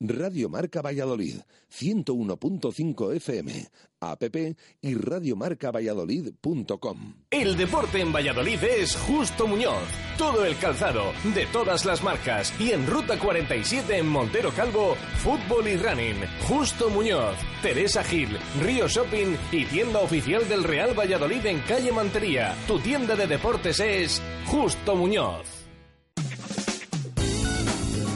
Radio Marca Valladolid, 101.5 FM, app y radiomarcavalladolid.com. El deporte en Valladolid es Justo Muñoz. Todo el calzado, de todas las marcas. Y en Ruta 47 en Montero Calvo, fútbol y running. Justo Muñoz, Teresa Gil, Río Shopping y tienda oficial del Real Valladolid en calle Mantería. Tu tienda de deportes es Justo Muñoz.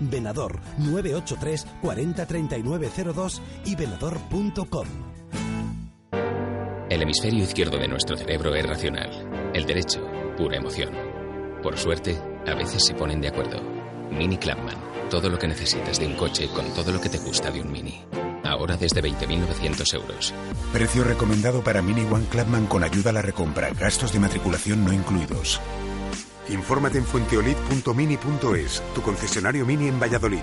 Venador 983 40 3902 y venador.com. El hemisferio izquierdo de nuestro cerebro es racional, el derecho, pura emoción. Por suerte, a veces se ponen de acuerdo. Mini Clubman, todo lo que necesitas de un coche con todo lo que te gusta de un Mini. Ahora Ahora desde 20.900 euros. Precio recomendado para Mini One Clubman con ayuda a la recompra. Gastos de matriculación no incluidos. Infórmate en fuenteolid.mini.es, tu concesionario Mini en Valladolid.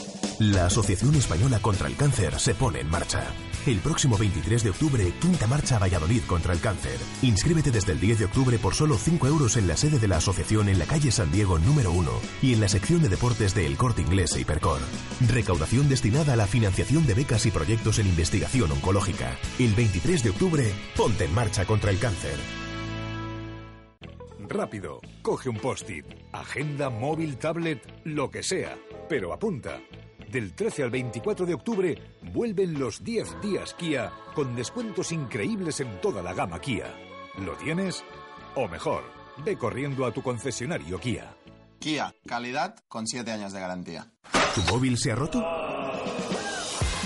La Asociación Española contra el Cáncer se pone en marcha. El próximo 23 de octubre, quinta marcha Valladolid contra el cáncer. Inscríbete desde el 10 de octubre por solo 5 euros en la sede de la asociación en la calle San Diego número 1 y en la sección de deportes de El Corte Inglés e Hipercor. Recaudación destinada a la financiación de becas y proyectos en investigación oncológica. El 23 de octubre, ponte en marcha contra el cáncer. Rápido, coge un post-it, agenda, móvil, tablet, lo que sea, pero apunta. Del 13 al 24 de octubre vuelven los 10 días Kia con descuentos increíbles en toda la gama Kia. ¿Lo tienes? O mejor, ve corriendo a tu concesionario Kia. Kia, calidad con 7 años de garantía. ¿Tu móvil se ha roto?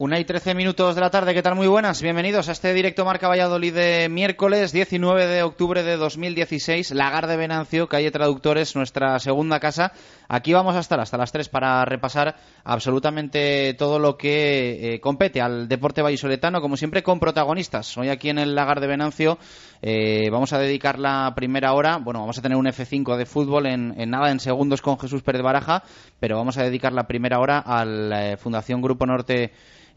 Una y trece minutos de la tarde, ¿qué tal? Muy buenas, bienvenidos a este directo Marca Valladolid de miércoles 19 de octubre de 2016, Lagar de Venancio, calle Traductores, nuestra segunda casa. Aquí vamos a estar hasta las 3 para repasar absolutamente todo lo que eh, compete al deporte vallisoletano, como siempre con protagonistas. Hoy aquí en el Lagar de Venancio eh, vamos a dedicar la primera hora, bueno, vamos a tener un F5 de fútbol en, nada, en segundos con Jesús Pérez Baraja, pero vamos a dedicar la primera hora a la Fundación Grupo Norte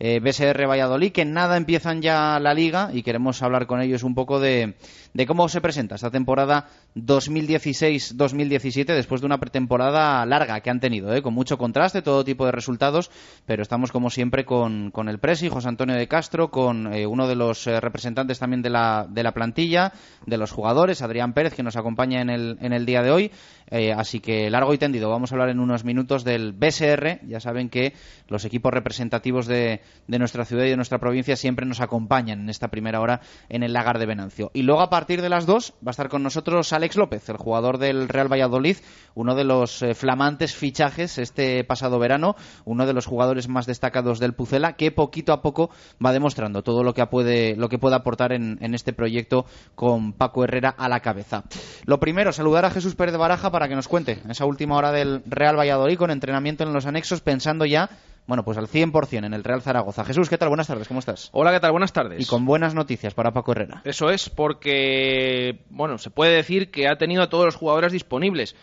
eh, BSR Valladolid, que nada empiezan ya la liga y queremos hablar con ellos un poco de, de cómo se presenta esta temporada 2016-2017 después de una pretemporada larga que han tenido, ¿eh? con mucho contraste, todo tipo de resultados, pero estamos como siempre con, con el Presi, José Antonio de Castro, con eh, uno de los eh, representantes también de la, de la plantilla, de los jugadores, Adrián Pérez, que nos acompaña en el, en el día de hoy. Eh, así que largo y tendido, vamos a hablar en unos minutos del BSR. Ya saben que los equipos representativos de, nuestra ciudad y de nuestra provincia siempre nos acompañan en esta primera hora en el lagar de Venancio. Y luego a partir de las dos va a estar con nosotros Alex López, el jugador del Real Valladolid, uno de los eh, flamantes fichajes este pasado verano, uno de los jugadores más destacados del Pucela, que poquito a poco va demostrando todo lo que puede, lo que puede aportar en, en este proyecto con Paco Herrera a la cabeza. Lo primero, saludar a Jesús Pérez de Baraja para que nos cuente esa última hora del Real Valladolid con entrenamiento en los anexos, pensando ya bueno, pues al 100% en el Real Zaragoza. Jesús, ¿qué tal? Buenas tardes, ¿cómo estás? Hola, ¿qué tal? Buenas tardes. Y con buenas noticias para Paco Herrera. Eso es, porque, bueno, se puede decir que ha tenido a todos los jugadores disponibles.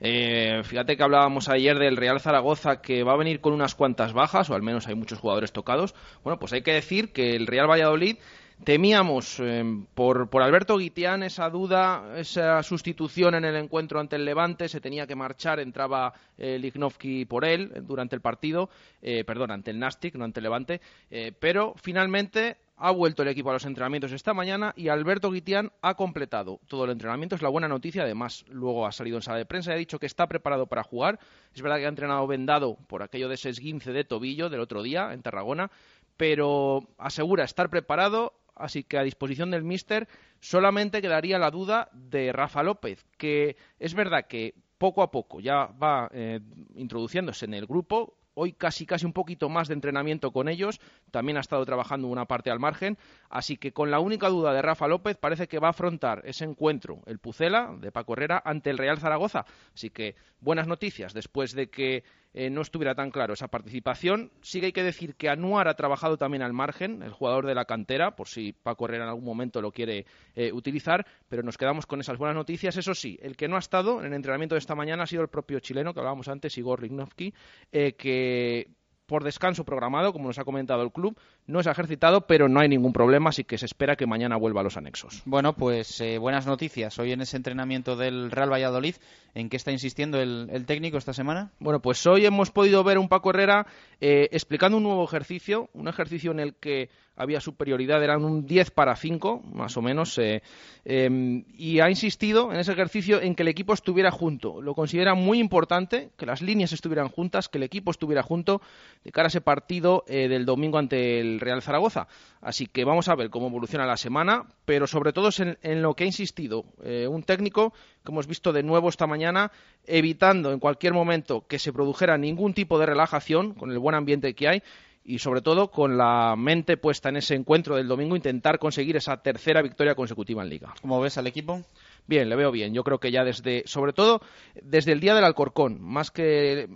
Eh, fíjate que hablábamos ayer del Real Zaragoza que va a venir con unas cuantas bajas, o al menos hay muchos jugadores tocados. Bueno, pues hay que decir que el Real Valladolid temíamos eh, por, por, Alberto Guitián esa duda, esa sustitución en el encuentro ante el Levante, se tenía que marchar, entraba eh, Lignovsky por él durante el partido, eh, perdón, ante el Nastic, no ante el Levante, eh, pero finalmente ha vuelto el equipo a los entrenamientos esta mañana y Alberto Guitián ha completado todo el entrenamiento. Es la buena noticia. Además, luego ha salido en sala de prensa y ha dicho que está preparado para jugar. Es verdad que ha entrenado vendado por aquello de ese esguince de tobillo del otro día en Tarragona, pero asegura estar preparado. Así que a disposición del míster solamente quedaría la duda de Rafa López, que es verdad que poco a poco ya va eh, introduciéndose en el grupo, hoy casi casi un poquito más de entrenamiento con ellos, también ha estado trabajando una parte al margen, así que con la única duda de Rafa López parece que va a afrontar ese encuentro, el Pucela de Paco Herrera ante el Real Zaragoza, así que buenas noticias después de que eh, no estuviera tan claro esa participación. Sí que hay que decir que Anuar ha trabajado también al margen, el jugador de la cantera, por si Paco Herrera en algún momento lo quiere eh, utilizar, pero nos quedamos con esas buenas noticias. Eso sí, el que no ha estado en el entrenamiento de esta mañana ha sido el propio chileno que hablábamos antes, Igor Rignovsky, eh, que por descanso programado, como nos ha comentado el club, no es ejercitado, pero no hay ningún problema, así que se espera que mañana vuelva a los anexos. Bueno, pues eh, buenas noticias. Hoy en ese entrenamiento del Real Valladolid, ¿en qué está insistiendo el, técnico esta semana? Bueno, pues hoy hemos podido ver un Paco Herrera eh, explicando un nuevo ejercicio, un ejercicio en el que había superioridad, eran un 10 para 5, más o menos, eh, em, y ha insistido en ese ejercicio en que el equipo estuviera junto. Lo considera muy importante que las líneas estuvieran juntas, que el equipo estuviera junto de cara a ese partido del domingo ante el Real Zaragoza. Así que vamos a ver cómo evoluciona la semana, pero sobre todo es en, lo que ha insistido eh, un técnico que hemos visto de nuevo esta mañana, evitando en cualquier momento que se produjera ningún tipo de relajación con el buen ambiente que hay y sobre todo con la mente puesta en ese encuentro del domingo intentar conseguir esa tercera victoria consecutiva en liga. ¿Cómo ves al equipo? Bien, le veo bien. Yo creo que ya desde, sobre todo desde el día del Alcorcón, más que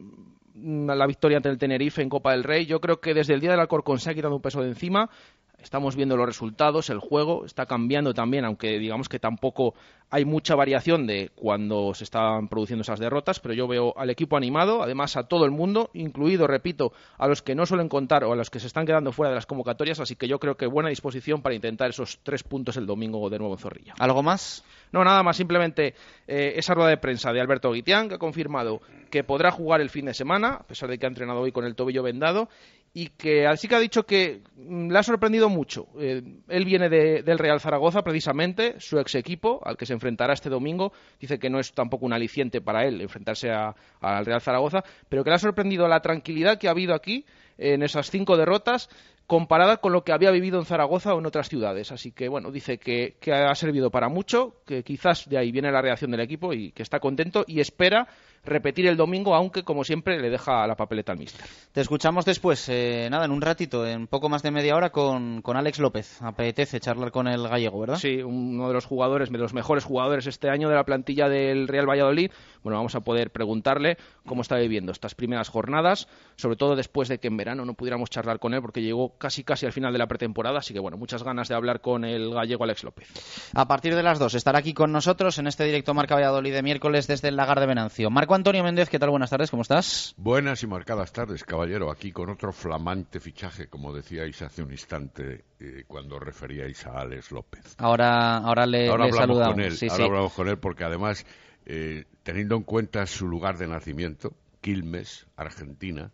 la victoria ante el Tenerife en Copa del Rey. Yo creo que desde el día del Alcorcón se ha quitado un peso de encima. Estamos viendo los resultados, el juego está cambiando también, aunque digamos que tampoco hay mucha variación de cuando se están produciendo esas derrotas, pero yo veo al equipo animado, además a todo el mundo, incluido, repito, a los que no suelen contar o a los que se están quedando fuera de las convocatorias, así que yo creo que buena disposición para intentar esos tres puntos el domingo de nuevo en Zorrilla. ¿Algo más? No, nada más, simplemente eh, esa rueda de prensa de Alberto Guitián, que ha confirmado que podrá jugar el fin de semana, a pesar de que ha entrenado hoy con el tobillo vendado, y que así que ha dicho que mm, le ha sorprendido mucho. Eh, él viene del Real Zaragoza, precisamente, su ex equipo, al que se enfrentará este domingo. Dice que no es tampoco un aliciente para él enfrentarse al Real Zaragoza, pero que le ha sorprendido la tranquilidad que ha habido aquí en esas cinco derrotas comparada con lo que había vivido en Zaragoza o en otras ciudades. Así que, bueno, dice que, ha servido para mucho, que quizás de ahí viene la reacción del equipo y que está contento y espera repetir el domingo, aunque como siempre le deja la papeleta al míster. Te escuchamos después, eh, nada, en un ratito, en poco más de media hora con, con Alex López. Apetece charlar con el gallego, ¿verdad? Sí, uno de los jugadores, de los mejores jugadores este año de la plantilla del Real Valladolid. Bueno, vamos a poder preguntarle cómo está viviendo estas primeras jornadas, sobre todo después de que en verano no pudiéramos charlar con él porque llegó casi casi al final de la pretemporada, así que bueno, muchas ganas de hablar con el gallego Alex López. A partir de las dos estará aquí con nosotros en este directo Marca Valladolid de miércoles desde el Lagar de Venancio. Marco Antonio Méndez, ¿qué tal? Buenas tardes, ¿cómo estás? Buenas y marcadas tardes, caballero. Aquí con otro flamante fichaje, como decíais hace un instante eh, cuando referíais a Alex López. Ahora, ahora le, ahora saludamos. Con él, ahora hablamos con él porque además, eh, teniendo en cuenta su lugar de nacimiento, Quilmes, Argentina,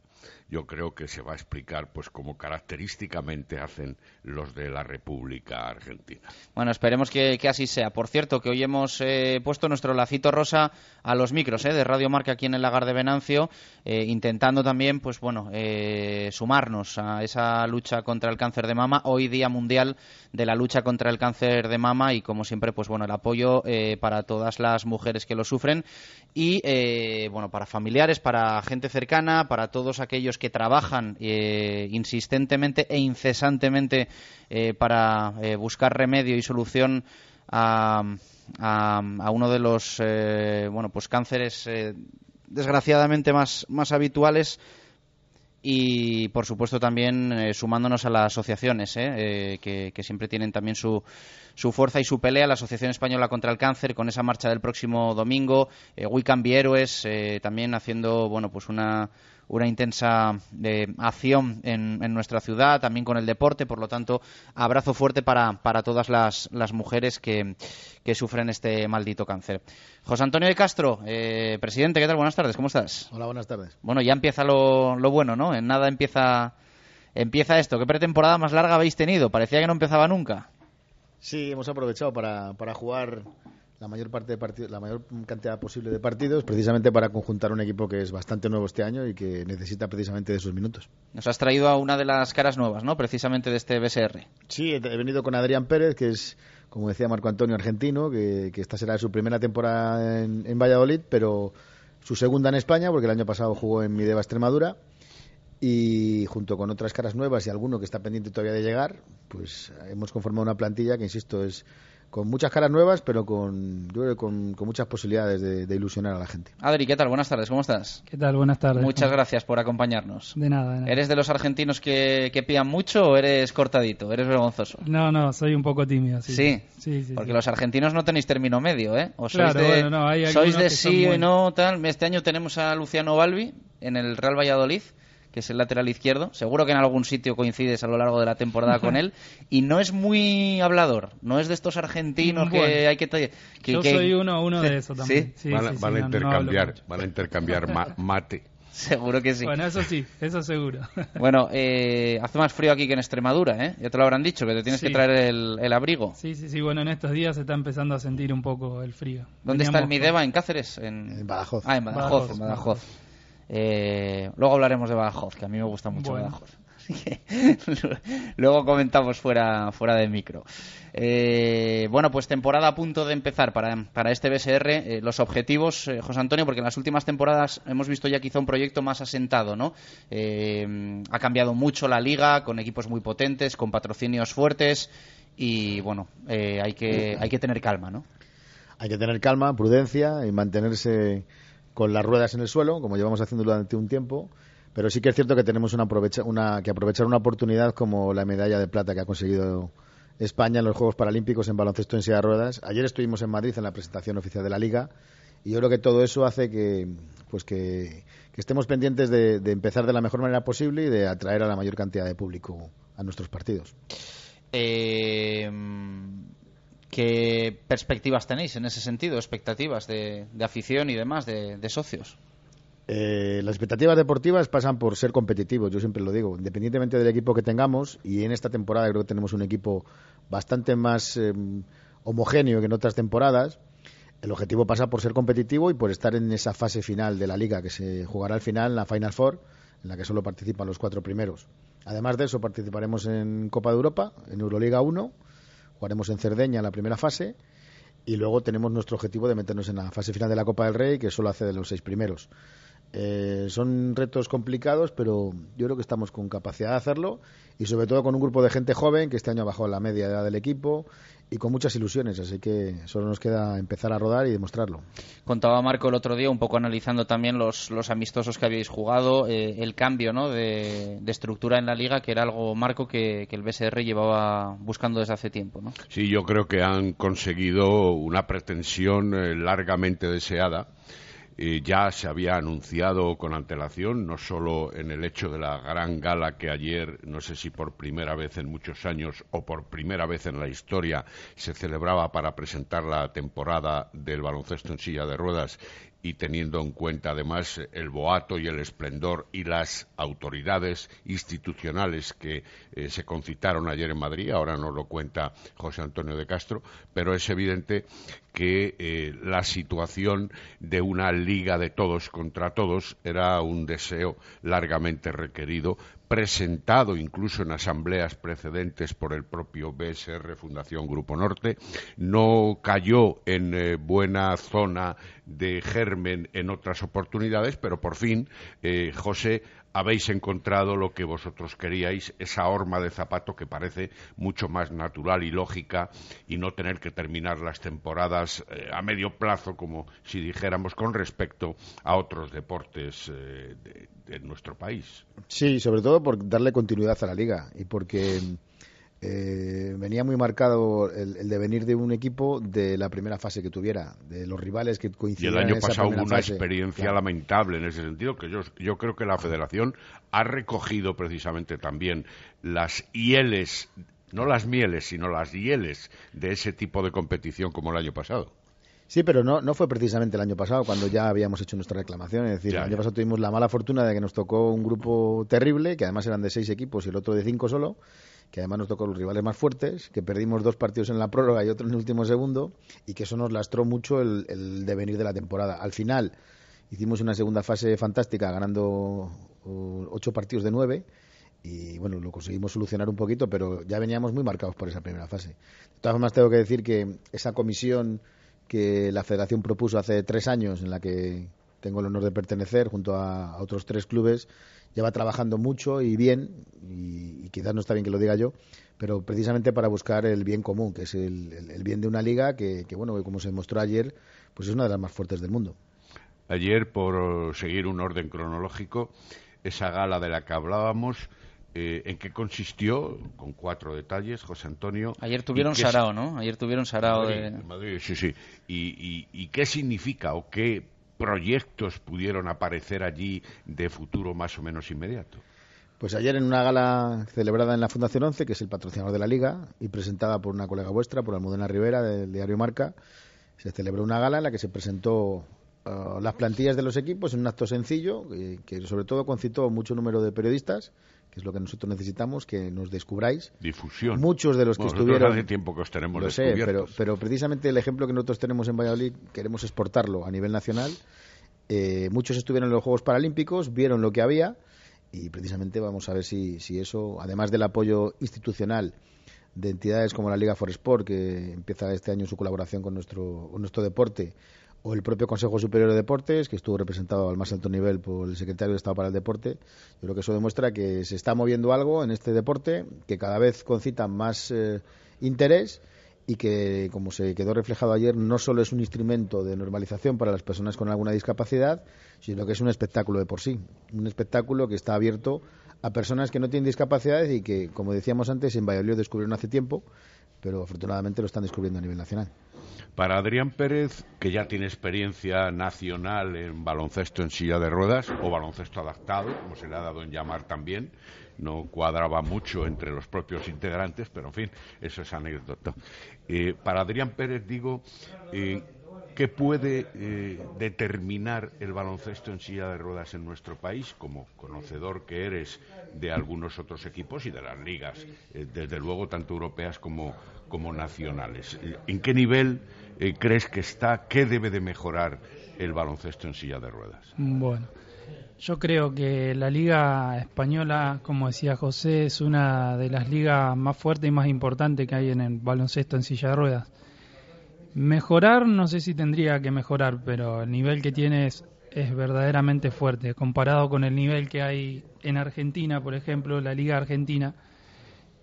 yo creo que se va a explicar pues como característicamente hacen los de la República Argentina. Bueno, esperemos que, así sea. Por cierto, que hoy hemos eh, puesto nuestro lacito rosa a los micros eh, de Radio Marca aquí en el Lagar de Venancio, eh, intentando también, pues bueno, sumarnos a esa lucha contra el cáncer de mama, hoy Día Mundial de la Lucha contra el Cáncer de Mama y como siempre, pues bueno, el apoyo para todas las mujeres que lo sufren y, bueno, para familiares, para gente cercana, para todos aquellos que trabajan eh, insistentemente e incesantemente eh, para eh, buscar remedio y solución a, uno de los bueno pues cánceres desgraciadamente más, más habituales y por supuesto también sumándonos a las asociaciones que, que, siempre tienen también su, su fuerza y su pelea. La Asociación Española contra el Cáncer con esa marcha del próximo domingo We Can Héroes también haciendo bueno pues una una intensa eh, acción en, nuestra ciudad, también con el deporte, por lo tanto, abrazo fuerte para, para todas las, las mujeres que, que, sufren este maldito cáncer. José Antonio de Castro, eh, presidente, ¿qué tal? Buenas tardes, ¿cómo estás? Hola, buenas tardes. Bueno, ya empieza lo, lo bueno, ¿no? En nada empieza, empieza esto. ¿Qué pretemporada más larga habéis tenido? Parecía que no empezaba nunca. Sí, hemos aprovechado para, para jugar la mayor parte de la mayor cantidad posible de partidos, precisamente para conjuntar un equipo que es bastante nuevo este año y que necesita precisamente de sus minutos. Nos has traído a una de las caras nuevas, ¿no? Precisamente de este BSR. Sí, he venido con Adrián Pérez, que es, como decía Marco Antonio, argentino, que, esta será su primera temporada en, Valladolid, pero su segunda en España, porque el año pasado jugó en Mideva Extremadura. y junto con otras caras nuevas y alguno que está pendiente todavía de llegar, pues hemos conformado una plantilla que, insisto, es con muchas caras nuevas, pero con, yo creo con, con muchas posibilidades de, de ilusionar a la gente. Adri, ¿qué tal? Buenas tardes, ¿cómo estás? ¿Qué tal? Buenas tardes. Muchas gracias por acompañarnos. De nada, de nada. ¿Eres de los argentinos que, que pían mucho o eres cortadito? ¿Eres vergonzoso? No, no, soy un poco tímido. Sí, Sí, sí, sí, porque sí. los argentinos no tenéis término medio, ¿eh? O sois Claro, de, bueno, no, hay sois de sí muy- y no, tal. Este año tenemos a Luciano Balbi en el Real Valladolid, que es el lateral izquierdo. Seguro que en algún sitio coincides a lo largo de la temporada con él. Y no es muy hablador, no es de estos argentinos que Bueno, hay que... que- yo que- soy uno, uno de esos también. ¿Sí? Sí, van a, sí, sí, van a no- no intercambiar, mucho. van a intercambiar ma- mate. Seguro que sí. Bueno, eso sí, eso seguro. Bueno, eh, hace más frío aquí que en Extremadura, ¿eh? Ya te lo habrán dicho, que te tienes Sí. que traer el, el abrigo. Sí, sí, sí, bueno, en estos días se está empezando a sentir un poco el frío. ¿Dónde está el Veníamos Mideva? ¿En Cáceres? En, Badajoz. Ah, en Badajoz, Badajoz, en Badajoz. Eh, luego hablaremos de Badajoz, que a mí me gusta mucho Bueno. Badajoz. luego comentamos fuera, fuera de micro. Eh, bueno, pues temporada a punto de empezar para, para este BSR. Eh, los objetivos, eh, José Antonio, porque en las últimas temporadas hemos visto ya quizá un proyecto más asentado, ¿no? Eh, ha cambiado mucho la liga, con equipos muy potentes, con patrocinios fuertes y, bueno, eh, hay, que, hay que tener calma, ¿no? Hay que tener calma, prudencia y mantenerse con las ruedas en el suelo, como llevamos haciendo durante un tiempo. Pero sí que es cierto que tenemos una aprovecha- una, que aprovechar una oportunidad como la medalla de plata que ha conseguido España en los Juegos Paralímpicos en baloncesto en silla de ruedas. Ayer estuvimos en Madrid en la presentación oficial de la Liga y yo creo que todo eso hace que, pues que, estemos pendientes de, de empezar de la mejor manera posible y de atraer a la mayor cantidad de público a nuestros partidos. Eh, ¿Qué perspectivas tenéis en ese sentido? ¿Expectativas de, afición y demás, de, socios? Eh, las expectativas deportivas pasan por ser competitivos, yo siempre lo digo, independientemente del equipo que tengamos, y en esta temporada creo que tenemos un equipo bastante más eh, homogéneo que en otras temporadas. El objetivo pasa por ser competitivo y por estar en esa fase final de la liga que se jugará al final, la Final Four, en la que solo participan los cuatro primeros. Además de eso, participaremos en Copa de Europa, en Euroliga 1, jugaremos en Cerdeña la primera fase y luego tenemos nuestro objetivo de meternos en la fase final de la Copa del Rey, que solo hace de los seis primeros. Eh, son retos complicados, pero yo creo que estamos con capacidad de hacerlo y sobre todo con un grupo de gente joven que este año ha bajado la media edad del equipo y con muchas ilusiones, así que solo nos queda empezar a rodar y demostrarlo. Contaba Marco el otro día, un poco analizando también los, los amistosos que habéis jugado, eh, el cambio ¿no? de, de estructura en la liga, que era algo, Marco, que, que el BSR llevaba buscando desde hace tiempo. ¿no? Sí, yo creo que han conseguido una pretensión eh, largamente deseada. Eh, ya se había anunciado con antelación, no solo en el hecho de la gran gala que ayer, no sé si por primera vez en muchos años o por primera vez en la historia, se celebraba para presentar la temporada del baloncesto en silla de ruedas y teniendo en cuenta además el boato y el esplendor y las autoridades institucionales que eh, se concitaron ayer en Madrid, ahora nos lo cuenta José Antonio de Castro, pero es evidente que eh, la situación de una liga de todos contra todos era un deseo largamente requerido, presentado incluso en asambleas precedentes por el propio BSR Fundación Grupo Norte, no cayó en eh, buena zona de germen en otras oportunidades, pero por fin, eh, José, habéis encontrado lo que vosotros queríais, esa horma de zapato que parece mucho más natural y lógica y no tener que terminar las temporadas eh, a medio plazo, como si dijéramos, con respecto a otros deportes eh, de, de nuestro país. Sí, sobre todo por darle continuidad a la liga y porque eh, venía muy marcado el, el, devenir de un equipo de la primera fase que tuviera, de los rivales que Y coincidían el año en esa pasado hubo una fase. experiencia Claro. lamentable en ese sentido, que yo, yo creo que la federación ha recogido precisamente también las hieles, no las mieles, sino las hieles de ese tipo de competición como el año pasado. Sí, pero no, no fue precisamente el año pasado cuando ya habíamos hecho nuestra reclamación. Es decir, Ya, el año ya. pasado tuvimos la mala fortuna de que nos tocó un grupo terrible, que además eran de seis equipos y el otro de cinco solo, que además nos tocó los rivales más fuertes, que perdimos dos partidos en la prórroga y otro en el último segundo, y que eso nos lastró mucho el, el devenir de la temporada. Al final hicimos una segunda fase fantástica, ganando uh, ocho partidos de nueve, y bueno, lo conseguimos solucionar un poquito, pero ya veníamos muy marcados por esa primera fase. De todas formas, tengo que decir que esa comisión que la federación propuso hace tres años, en la que tengo el honor de pertenecer junto a, a otros tres clubes, lleva trabajando mucho y bien, y, y quizás no está bien que lo diga yo, pero precisamente para buscar el bien común, que es el, el- el bien de una liga que, que, bueno, como se demostró ayer, pues es una de las más fuertes del mundo. Ayer, por seguir un orden cronológico, esa gala de la que hablábamos, eh, ¿en qué consistió? Con cuatro detalles, José Antonio. Ayer tuvieron ¿Y qué sarao, ¿no? Ayer tuvieron sarao Madrid, de... Madrid, sí, sí. ¿Y, y, y qué significa o qué proyectos pudieron aparecer allí de futuro más o menos inmediato? Pues ayer en una gala celebrada en la Fundación 11, que es el patrocinador de la liga, y presentada por una colega vuestra, por Almudena Rivera, del diario Marca, se celebró una gala en la que se presentó eh, las plantillas de los equipos en un acto sencillo, eh, que sobre todo concitó mucho número de periodistas, que es lo que nosotros necesitamos, que nos descubráis. Difusión. Muchos de los que nosotros estuvieron... hace tiempo que os tenemos Lo sé, pero, pero precisamente el ejemplo que nosotros tenemos en Valladolid queremos exportarlo a nivel nacional. Eh, muchos estuvieron en los Juegos Paralímpicos, vieron lo que había y precisamente vamos a ver si, si eso, además del apoyo institucional de entidades como la Liga for Sport, que empieza este año su colaboración con nuestro, con nuestro deporte, o el propio Consejo Superior de Deportes, que estuvo representado al más alto nivel por el secretario de Estado para el Deporte. Yo creo que eso demuestra que se está moviendo algo en este deporte, que cada vez concita más eh, interés y que, como se quedó reflejado ayer, no solo es un instrumento de normalización para las personas con alguna discapacidad, sino que es un espectáculo de por sí. Un espectáculo que está abierto a personas que no tienen discapacidades y que, como decíamos antes, en Valladolid descubrieron hace tiempo, pero afortunadamente lo están descubriendo a nivel nacional. Para Adrián Pérez, que ya tiene experiencia nacional en baloncesto en silla de ruedas o baloncesto adaptado, como se le ha dado en llamar también, no cuadraba mucho entre los propios integrantes, pero en fin, eso es anécdota. Eh, para Adrián Pérez digo, eh, ¿qué puede eh, determinar el baloncesto en silla de ruedas en nuestro país, como conocedor que eres de algunos otros equipos y de las ligas, eh, desde luego tanto europeas como, como nacionales? ¿En qué nivel eh, crees que está? ¿Qué debe de mejorar el baloncesto en silla de ruedas? Bueno, yo creo que la liga española, como decía José, es una de las ligas más fuertes y más importantes que hay en el baloncesto en silla de ruedas. Mejorar, no sé si tendría que mejorar, pero el nivel que tiene es, es verdaderamente fuerte. Comparado con el nivel que hay en Argentina, por ejemplo, la liga argentina,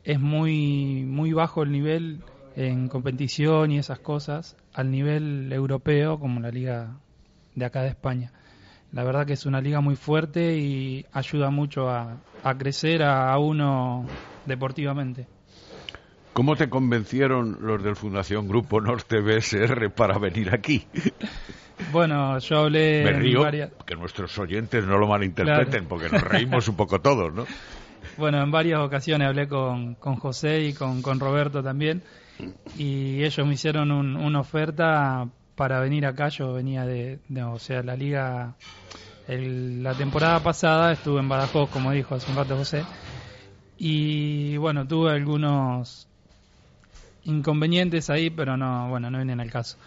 es muy, muy bajo el nivel en competición y esas cosas al nivel europeo como la liga de acá de España. La verdad que es una liga muy fuerte y ayuda mucho a, crecer a uno deportivamente. ¿Cómo te convencieron los del Fundación Grupo Norte BSR para venir aquí? Bueno, yo hablé Me en río, varias, que nuestros oyentes no lo malinterpreten, Claro. porque nos reímos un poco todos, ¿no? bueno, en varias ocasiones hablé con, con José y con, con Roberto también y ellos me hicieron un- una oferta para venir acá. Yo venía de, de- o sea, la liga, el- la temporada pasada estuve en Badajoz, como dijo hace un rato José, y bueno, tuve algunos inconvenientes ahí, pero no, bueno, no vienen al caso.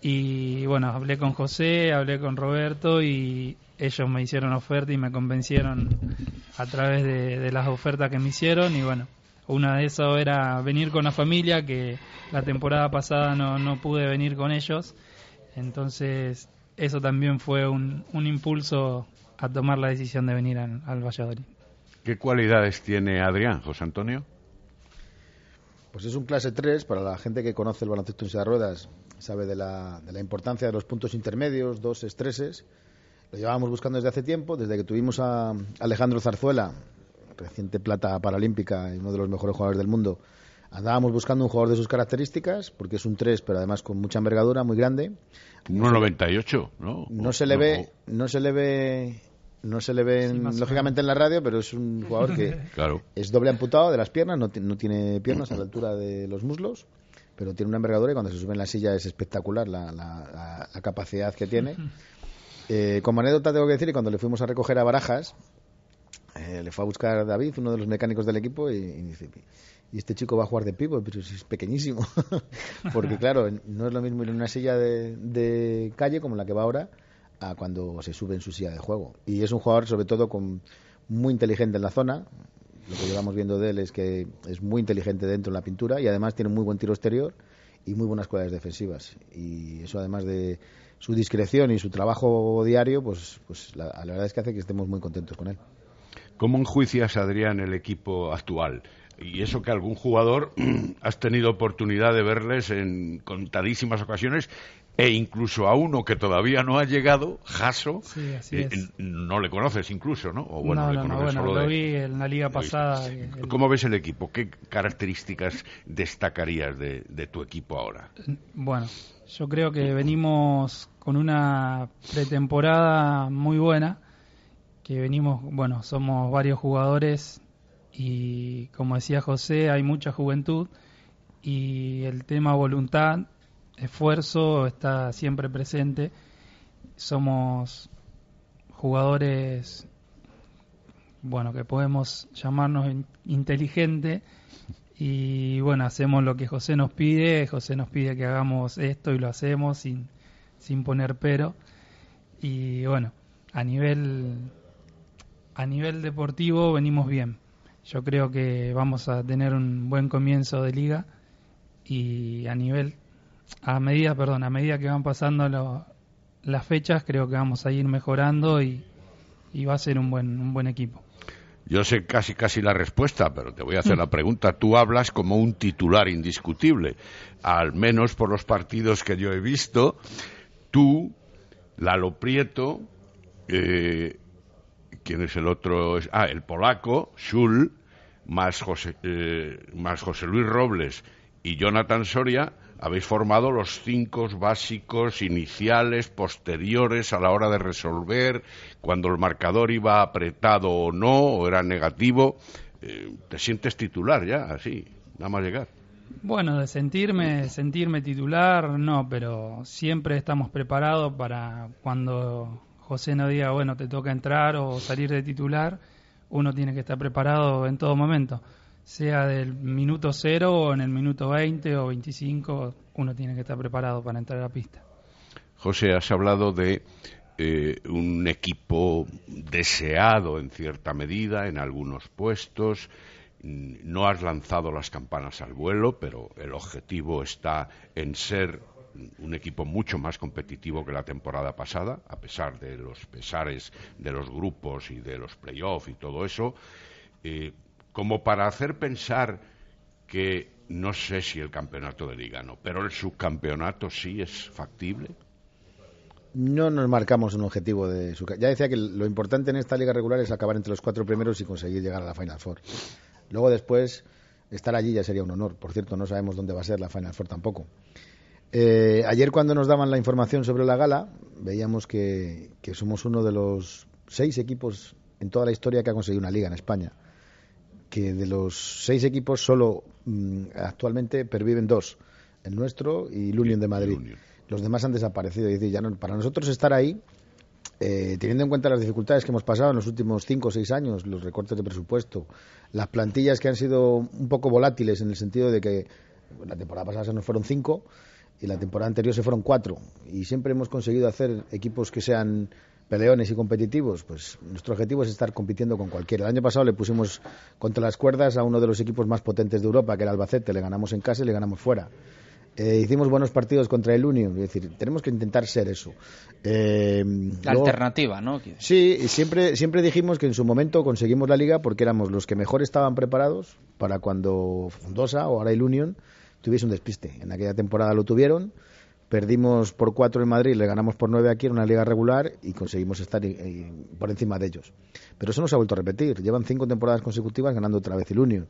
Y bueno, hablé con José, hablé con Roberto y ellos me hicieron oferta y me convencieron a través de, de las ofertas que me hicieron y bueno, una de esas era venir con la familia, que la temporada pasada no, no pude venir con ellos, entonces eso también fue un, un impulso a tomar la decisión de venir al, al Valladolid. ¿Qué cualidades tiene Adrián, José Antonio? Pues es un clase 3 para la gente que conoce el baloncesto en silla de ruedas, sabe de la, de la importancia de los puntos intermedios, dos estreses. Lo llevábamos buscando desde hace tiempo, desde que tuvimos a Alejandro Zarzuela, reciente plata paralímpica y uno de los mejores jugadores del mundo. Andábamos buscando un jugador de sus características, porque es un 3, pero además con mucha envergadura, muy grande. 1,98, ¿no? No se le ve, no se le ve, no se le ve en- más o lógicamente en la radio, pero es un jugador que Claro. es doble amputado de las piernas, no, no tiene piernas a la altura de los muslos, pero tiene una envergadura y cuando se sube en la silla es espectacular la, la- la- la capacidad que tiene. Eh, como anécdota tengo que decir que cuando le fuimos a recoger a Barajas, eh, le fue a buscar David, uno de los mecánicos del equipo, y, y dice, y este chico va a jugar de pívot, pero si es pequeñísimo. Porque claro, no es lo mismo ir en una silla de, de calle como la que va ahora a cuando se sube en su silla de juego. Y es un jugador sobre todo con muy inteligente en la zona. Lo que llevamos viendo de él es que es muy inteligente dentro en la pintura y además tiene muy buen tiro exterior y muy buenas cualidades defensivas. Y eso además de su discreción y su trabajo diario, pues, pues la, la verdad es que hace que estemos muy contentos con él. ¿Cómo enjuicias, Adrián, el equipo actual? Y eso que algún jugador has tenido oportunidad de verles en contadísimas ocasiones e incluso a uno que todavía no ha llegado, Jaso, Sí, eh, no le conoces incluso, ¿no? O bueno, no, le no, no, conoces bueno, solo lo de- vi en la liga pasada. el- ¿Cómo ves el equipo? ¿Qué características destacarías de, de tu equipo ahora? Bueno, yo creo que venimos con una pretemporada muy buena, que venimos, bueno, somos varios jugadores y como decía José, hay mucha juventud y el tema voluntad, esfuerzo está siempre presente. Somos jugadores, bueno, que podemos llamarnos in- inteligente y bueno, hacemos lo que José nos pide, José nos pide que hagamos esto y lo hacemos sin, sin poner pero. Y bueno, a nivel a nivel deportivo venimos bien. Yo creo que vamos a tener un buen comienzo de liga y a nivel a medida, perdón, a medida que van pasando lo- las fechas, creo que vamos a ir mejorando y, y va a ser un buen un buen equipo. Yo sé casi casi la respuesta, pero te voy a hacer la pregunta. Tú hablas como un titular indiscutible, al menos por los partidos que yo he visto. Tú, Lalo Prieto, eh, ¿quién es el otro? Ah, el polaco, Schul, más José, eh, más José Luis Robles y Jonathan Soria, habéis formado los cinco básicos iniciales, posteriores a la hora de resolver, cuando el marcador iba apretado o no, o era negativo. Eh, te sientes titular ya, así, nada más llegar. Bueno, de sentirme, sentirme titular, no, pero siempre estamos preparados para cuando José nos diga, bueno, te toca entrar o salir de titular, uno tiene que estar preparado en todo momento, sea del minuto cero o en el minuto 20 o 25, uno tiene que estar preparado para entrar a la pista. José, has hablado de eh, un equipo deseado en cierta medida en algunos puestos. Mm, No has lanzado las campanas al vuelo, pero el objetivo está en ser un equipo mucho más competitivo que la temporada pasada, a pesar de los pesares de los grupos y de los playoffs y todo eso, eh, como para hacer pensar que no sé si el campeonato de liga no, pero el subcampeonato sí es factible. No nos marcamos un objetivo de su... Ya decía que lo importante en esta liga regular es acabar entre los cuatro primeros y conseguir llegar a la Final Four. Luego después, estar allí ya sería un honor. Por cierto, no sabemos dónde va a ser la Final Four tampoco. Eh, ayer cuando nos daban la información sobre la gala, veíamos que, que somos uno de los seis equipos en toda la historia que ha conseguido una liga en España. Que de los seis equipos solo mm, actualmente perviven dos, el nuestro y el Union de Madrid. Los demás han desaparecido. Es decir, ya no- para nosotros estar ahí, eh, teniendo en cuenta las dificultades que hemos pasado en los últimos cinco o seis años, los recortes de presupuesto, las plantillas que han sido un poco volátiles en el sentido de que la temporada pasada se nos fueron cinco y la temporada anterior se fueron cuatro. Y siempre hemos conseguido hacer equipos que sean peleones y competitivos. Pues nuestro objetivo es estar compitiendo con cualquiera. El año pasado le pusimos contra las cuerdas a uno de los equipos más potentes de Europa, que era Albacete. Le ganamos en casa y le ganamos fuera. Eh, hicimos buenos partidos contra el Union, es decir, tenemos que intentar ser eso. Eh, La luego- alternativa, ¿no? Sí, y siempre, siempre dijimos que en su momento conseguimos la liga porque éramos los que mejor estaban preparados para cuando Fundosa o ahora el Union tuviese un despiste. En aquella temporada lo tuvieron, perdimos por cuatro en Madrid, le ganamos por nueve aquí en una liga regular y conseguimos estar por encima de ellos. Pero eso no se ha vuelto a repetir. Llevan cinco temporadas consecutivas ganando otra vez el Union.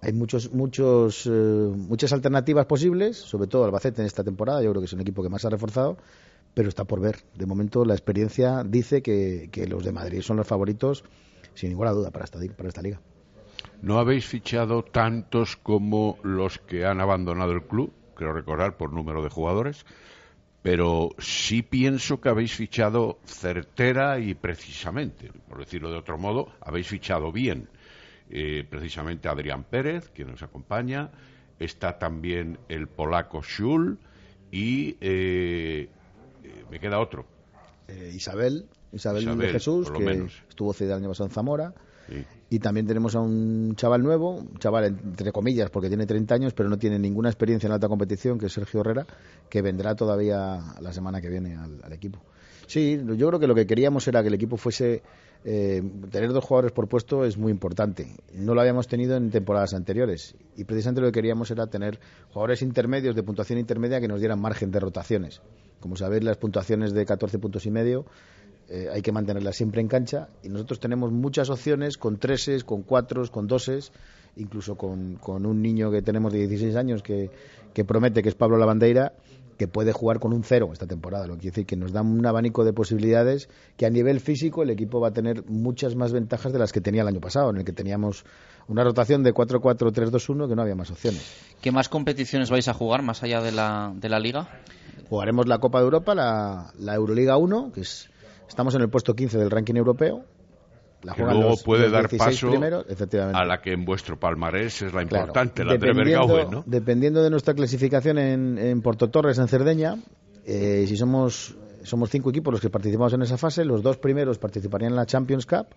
Hay muchos, muchos, eh, muchas alternativas posibles, sobre todo Albacete en esta temporada. Yo creo que es un equipo que más ha reforzado, pero está por ver. De momento la experiencia dice que, que los de Madrid son los favoritos, sin ninguna duda, para esta, para esta liga. No habéis fichado tantos como los que han abandonado el club, creo recordar por número de jugadores, pero sí pienso que habéis fichado certera y precisamente, por decirlo de otro modo, habéis fichado bien. Eh, precisamente Adrián Pérez, quien nos acompaña, está también el polaco Schul y eh, eh, me queda otro. Eh, Isabel, Isabel, Isabel, de Jesús, que menos. estuvo cedido el año pasado en Zamora. Sí. Y también tenemos a un chaval nuevo, un chaval entre comillas, porque tiene 30 años, pero no tiene ninguna experiencia en alta competición, que es Sergio Herrera, que vendrá todavía la semana que viene al, equipo. Sí, yo creo que lo que queríamos era que el equipo fuese. Eh, tener dos jugadores por puesto es muy importante. No lo habíamos tenido en temporadas anteriores. Y precisamente lo que queríamos era tener jugadores intermedios de puntuación intermedia que nos dieran margen de rotaciones. Como sabéis, las puntuaciones de 14 puntos y medio eh, hay que mantenerla siempre en cancha y nosotros tenemos muchas opciones con treses, con cuatros, con doses, incluso con, un niño que tenemos de 16 años que, promete, que es Pablo Lavandeira, que puede jugar con un cero esta temporada, lo que quiere decir que nos da un abanico de posibilidades que a nivel físico el equipo va a tener muchas más ventajas de las que tenía el año pasado, en el que teníamos una rotación de 4-4-3-2-1 que no había más opciones. ¿Qué más competiciones vais a jugar más allá de la, de la liga? Jugaremos la Copa de Europa, la, la Euroliga 1, que es Estamos en el puesto 15 del ranking europeo. La que luego puede dar paso a la que en vuestro palmarés es la importante, la de ¿no? Dependiendo de nuestra clasificación en, en Porto Torres, en Cerdeña, eh, si somos, somos cinco equipos los que participamos en esa fase, los dos primeros participarían en la Champions Cup,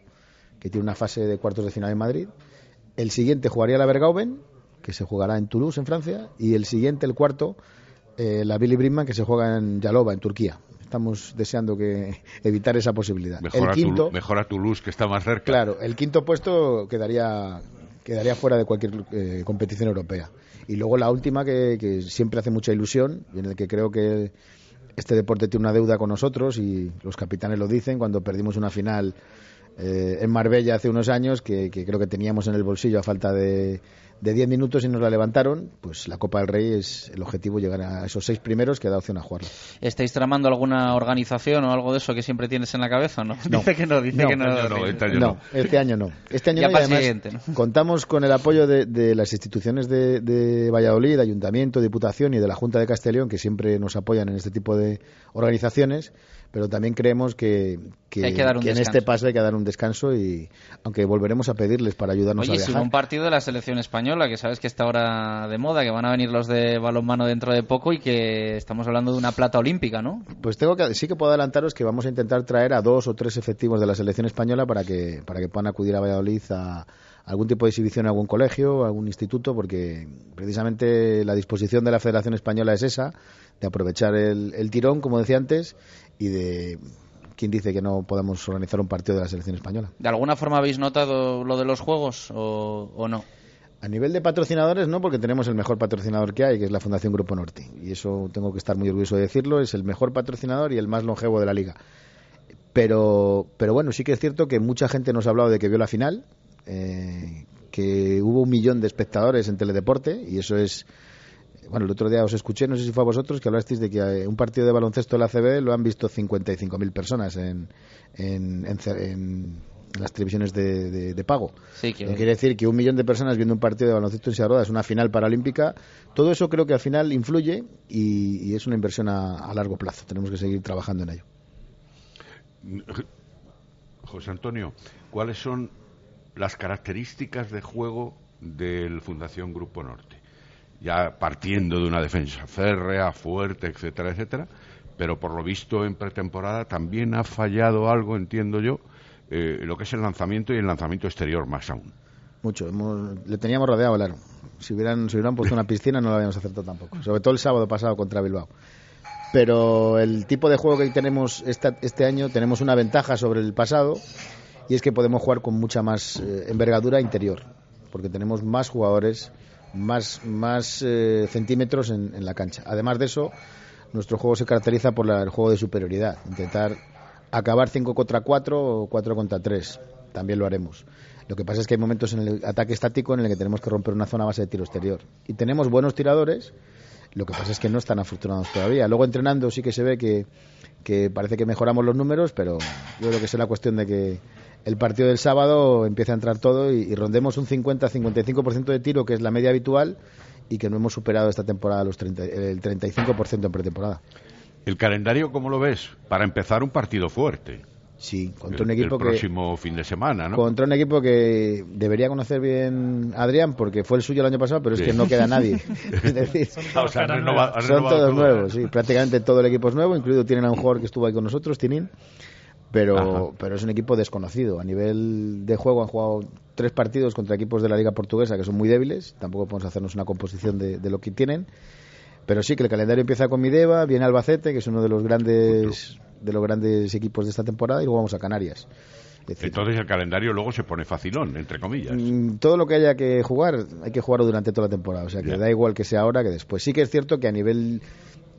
que tiene una fase de cuartos de final en Madrid. El siguiente jugaría la Bergauben, que se jugará en Toulouse, en Francia. Y el siguiente, el cuarto, eh, la Billy Brinkman, que se juega en Yalova, en Turquía estamos deseando que evitar esa posibilidad. Mejor, el quinto, a, Toulouse, que está más cerca. Claro, el quinto puesto quedaría, quedaría fuera de cualquier eh, competición europea. Y luego la última, que, siempre hace mucha ilusión, y en el que creo que este deporte tiene una deuda con nosotros, y los capitanes lo dicen, cuando perdimos una final eh, en Marbella hace unos años, que creo que teníamos en el bolsillo a falta de de 10 minutos y nos la levantaron, pues la Copa del Rey es el objetivo llegar a esos seis primeros que da opción a jugarlo. ¿Estáis tramando alguna organización o algo de eso que siempre tienes en la cabeza? No, dice que no, dice que no. Este año no, este año no. Este año no, contamos con el apoyo de, las instituciones de, de, Valladolid, Ayuntamiento, Diputación y de la Junta de Castellón, que siempre nos apoyan en este tipo de organizaciones pero también creemos que, que, en este paso hay que dar un descanso y aunque volveremos a pedirles para ayudarnos a viajar. Oye, un partido de la selección española, que sabes que está ahora de moda, que van a venir los de balonmano dentro de poco y que estamos hablando de una plata olímpica, ¿no? Pues tengo que sí que puedo adelantaros que vamos a intentar traer a dos o tres efectivos de la selección española para que para que puedan acudir a Valladolid a algún tipo de exhibición en algún colegio, algún instituto, porque precisamente la disposición de la Federación Española es esa, de aprovechar el, el tirón, como decía antes, y de quién dice que no podemos organizar un partido de la selección española. ¿De alguna forma habéis notado lo de los juegos o, no? A nivel de patrocinadores no, porque tenemos el mejor patrocinador que hay, que es la Fundación Grupo Norte. Y eso tengo que estar muy orgulloso de decirlo, es el mejor patrocinador y el más longevo de la liga. Pero, pero bueno, sí que es cierto que mucha gente nos ha hablado de que vio la final, eh, que hubo un millón de espectadores en Teledeporte, y eso es bueno, el otro día os escuché, no sé si fue a vosotros, que hablasteis de que eh, un partido de baloncesto de la CB lo han visto 55.000 personas en, en, en, las televisiones de, pago. Sí, Quiere decir que un millón de personas viendo un partido de baloncesto en Sierra es una final paralímpica. Todo eso creo que al final influye y, es una inversión a, largo plazo. Tenemos que seguir trabajando en ello. José Antonio, ¿cuáles son las características de juego del Fundación Grupo Norte? ya partiendo de una defensa férrea, fuerte, etcétera, etcétera, pero por lo visto en pretemporada también ha fallado algo, entiendo yo, eh, lo que es el lanzamiento y el lanzamiento exterior más aún. Mucho, le teníamos rodeado el aro. Si hubieran, si hubieran puesto una piscina no lo habíamos acertado tampoco, sobre todo el sábado pasado contra Bilbao. Pero el tipo de juego que tenemos este año, tenemos una ventaja sobre el pasado y es que podemos jugar con mucha más eh, envergadura interior, porque tenemos más jugadores más, más eh, centímetros en, la cancha. Además de eso, nuestro juego se caracteriza por el juego de superioridad, intentar acabar 5 contra 4 o 4 contra 3. También lo haremos. Lo que pasa es que hay momentos en el ataque estático en el que tenemos que romper una zona base de tiro exterior. Y tenemos buenos tiradores, lo que pasa es que no están afortunados todavía. Luego entrenando sí que se ve que, parece que mejoramos los números, pero yo creo que es la cuestión de que el partido del sábado empieza a entrar todo y, rondemos un 50-55% de tiro, que es la media habitual, y que no hemos superado esta temporada los 30, el 35% en pretemporada. ¿El calendario cómo lo ves? Para empezar un partido fuerte. Sí, contra un equipo el próximo fin de semana, ¿no? Contra un equipo que debería conocer bien Adrián, porque fue el suyo el año pasado, pero es que no queda nadie. es decir, son todos, nuevos, sí. Prácticamente todo el equipo es nuevo, incluido tienen a un jugador que estuvo ahí con nosotros, Tinin pero, pero es un equipo desconocido. A nivel de juego han jugado tres partidos contra equipos de la Liga Portuguesa que son muy débiles, tampoco podemos hacernos una composición de, de lo que tienen, pero sí que el calendario empieza con Mideva, viene Albacete, que es uno de los grandes de los grandes equipos de esta temporada, y luego vamos a Canarias. Entonces el calendario luego se pone facilón, entre comillas. Mm, Todo lo que haya que jugar, hay que jugarlo durante toda la temporada. O sea, que da igual que sea ahora que después. Sí que es cierto que a nivel,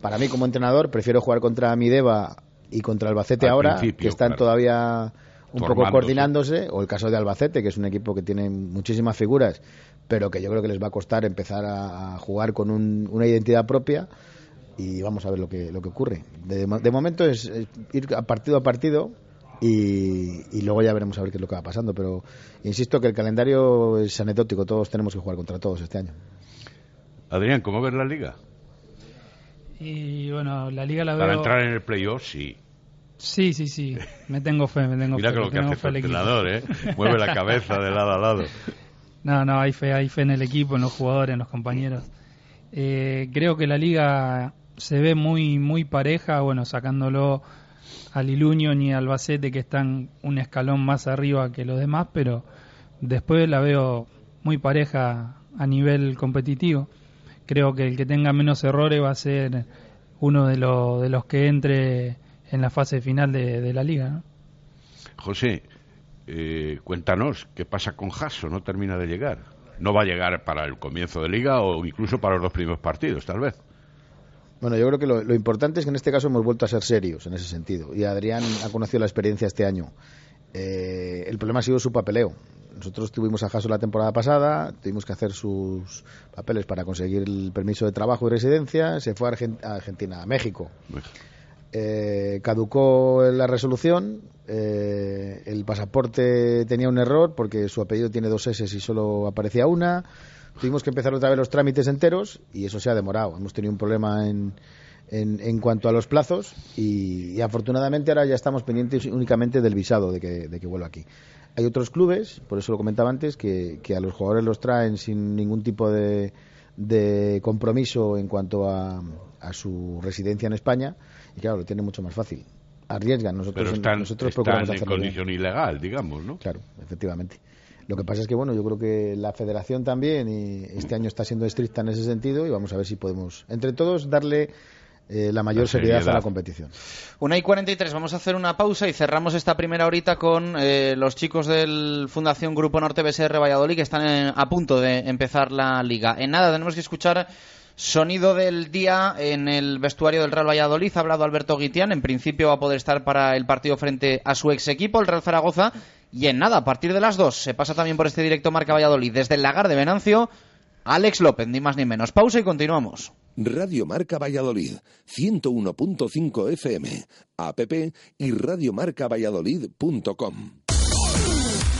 para mí como entrenador, prefiero jugar contra Mideva y contra Albacete Al ahora, que están claro. todavía un poco coordinándose, o el caso de Albacete, que es un equipo que tiene muchísimas figuras, pero que yo creo que les va a costar empezar a, a jugar con un- una identidad propia y vamos a ver lo que, lo que ocurre. De, mo- de momento es, es ir a partido a partido y, y luego ya veremos a ver qué es lo que va pasando. Pero insisto que el calendario es anecdótico, todos tenemos que jugar contra todos este año. Adrián, ¿cómo ves la liga? Y bueno, la liga la Para veo... entrar en el playoff, sí. Sí, sí, sí. Me tengo fe, me tengo Mira fe. que lo que hace el entrenador, ¿eh? Mueve la cabeza de lado a lado. No, no, hay fe, hay fe en el equipo, en los jugadores, en los compañeros. Eh, creo que la liga se ve muy, muy pareja, bueno, sacándolo al Iluño y al Albacete que están un escalón más arriba que los demás, pero después la veo muy pareja a nivel competitivo. Creo que el que tenga menos errores va a ser uno de, los de los que entre en la fase final de, de la liga. ¿no? José, eh, cuéntanos, ¿qué pasa con Jasso? No termina de llegar. No va a llegar para el comienzo de liga o incluso para los dos primeros partidos, tal vez. Bueno, yo creo que lo, lo importante es que en este caso hemos vuelto a ser serios en ese sentido. Y Adrián ha conocido la experiencia este año. Eh, el problema ha sido su papeleo. Nosotros tuvimos a Jaso la temporada pasada, tuvimos que hacer sus papeles para conseguir el permiso de trabajo y residencia, se fue a Argentina, a México. Eh, caducó la resolución, eh, el pasaporte tenía un error porque su apellido tiene dos S y solo aparecía una. Tuvimos que empezar otra vez los trámites enteros y eso se ha demorado. Hemos tenido un problema en, en, cuanto a los plazos y, y afortunadamente ahora ya estamos pendientes únicamente del visado de que, de que vuelva aquí. Hay otros clubes, por eso lo comentaba antes, que, que a los jugadores los traen sin ningún tipo de, de compromiso en cuanto a, a su residencia en España y claro, lo tienen mucho más fácil. Arriesgan, nosotros, Pero están, nosotros están procuramos en hacerlo bien. condición ilegal, digamos, ¿no? Claro, efectivamente. Lo que pasa es que, bueno, yo creo que la federación también y este año está siendo estricta en ese sentido y vamos a ver si podemos, entre todos, darle eh, la mayor La seriedad a la competición. Una y 43, vamos a hacer una pausa y cerramos esta primera horita con eh, los chicos del Fundación Grupo Norte BSR Valladolid que están en- a punto de empezar la liga. En nada, tenemos que escuchar sonido del día en el vestuario del Real Valladolid. Ha hablado Alberto Guitián, en principio va a poder estar para el partido frente a su ex equipo, el Real Zaragoza. Y en nada, a partir de las 2 se pasa también por este directo Marca Valladolid desde el lagar de Venancio. Alex López, ni más ni menos. Pausa y continuamos. Radio Marca Valladolid, 101.5 FM, app y radiomarcavalladolid.com.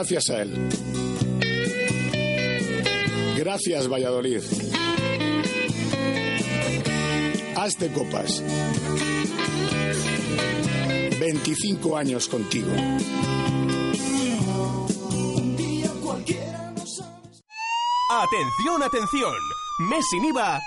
Gracias a él. Gracias Valladolid. Hazte copas. 25 años contigo. Atención, atención. Mes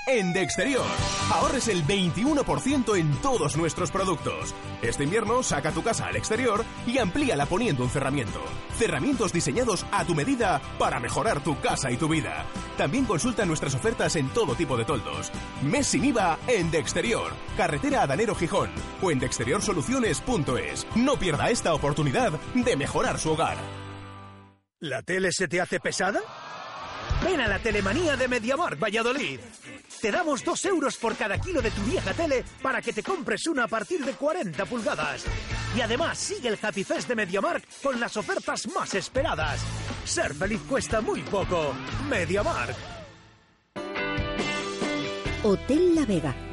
en De Exterior. Ahorres el 21% en todos nuestros productos. Este invierno saca tu casa al exterior y amplíala poniendo un cerramiento. Cerramientos diseñados a tu medida para mejorar tu casa y tu vida. También consulta nuestras ofertas en todo tipo de toldos. Mes en De Exterior. Carretera Adanero Gijón o en deexteriorsoluciones.es. No pierda esta oportunidad de mejorar su hogar. ¿La tele se te hace pesada? Ven a la telemanía de Mediamar Valladolid. Te damos dos euros por cada kilo de tu vieja tele para que te compres una a partir de 40 pulgadas. Y además sigue el Happy Fest de Mediamark con las ofertas más esperadas. Ser feliz cuesta muy poco. Mediamark. Hotel La Vega.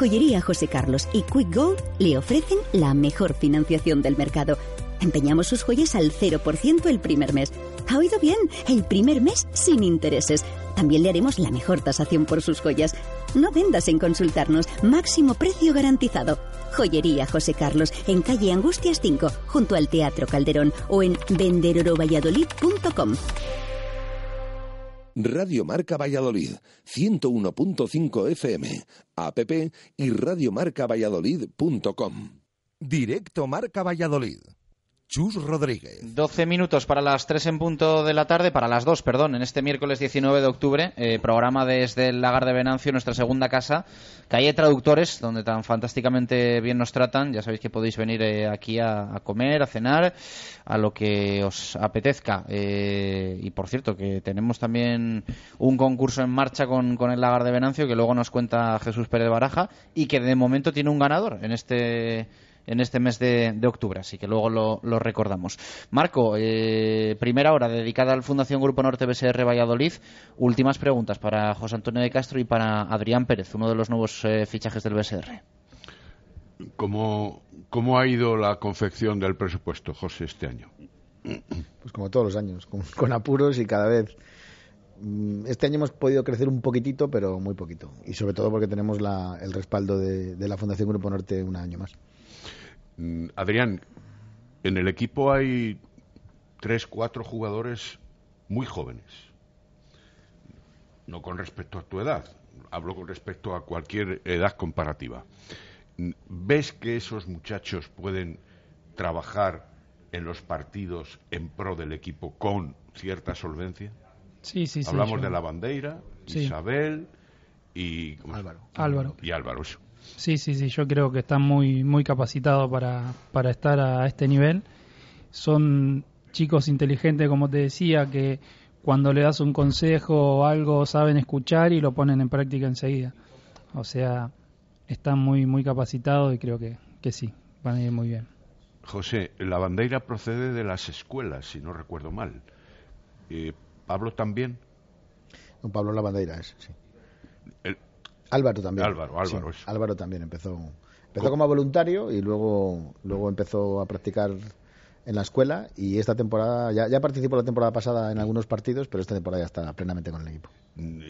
Joyería José Carlos y Quick Gold le ofrecen la mejor financiación del mercado. Empeñamos sus joyas al 0% el primer mes. ¿Ha oído bien? El primer mes sin intereses. También le haremos la mejor tasación por sus joyas. No vendas en consultarnos. Máximo precio garantizado. Joyería José Carlos, en calle Angustias 5, junto al Teatro Calderón o en venderorovalladolid.com. Radio Marca Valladolid, 101.5 FM, app y radiomarcavalladolid.com. Directo Marca Valladolid. Chus Rodríguez. 12 minutos para las 3 en punto de la tarde, para las 2, perdón, en este miércoles 19 de octubre, eh, programa desde el Lagar de Venancio, nuestra segunda casa, calle Traductores, donde tan fantásticamente bien nos tratan. Ya sabéis que podéis venir eh, aquí a, comer, a cenar, a lo que os apetezca. Eh, y por cierto, que tenemos también un concurso en marcha con, con el Lagar de Venancio, que luego nos cuenta Jesús Pérez Baraja, y que de momento tiene un ganador en este en este mes de, de octubre, así que luego lo, lo recordamos. Marco, eh, primera hora dedicada al Fundación Grupo Norte BSR Valladolid. Últimas preguntas para José Antonio de Castro y para Adrián Pérez, uno de los nuevos eh, fichajes del BSR. ¿Cómo, ¿Cómo ha ido la confección del presupuesto, José, este año? Pues como todos los años, con, con apuros y cada vez este año hemos podido crecer un poquitito, pero muy poquito. Y sobre todo porque tenemos la, el respaldo de, de, la Fundación Grupo Norte un año más. Mm, Adrián, en el equipo hay tres, cuatro jugadores muy jóvenes. No con respecto a tu edad, hablo con respecto a cualquier edad comparativa. ¿Ves que esos muchachos pueden trabajar en los partidos en pro del equipo con cierta solvencia? Sí, sí, sí. Hablamos yo... de la bandera, Sí. Isabel y Álvaro. Álvaro. Y Álvaro. Sí, sí, sí, yo creo que están muy, muy capacitados para, para estar a este nivel. Son chicos inteligentes, como te decía, que cuando le das un consejo o algo saben escuchar y lo ponen en práctica enseguida. O sea, están muy, muy capacitados y creo que, que sí, van a ir muy bien. José, la bandera procede de las escuelas, si no recuerdo mal. Eh, ¿Pablo también? Don Pablo la bandera es, sí. El... Álvaro también. Álvaro, Álvaro. Sí, Álvaro también empezó. Empezó como voluntario y luego, luego empezó a practicar en la escuela y esta temporada, ya, ya participó la temporada pasada en algunos partidos, pero esta temporada ya está plenamente con el equipo.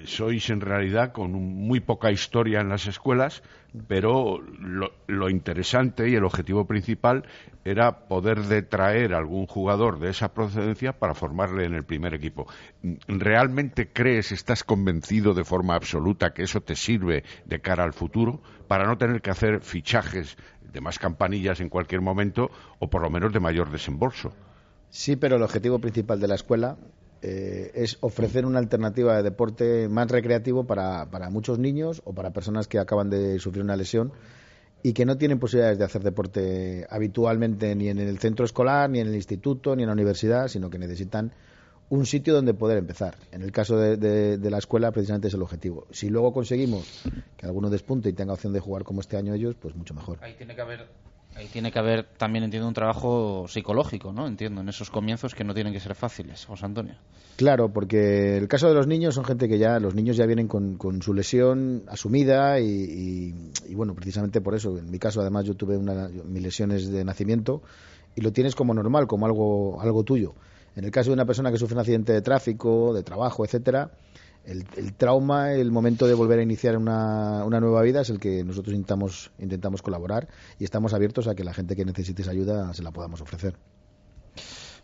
Sois en realidad con muy poca historia en las escuelas, pero lo, lo, interesante y el objetivo principal era poder detraer a algún jugador de esa procedencia para formarle en el primer equipo. ¿Realmente crees, estás convencido de forma absoluta que eso te sirve de cara al futuro para no tener que hacer fichajes de más campanillas en cualquier momento o por lo menos de mayor desembolso? Sí, pero el objetivo principal de la escuela eh, es ofrecer una alternativa de deporte más recreativo para, para, muchos niños o para personas que acaban de sufrir una lesión y que no tienen posibilidades de hacer deporte habitualmente ni en el centro escolar, ni en el instituto, ni en la universidad, sino que necesitan un sitio donde poder empezar. En el caso de, de, de la escuela, precisamente es el objetivo. Si luego conseguimos que alguno despunte y tenga opción de jugar como este año ellos, pues mucho mejor. Ahí tiene que haber Ahí tiene que haber también, entiendo, un trabajo psicológico, ¿no? Entiendo, en esos comienzos que no tienen que ser fáciles, José Antonio. Claro, porque el caso de los niños son gente que ya, los niños ya vienen con, con su lesión asumida y, y- y, bueno, precisamente por eso, en mi caso además yo tuve una, mis lesiones de nacimiento y lo tienes como normal, como algo, algo tuyo. En el caso de una persona que sufre un accidente de tráfico, de trabajo, etcétera, el, el trauma, el momento de volver a iniciar una, nueva vida es el que nosotros intentamos, intentamos colaborar y estamos abiertos a que la gente que necesite esa ayuda se la podamos ofrecer.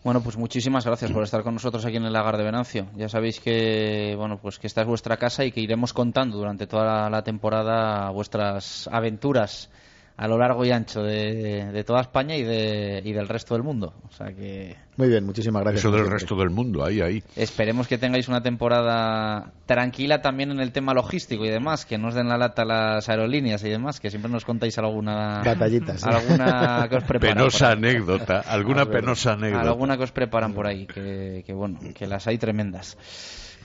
Bueno, pues muchísimas gracias por estar con nosotros aquí en el Lagar de Venancio. Ya sabéis que, bueno, pues que esta es vuestra casa y que iremos contando durante toda la temporada vuestras aventuras a lo largo y ancho de, de toda España y, de, y del resto del mundo. O sea que Muy bien, muchísimas gracias. Eso del resto del mundo, ahí, ahí. esperemos que tengáis una temporada tranquila también en el tema logístico y demás, que no os den la lata las aerolíneas y demás, que siempre nos contáis alguna Batallitas, sí. alguna que os preparan. Penosa anécdota, alguna penosa anécdota. Alguna que os preparan por ahí, que, que bueno, que las hay tremendas.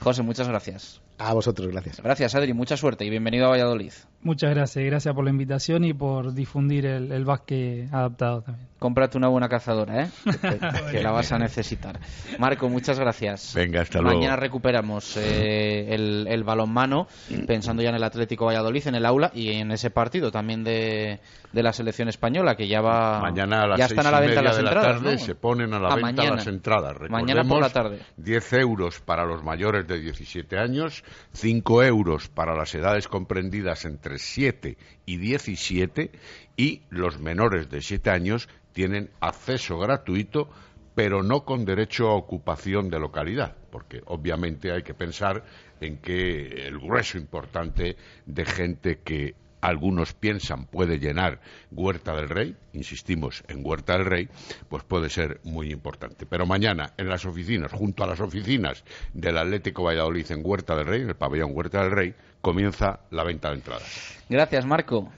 José, muchas gracias. A vosotros, gracias. Gracias, Adri, mucha suerte y bienvenido a Valladolid. Muchas gracias, gracias por la invitación y por difundir el, el básquet adaptado también. Cómprate una buena cazadora, ¿eh? Que, la vas a necesitar. Marco, muchas gracias. Venga, hasta luego. Mañana recuperamos eh, el, el balonmano, pensando ya en el Atlético Valladolid, en el aula y en ese partido también de, de la selección española, que ya va. Mañana a las ya seis están a la y venta media las de la entradas. tarde ¿no? se ponen a la Ah, venta mañana. las entradas. Mañana por la Recordemos, tarde. 10 euros para los mayores de 17 años, 5 euros para las edades comprendidas entre 7 y 17 y los menores de 7 años tienen acceso gratuito pero no con derecho a ocupación de localidad, porque obviamente hay que pensar en que el grueso importante de gente que algunos piensan puede llenar Huerta del Rey, insistimos en Huerta del Rey, pues puede ser muy importante. Pero mañana en las oficinas, junto a las oficinas del Atlético Valladolid en Huerta del Rey, en el pabellón Huerta del Rey, comienza la venta de entradas. Gracias, Marco.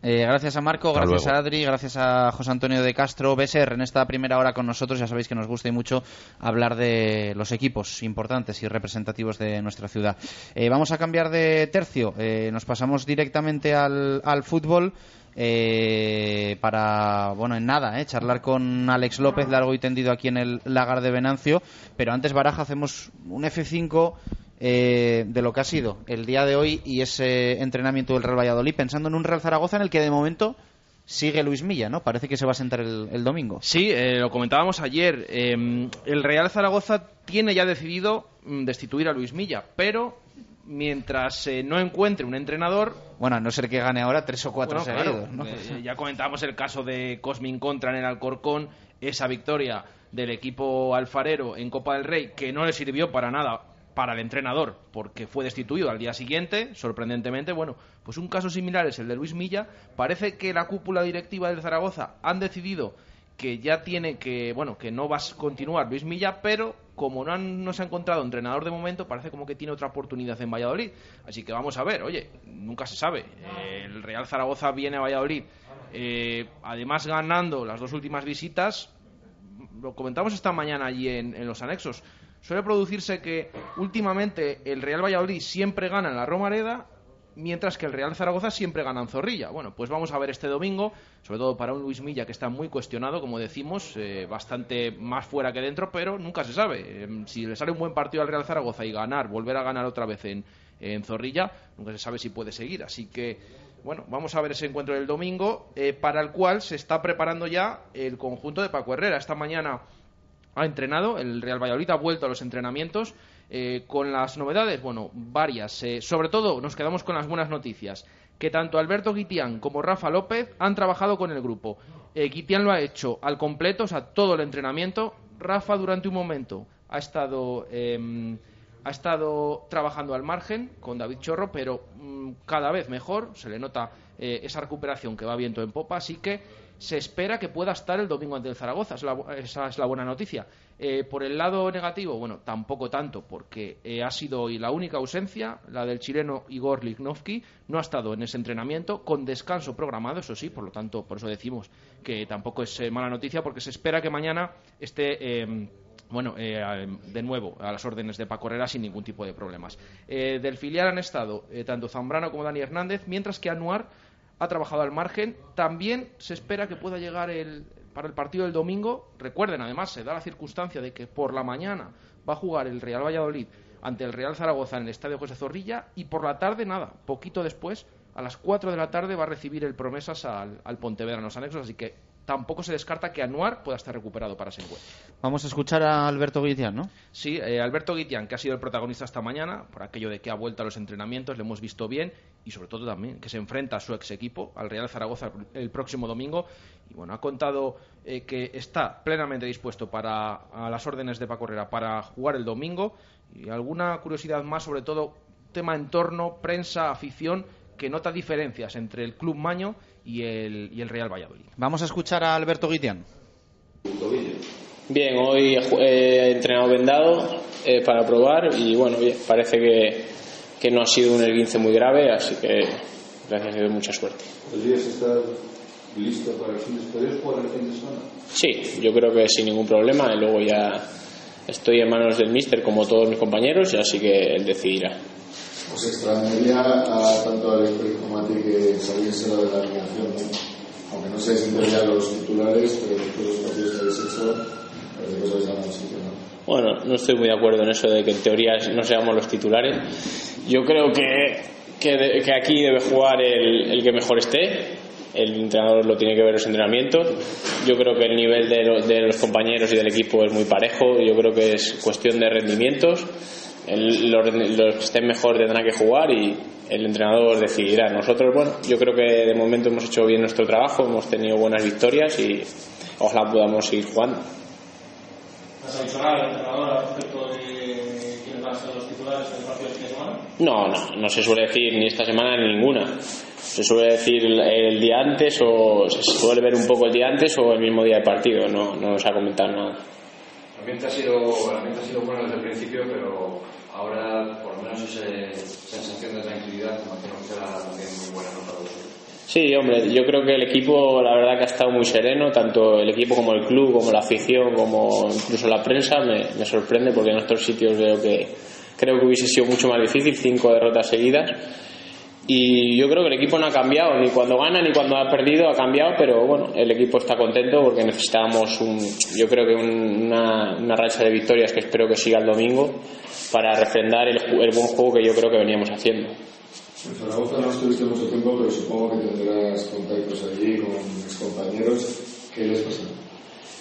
Eh, gracias a Marco, Hasta gracias luego. a Adri, gracias a José Antonio de Castro Beser en esta primera hora con nosotros. Ya sabéis que nos gusta y mucho hablar de los equipos importantes y representativos de nuestra ciudad. Eh, vamos a cambiar de tercio. Eh, nos pasamos directamente al, al fútbol. eh, para, bueno, en nada, eh, charlar con Alex López largo y tendido aquí en el Lagar de Venancio. Pero antes, Baraja, hacemos un F5 eh, de lo que ha sido el día de hoy y ese entrenamiento del Real Valladolid, pensando en un Real Zaragoza en el que de momento sigue Luis Milla, ¿no? Parece que se va a sentar el, el domingo. Sí, eh, lo comentábamos ayer. eh, el Real Zaragoza tiene ya decidido mm, destituir a Luis Milla, pero mientras eh, no encuentre un entrenador. Bueno, a no ser que gane ahora tres o cuatro Bueno, claro, seguidos, ¿no? eh, ya comentábamos el caso de Cosmin Contra en el Alcorcón, esa victoria del equipo alfarero en Copa del Rey, que no le sirvió para nada para el entrenador, porque fue destituido al día siguiente, sorprendentemente. Bueno, pues un caso similar es el de Luis Milla. Parece que la cúpula directiva del Zaragoza han decidido que ya tiene que, bueno, que no va a continuar Luis Milla, pero como no, han- no se ha encontrado entrenador de momento, parece como que tiene otra oportunidad en Valladolid. Así que vamos a ver, oye, nunca se sabe. El Real Zaragoza viene a Valladolid, eh, además ganando las dos últimas visitas, lo comentamos esta mañana allí en los anexos. Suele producirse que últimamente el Real Valladolid siempre gana en la Romareda, mientras que el Real Zaragoza siempre gana en Zorrilla. Bueno, pues vamos a ver este domingo, sobre todo para un Luis Milla que está muy cuestionado, como decimos, eh, bastante más fuera que dentro, pero nunca se sabe. Eh, si le sale un buen partido al Real Zaragoza y ganar, volver a ganar otra vez en, en Zorrilla, nunca se sabe si puede seguir. Así que, bueno, vamos a ver ese encuentro del domingo, eh, para el cual se está preparando ya el conjunto de Paco Herrera. Esta mañana ha entrenado, el Real Valladolid ha vuelto a los entrenamientos eh, con las novedades, bueno, varias. Eh, sobre todo nos quedamos con las buenas noticias, que tanto Alberto Guitián como Rafa López han trabajado con el grupo. Eh, lo ha hecho al completo, o sea, todo el entrenamiento. Rafa durante un momento ha estado... eh, ha estado trabajando al margen con David Chorro, pero mm, cada vez mejor, se le nota eh, esa recuperación que va viento en popa, así que se espera que pueda estar el domingo ante el Zaragoza, es la esa es la buena noticia. Eh, por el lado negativo, bueno, tampoco tanto, porque eh, ha sido hoy la única ausencia, la del chileno Igor Lignovsky, no ha estado en ese entrenamiento, con descanso programado, eso sí, por lo tanto, por eso decimos que tampoco es eh, mala noticia, porque se espera que mañana esté... eh, bueno, eh, a- de nuevo, a las órdenes de Paco Herrera sin ningún tipo de problemas. Eh, del filial han estado eh, tanto Zambrano como Dani Hernández, mientras que Anuar ha trabajado al margen. También se espera que pueda llegar el, para el partido del domingo. Recuerden, además, se da la circunstancia de que por la mañana va a jugar el Real Valladolid ante el Real Zaragoza en el Estadio José Zorrilla y por la tarde, nada, poquito después, a las 4 de la tarde va a recibir el Promesas al, al Pontevedra en los anexos, así que tampoco se descarta que Anuar pueda estar recuperado para ese encuentro. Vamos a escuchar a Alberto Guitián, ¿no? Sí, eh, Alberto Guitián, que ha sido el protagonista esta mañana, por aquello de que ha vuelto a los entrenamientos, le hemos visto bien y sobre todo también que se enfrenta a su ex equipo, al Real Zaragoza, el próximo domingo. Y bueno, ha contado eh, que está plenamente dispuesto para a las órdenes de Paco Herrera para jugar el domingo. Y alguna curiosidad más, sobre todo tema entorno, prensa, afición, que nota diferencias entre el Club Maño y el, y el Real Valladolid. Vamos a escuchar a Alberto Guitián. Bien, hoy he entrenado vendado eh, para probar y bueno, bien, parece que, que no ha sido un esguince muy grave, así que gracias a Dios mucha suerte. ¿Podrías estar listo para el fin de semana? jugar el fin de semana? Sí, yo creo que sin ningún problema y luego ya estoy en manos del míster como todos mis compañeros, así que él decidirá. Os extrañaría a tanto a Héctor como a ti que saliese lo de la alineación, ¿no? aunque no seáis teoría los titulares, pero después de los partidos que habéis hecho, parece que os habéis un sitio, ¿no? Bueno, no estoy muy de acuerdo en eso de que en teoría no seamos los titulares. Yo creo que, que, de- que aquí debe jugar el, el que mejor esté. El entrenador lo tiene que ver los entrenamientos. Yo creo que el nivel de, lo- de los compañeros y del equipo es muy parejo. Yo creo que es cuestión de rendimientos. El- los, los que estén mejor tendrán que jugar y el entrenador decidirá. Nosotros, bueno, yo creo que de momento hemos hecho bien nuestro trabajo, hemos tenido buenas victorias y ojalá podamos seguir jugando. ¿Has dicho nada al entrenador respecto de quiénes van a ser los titulares del partido del fin de semana? No, no, no se suele decir ni esta semana ni ninguna. Se suele decir el, el día antes o se suele ver un poco el día antes o el mismo día de partido. No, no nos ha comentado nada. Ambiente ha sido, el ambiente ha sido bueno desde el principio, pero ahora por lo menos esa sensación de tranquilidad imagino que será también muy buena ¿no? para vosotros. Sí, hombre, yo creo que el equipo, la verdad que ha estado muy sereno, tanto el equipo como el club, como la afición, como incluso la prensa, me, me sorprende porque en otros sitios veo que creo que hubiese sido mucho más difícil, cinco derrotas seguidas. Y yo creo que el equipo no ha cambiado, ni cuando gana ni cuando ha perdido ha cambiado, pero bueno, el equipo está contento porque necesitábamos un, yo creo que un- una, una racha de victorias que espero que siga el domingo para refrendar el, buen juego que yo creo que veníamos haciendo. En Zaragoza no estuviste mucho tiempo, pero supongo que tendrás contactos allí con mis compañeros. ¿Qué les pasa?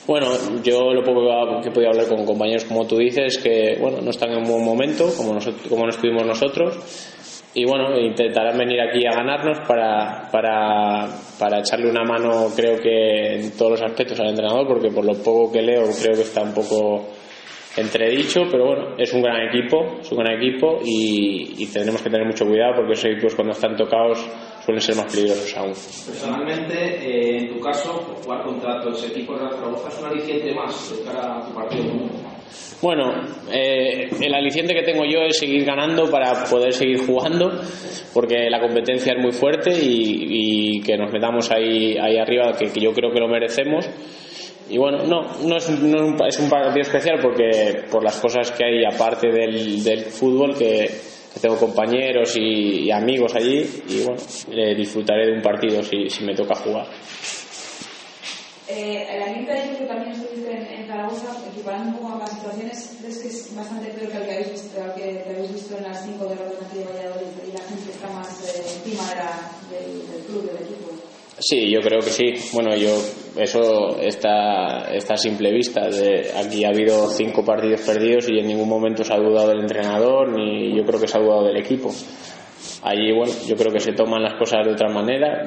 Bueno, yo lo poco que he podido hablar con compañeros como tú dices, que bueno, no están en un buen momento, como, nosotros, como no estuvimos nosotros, y bueno, intentarán venir aquí a ganarnos para, para, para echarle una mano, creo que en todos los aspectos al entrenador, porque por lo poco que leo creo que está un poco entredicho, pero bueno, es un gran equipo, es un gran equipo y, y tendremos que tener mucho cuidado porque esos equipos cuando están tocados suelen ser más peligrosos aún. Personalmente, eh, en tu caso, jugar contra los equipos de la Zaragoza es un aliciente más de cara a tu partido. ¿No? Bueno, eh, el aliciente que tengo yo es seguir ganando para poder seguir jugando, porque la competencia es muy fuerte y, que nos metamos ahí, ahí arriba, que, yo creo que lo merecemos. Y bueno, no, no es, un- no es un, es un partido especial porque por las cosas que hay aparte del, fútbol, que, tengo compañeros y, amigos allí, y bueno, eh, disfrutaré de un partido si me toca jugar. Eh, el ambiente de ayer que también estuviste en, en Zaragoza, equiparando un poco ambas situaciones, ¿crees que es bastante peor que el que habéis visto, que, que habéis visto en las cinco derrotas aquí de Valladolid y la gente está más eh, encima de la- del, del club, del equipo? Sí, yo creo que sí. Bueno, yo eso está, está a simple vista. De, aquí ha habido cinco partidos perdidos y en ningún momento se ha dudado del entrenador ni yo creo que se ha dudado del equipo. Allí, bueno, yo creo que se toman las cosas de otra manera.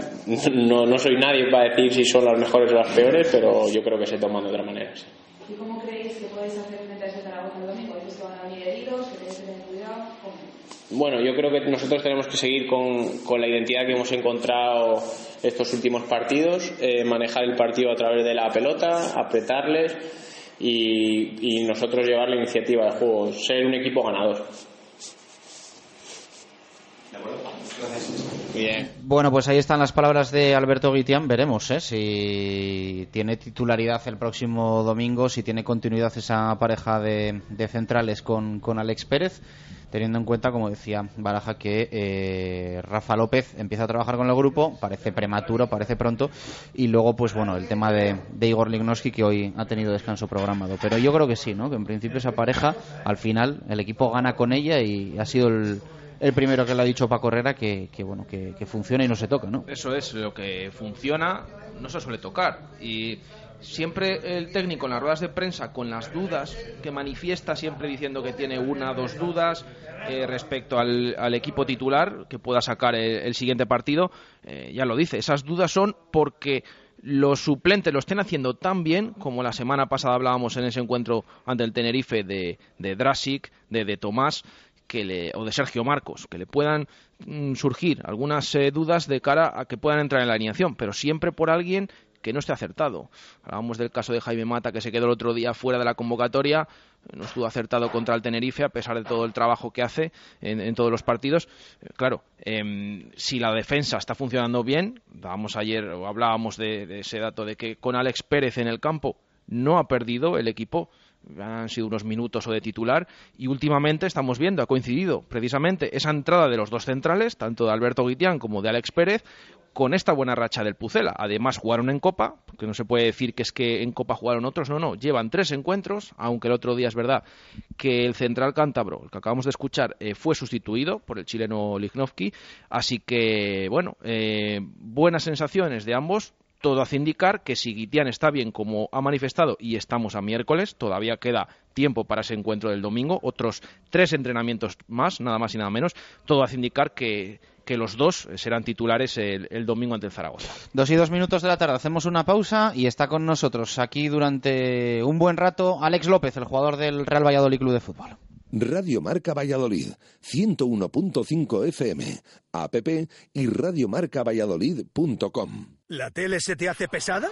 No, no soy nadie para decir si son las mejores o las peores, pero yo creo que se toman de otra manera. sí. ¿Y cómo creéis que podéis hacer frente a ese Zaragoza el domingo? ¿Dices que van a venir heridos? ¿Que tenéis que tener cuidado? ¿Cómo? Bueno, yo creo que nosotros tenemos que seguir con, con la identidad que hemos encontrado estos últimos partidos, eh, manejar el partido a través de la pelota, apretarles y, y nosotros llevar la iniciativa del juego, ser un equipo ganador. Bueno, pues ahí están las palabras de Alberto Guitián. Veremos ¿eh? si tiene titularidad el próximo domingo, si tiene continuidad esa pareja de, de centrales con, con Alex Pérez teniendo en cuenta, como decía Baraja, que eh, Rafa López empieza a trabajar con el grupo, parece prematuro, parece pronto, y luego, pues bueno, el tema de, Igor Lignoski, que hoy ha tenido descanso programado. Pero yo creo que sí, ¿no? Que en principio esa pareja, al final, el equipo gana con ella y ha sido el, primero que le ha dicho Paco Herrera que, bueno que, que, funciona y no se toca, ¿no? Eso es lo que funciona, no se suele tocar y siempre el técnico en las ruedas de prensa con las dudas que manifiesta siempre diciendo que tiene una dos dudas eh, respecto al, equipo titular que pueda sacar el, siguiente partido eh, ya lo dice esas dudas son porque los suplentes lo estén haciendo tan bien como la semana pasada hablábamos en ese encuentro ante el Tenerife de, de de, de Tomás o de Sergio Marcos, que le puedan mm, surgir algunas eh, dudas de cara a que puedan entrar en la alineación, pero siempre por alguien que no esté acertado. Hablábamos del caso de Jaime Mata, que se quedó el otro día fuera de la convocatoria, no estuvo acertado contra el Tenerife, a pesar de todo el trabajo que hace en, todos los partidos. Eh, claro, em, si la defensa está funcionando bien, dábamos ayer, o hablábamos de ese dato de que con Alex Pérez en el campo no ha perdido el equipo han sido unos minutos o de titular y últimamente estamos viendo, ha coincidido precisamente esa entrada de los dos centrales, tanto de Alberto Guitián como de Alex Pérez, con esta buena racha del Pucela. Además jugaron en Copa, porque no se puede decir que es que en Copa jugaron otros, no, no, llevan tres encuentros, aunque el otro día es verdad que el central cántabro, el que acabamos de escuchar, eh, fue sustituido por el chileno Lichnowsky, así que bueno, eh, buenas sensaciones de ambos, todo hace indicar que si Guitián está bien como ha manifestado y estamos a miércoles, todavía queda tiempo para ese encuentro del domingo, otros tres entrenamientos más, nada más y nada menos, todo hace indicar que, los dos serán titulares el, el, domingo ante el Zaragoza. Dos y dos minutos de la tarde, hacemos una pausa y está con nosotros aquí durante un buen rato Alex López, el jugador del Real Valladolid Club de Fútbol. Radio Marca Valladolid, 101.5 FM, app y radiomarcavalladolid.com. ¿La tele se te hace pesada?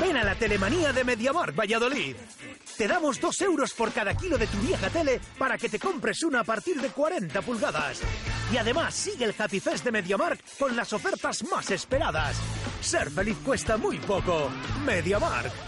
Ven a la telemanía de Mediamar Valladolid. Te damos dos euros por cada kilo de tu vieja tele para que te compres una a partir de 40 pulgadas. Y además sigue el Happy de Mediamark con las ofertas más esperadas. Ser feliz cuesta muy poco. Mediamark.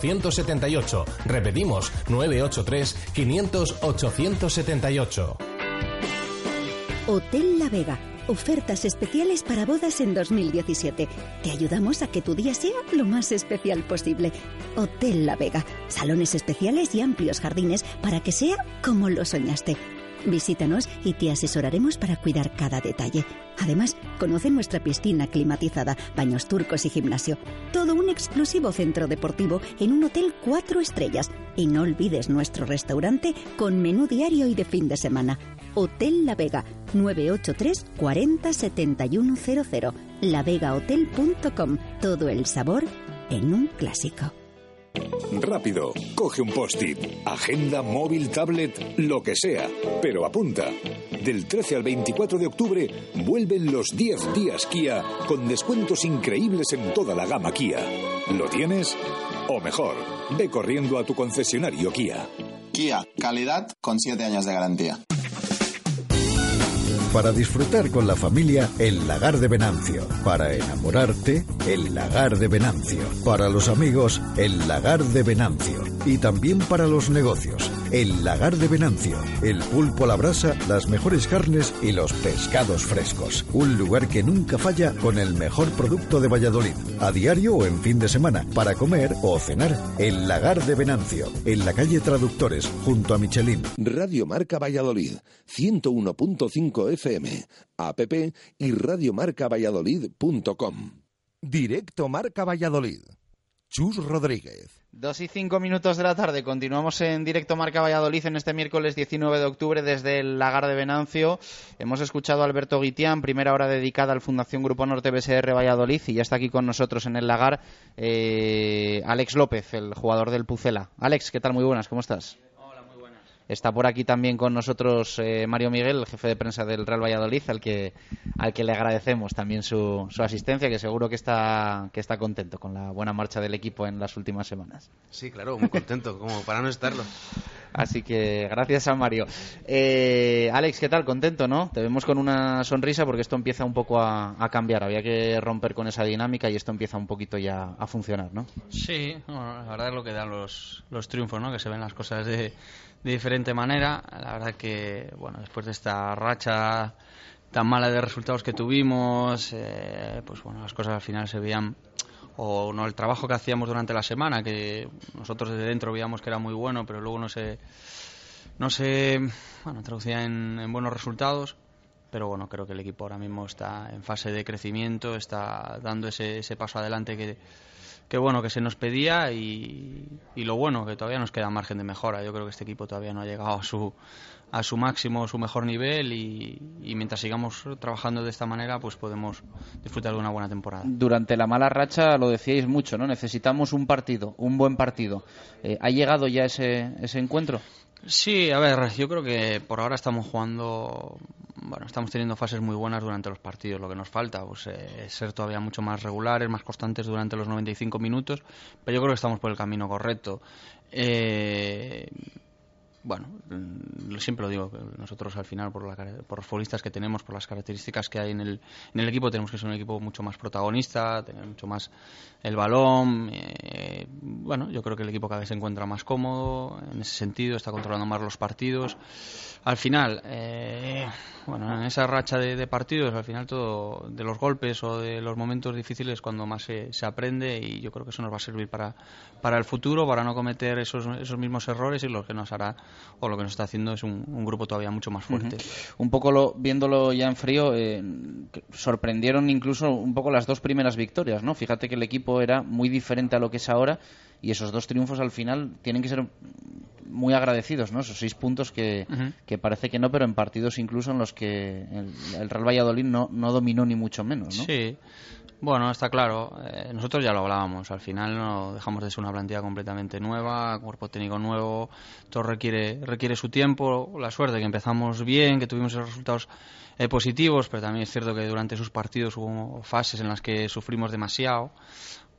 878. Repetimos, 983 500 878. Hotel La Vega. Ofertas especiales para bodas en 2017. Te ayudamos a que tu día sea lo más especial posible. Hotel La Vega. Salones especiales y amplios jardines para que sea como lo soñaste. Visítanos y te asesoraremos para cuidar cada detalle. Además, conoce nuestra piscina climatizada, baños turcos y gimnasio. Todo un exclusivo centro deportivo en un hotel cuatro estrellas. Y no olvides nuestro restaurante con menú diario y de fin de semana. Hotel La Vega, 983 40 7100. lavegahotel.com. Todo el sabor en un clásico. Rápido, coge un post-it, agenda, móvil, tablet, lo que sea, pero apunta. Del 13 al 24 de octubre vuelven los 10 días Kia con descuentos increíbles en toda la gama Kia. ¿Lo tienes? O mejor, ve corriendo a tu concesionario Kia. Kia, calidad con 7 años de garantía. Para disfrutar con la familia, el lagar de Venancio. Para enamorarte, el lagar de Venancio. Para los amigos, el lagar de Venancio. Y también para los negocios, el lagar de Venancio. El pulpo a la brasa, las mejores carnes y los pescados frescos. Un lugar que nunca falla con el mejor producto de Valladolid. A diario o en fin de semana, para comer o cenar. El lagar de Venancio. En la calle Traductores, junto a Michelin. Radio Marca Valladolid, 101.5 FM, app y radiomarcavalladolid.com. Directo Marca Valladolid. Chus Rodríguez. Dos y cinco minutos de la tarde. Continuamos en directo Marca Valladolid en este miércoles 19 de octubre desde el Lagar de Venancio. Hemos escuchado a Alberto Guitián, primera hora dedicada al Fundación Grupo Norte BSR Valladolid y ya está aquí con nosotros en el Lagar eh, Alex López, el jugador del Pucela. Alex, ¿qué tal? Muy buenas, ¿cómo estás? Está por aquí también con nosotros eh, Mario Miguel, el jefe de prensa del Real Valladolid, al que, al que le agradecemos también su, su asistencia, que seguro que está, que está contento con la buena marcha del equipo en las últimas semanas. Sí, claro, muy contento, como para no estarlo. Así que gracias a Mario. Eh, Alex, ¿qué tal? Contento, ¿no? Te vemos con una sonrisa porque esto empieza un poco a, a, cambiar. Había que romper con esa dinámica y esto empieza un poquito ya a funcionar, ¿no? Sí, bueno, la verdad es lo que dan los, los triunfos, ¿no? Que se ven las cosas de, de diferente manera. La verdad que, bueno, después de esta racha tan mala de resultados que tuvimos, eh, pues bueno, las cosas al final se veían o no el trabajo que hacíamos durante la semana que nosotros desde dentro veíamos que era muy bueno pero luego no se no se bueno traducía en, en, buenos resultados pero bueno creo que el equipo ahora mismo está en fase de crecimiento está dando ese, ese paso adelante que que bueno que se nos pedía y, y, lo bueno que todavía nos queda margen de mejora. Yo creo que este equipo todavía no ha llegado a su a su máximo su mejor nivel y, y, mientras sigamos trabajando de esta manera pues podemos disfrutar de una buena temporada. Durante la mala racha lo decíais mucho no necesitamos un partido un buen partido. Eh, ha llegado ya ese ese encuentro Sí, a ver, yo creo que por ahora estamos jugando, bueno, estamos teniendo fases muy buenas durante los partidos. Lo que nos falta pues, eh, es ser todavía mucho más regulares, más constantes durante los 95 minutos, pero yo creo que estamos por el camino correcto. Eh, bueno, siempre lo digo, nosotros al final, por, la, por, los futbolistas que tenemos, por las características que hay en el, en el equipo, tenemos que ser un equipo mucho más protagonista, tener mucho más el balón. Eh, bueno, yo creo que el equipo cada vez se encuentra más cómodo en ese sentido, está controlando más los partidos. Al final, eh, bueno, en esa racha de, partidos, al final todo de los golpes o de los momentos difíciles cuando más se, se, aprende y yo creo que eso nos va a servir para, para el futuro, para no cometer esos, esos mismos errores y lo que nos hará o lo que nos está haciendo es un, grupo todavía mucho más fuerte. Un poco lo, viéndolo ya en frío, eh, sorprendieron incluso un poco las dos primeras victorias, ¿no? Fíjate que el equipo era muy diferente a lo que es ahora y esos dos triunfos al final tienen que ser muy agradecidos, ¿no? Esos seis puntos que, uh -huh. que parece que no, pero en partidos incluso en los que el, el Real Valladolid no, no, dominó ni mucho menos, ¿no? Sí. Bueno, está claro. Eh, nosotros ya lo hablábamos. Al final no dejamos de ser una plantilla completamente nueva, cuerpo técnico nuevo. Todo requiere requiere su tiempo. La suerte que empezamos bien, que tuvimos esos resultados eh, positivos, pero también es cierto que durante esos partidos hubo fases en las que sufrimos demasiado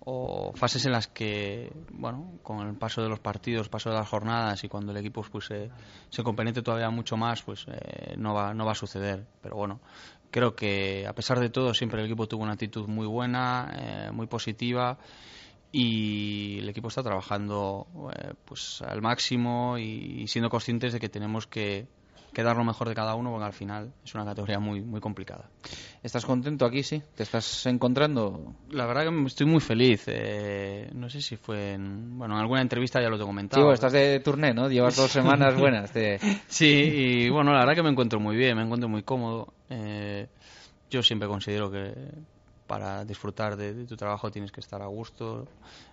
o fases en las que, bueno, con el paso de los partidos, paso de las jornadas y cuando el equipo pues, se, se compenetre todavía mucho más, pues eh, no, va, no va a suceder. Pero bueno, creo que a pesar de todo siempre el equipo tuvo una actitud muy buena, eh, muy positiva y el equipo está trabajando eh, pues al máximo y, y siendo conscientes de que tenemos que que dar lo mejor de cada uno, porque al final es una categoría muy muy complicada. ¿Estás contento aquí, sí? ¿Te estás encontrando? La verdad que estoy muy feliz. Eh, no sé si fue en, bueno, en alguna entrevista ya lo te he comentado. Sí, estás de turné, ¿no? Llevas dos semanas buenas. Sí, y bueno, la verdad que me encuentro muy bien, me encuentro muy cómodo. Eh, yo siempre considero que para disfrutar de, de, tu trabajo tienes que estar a gusto.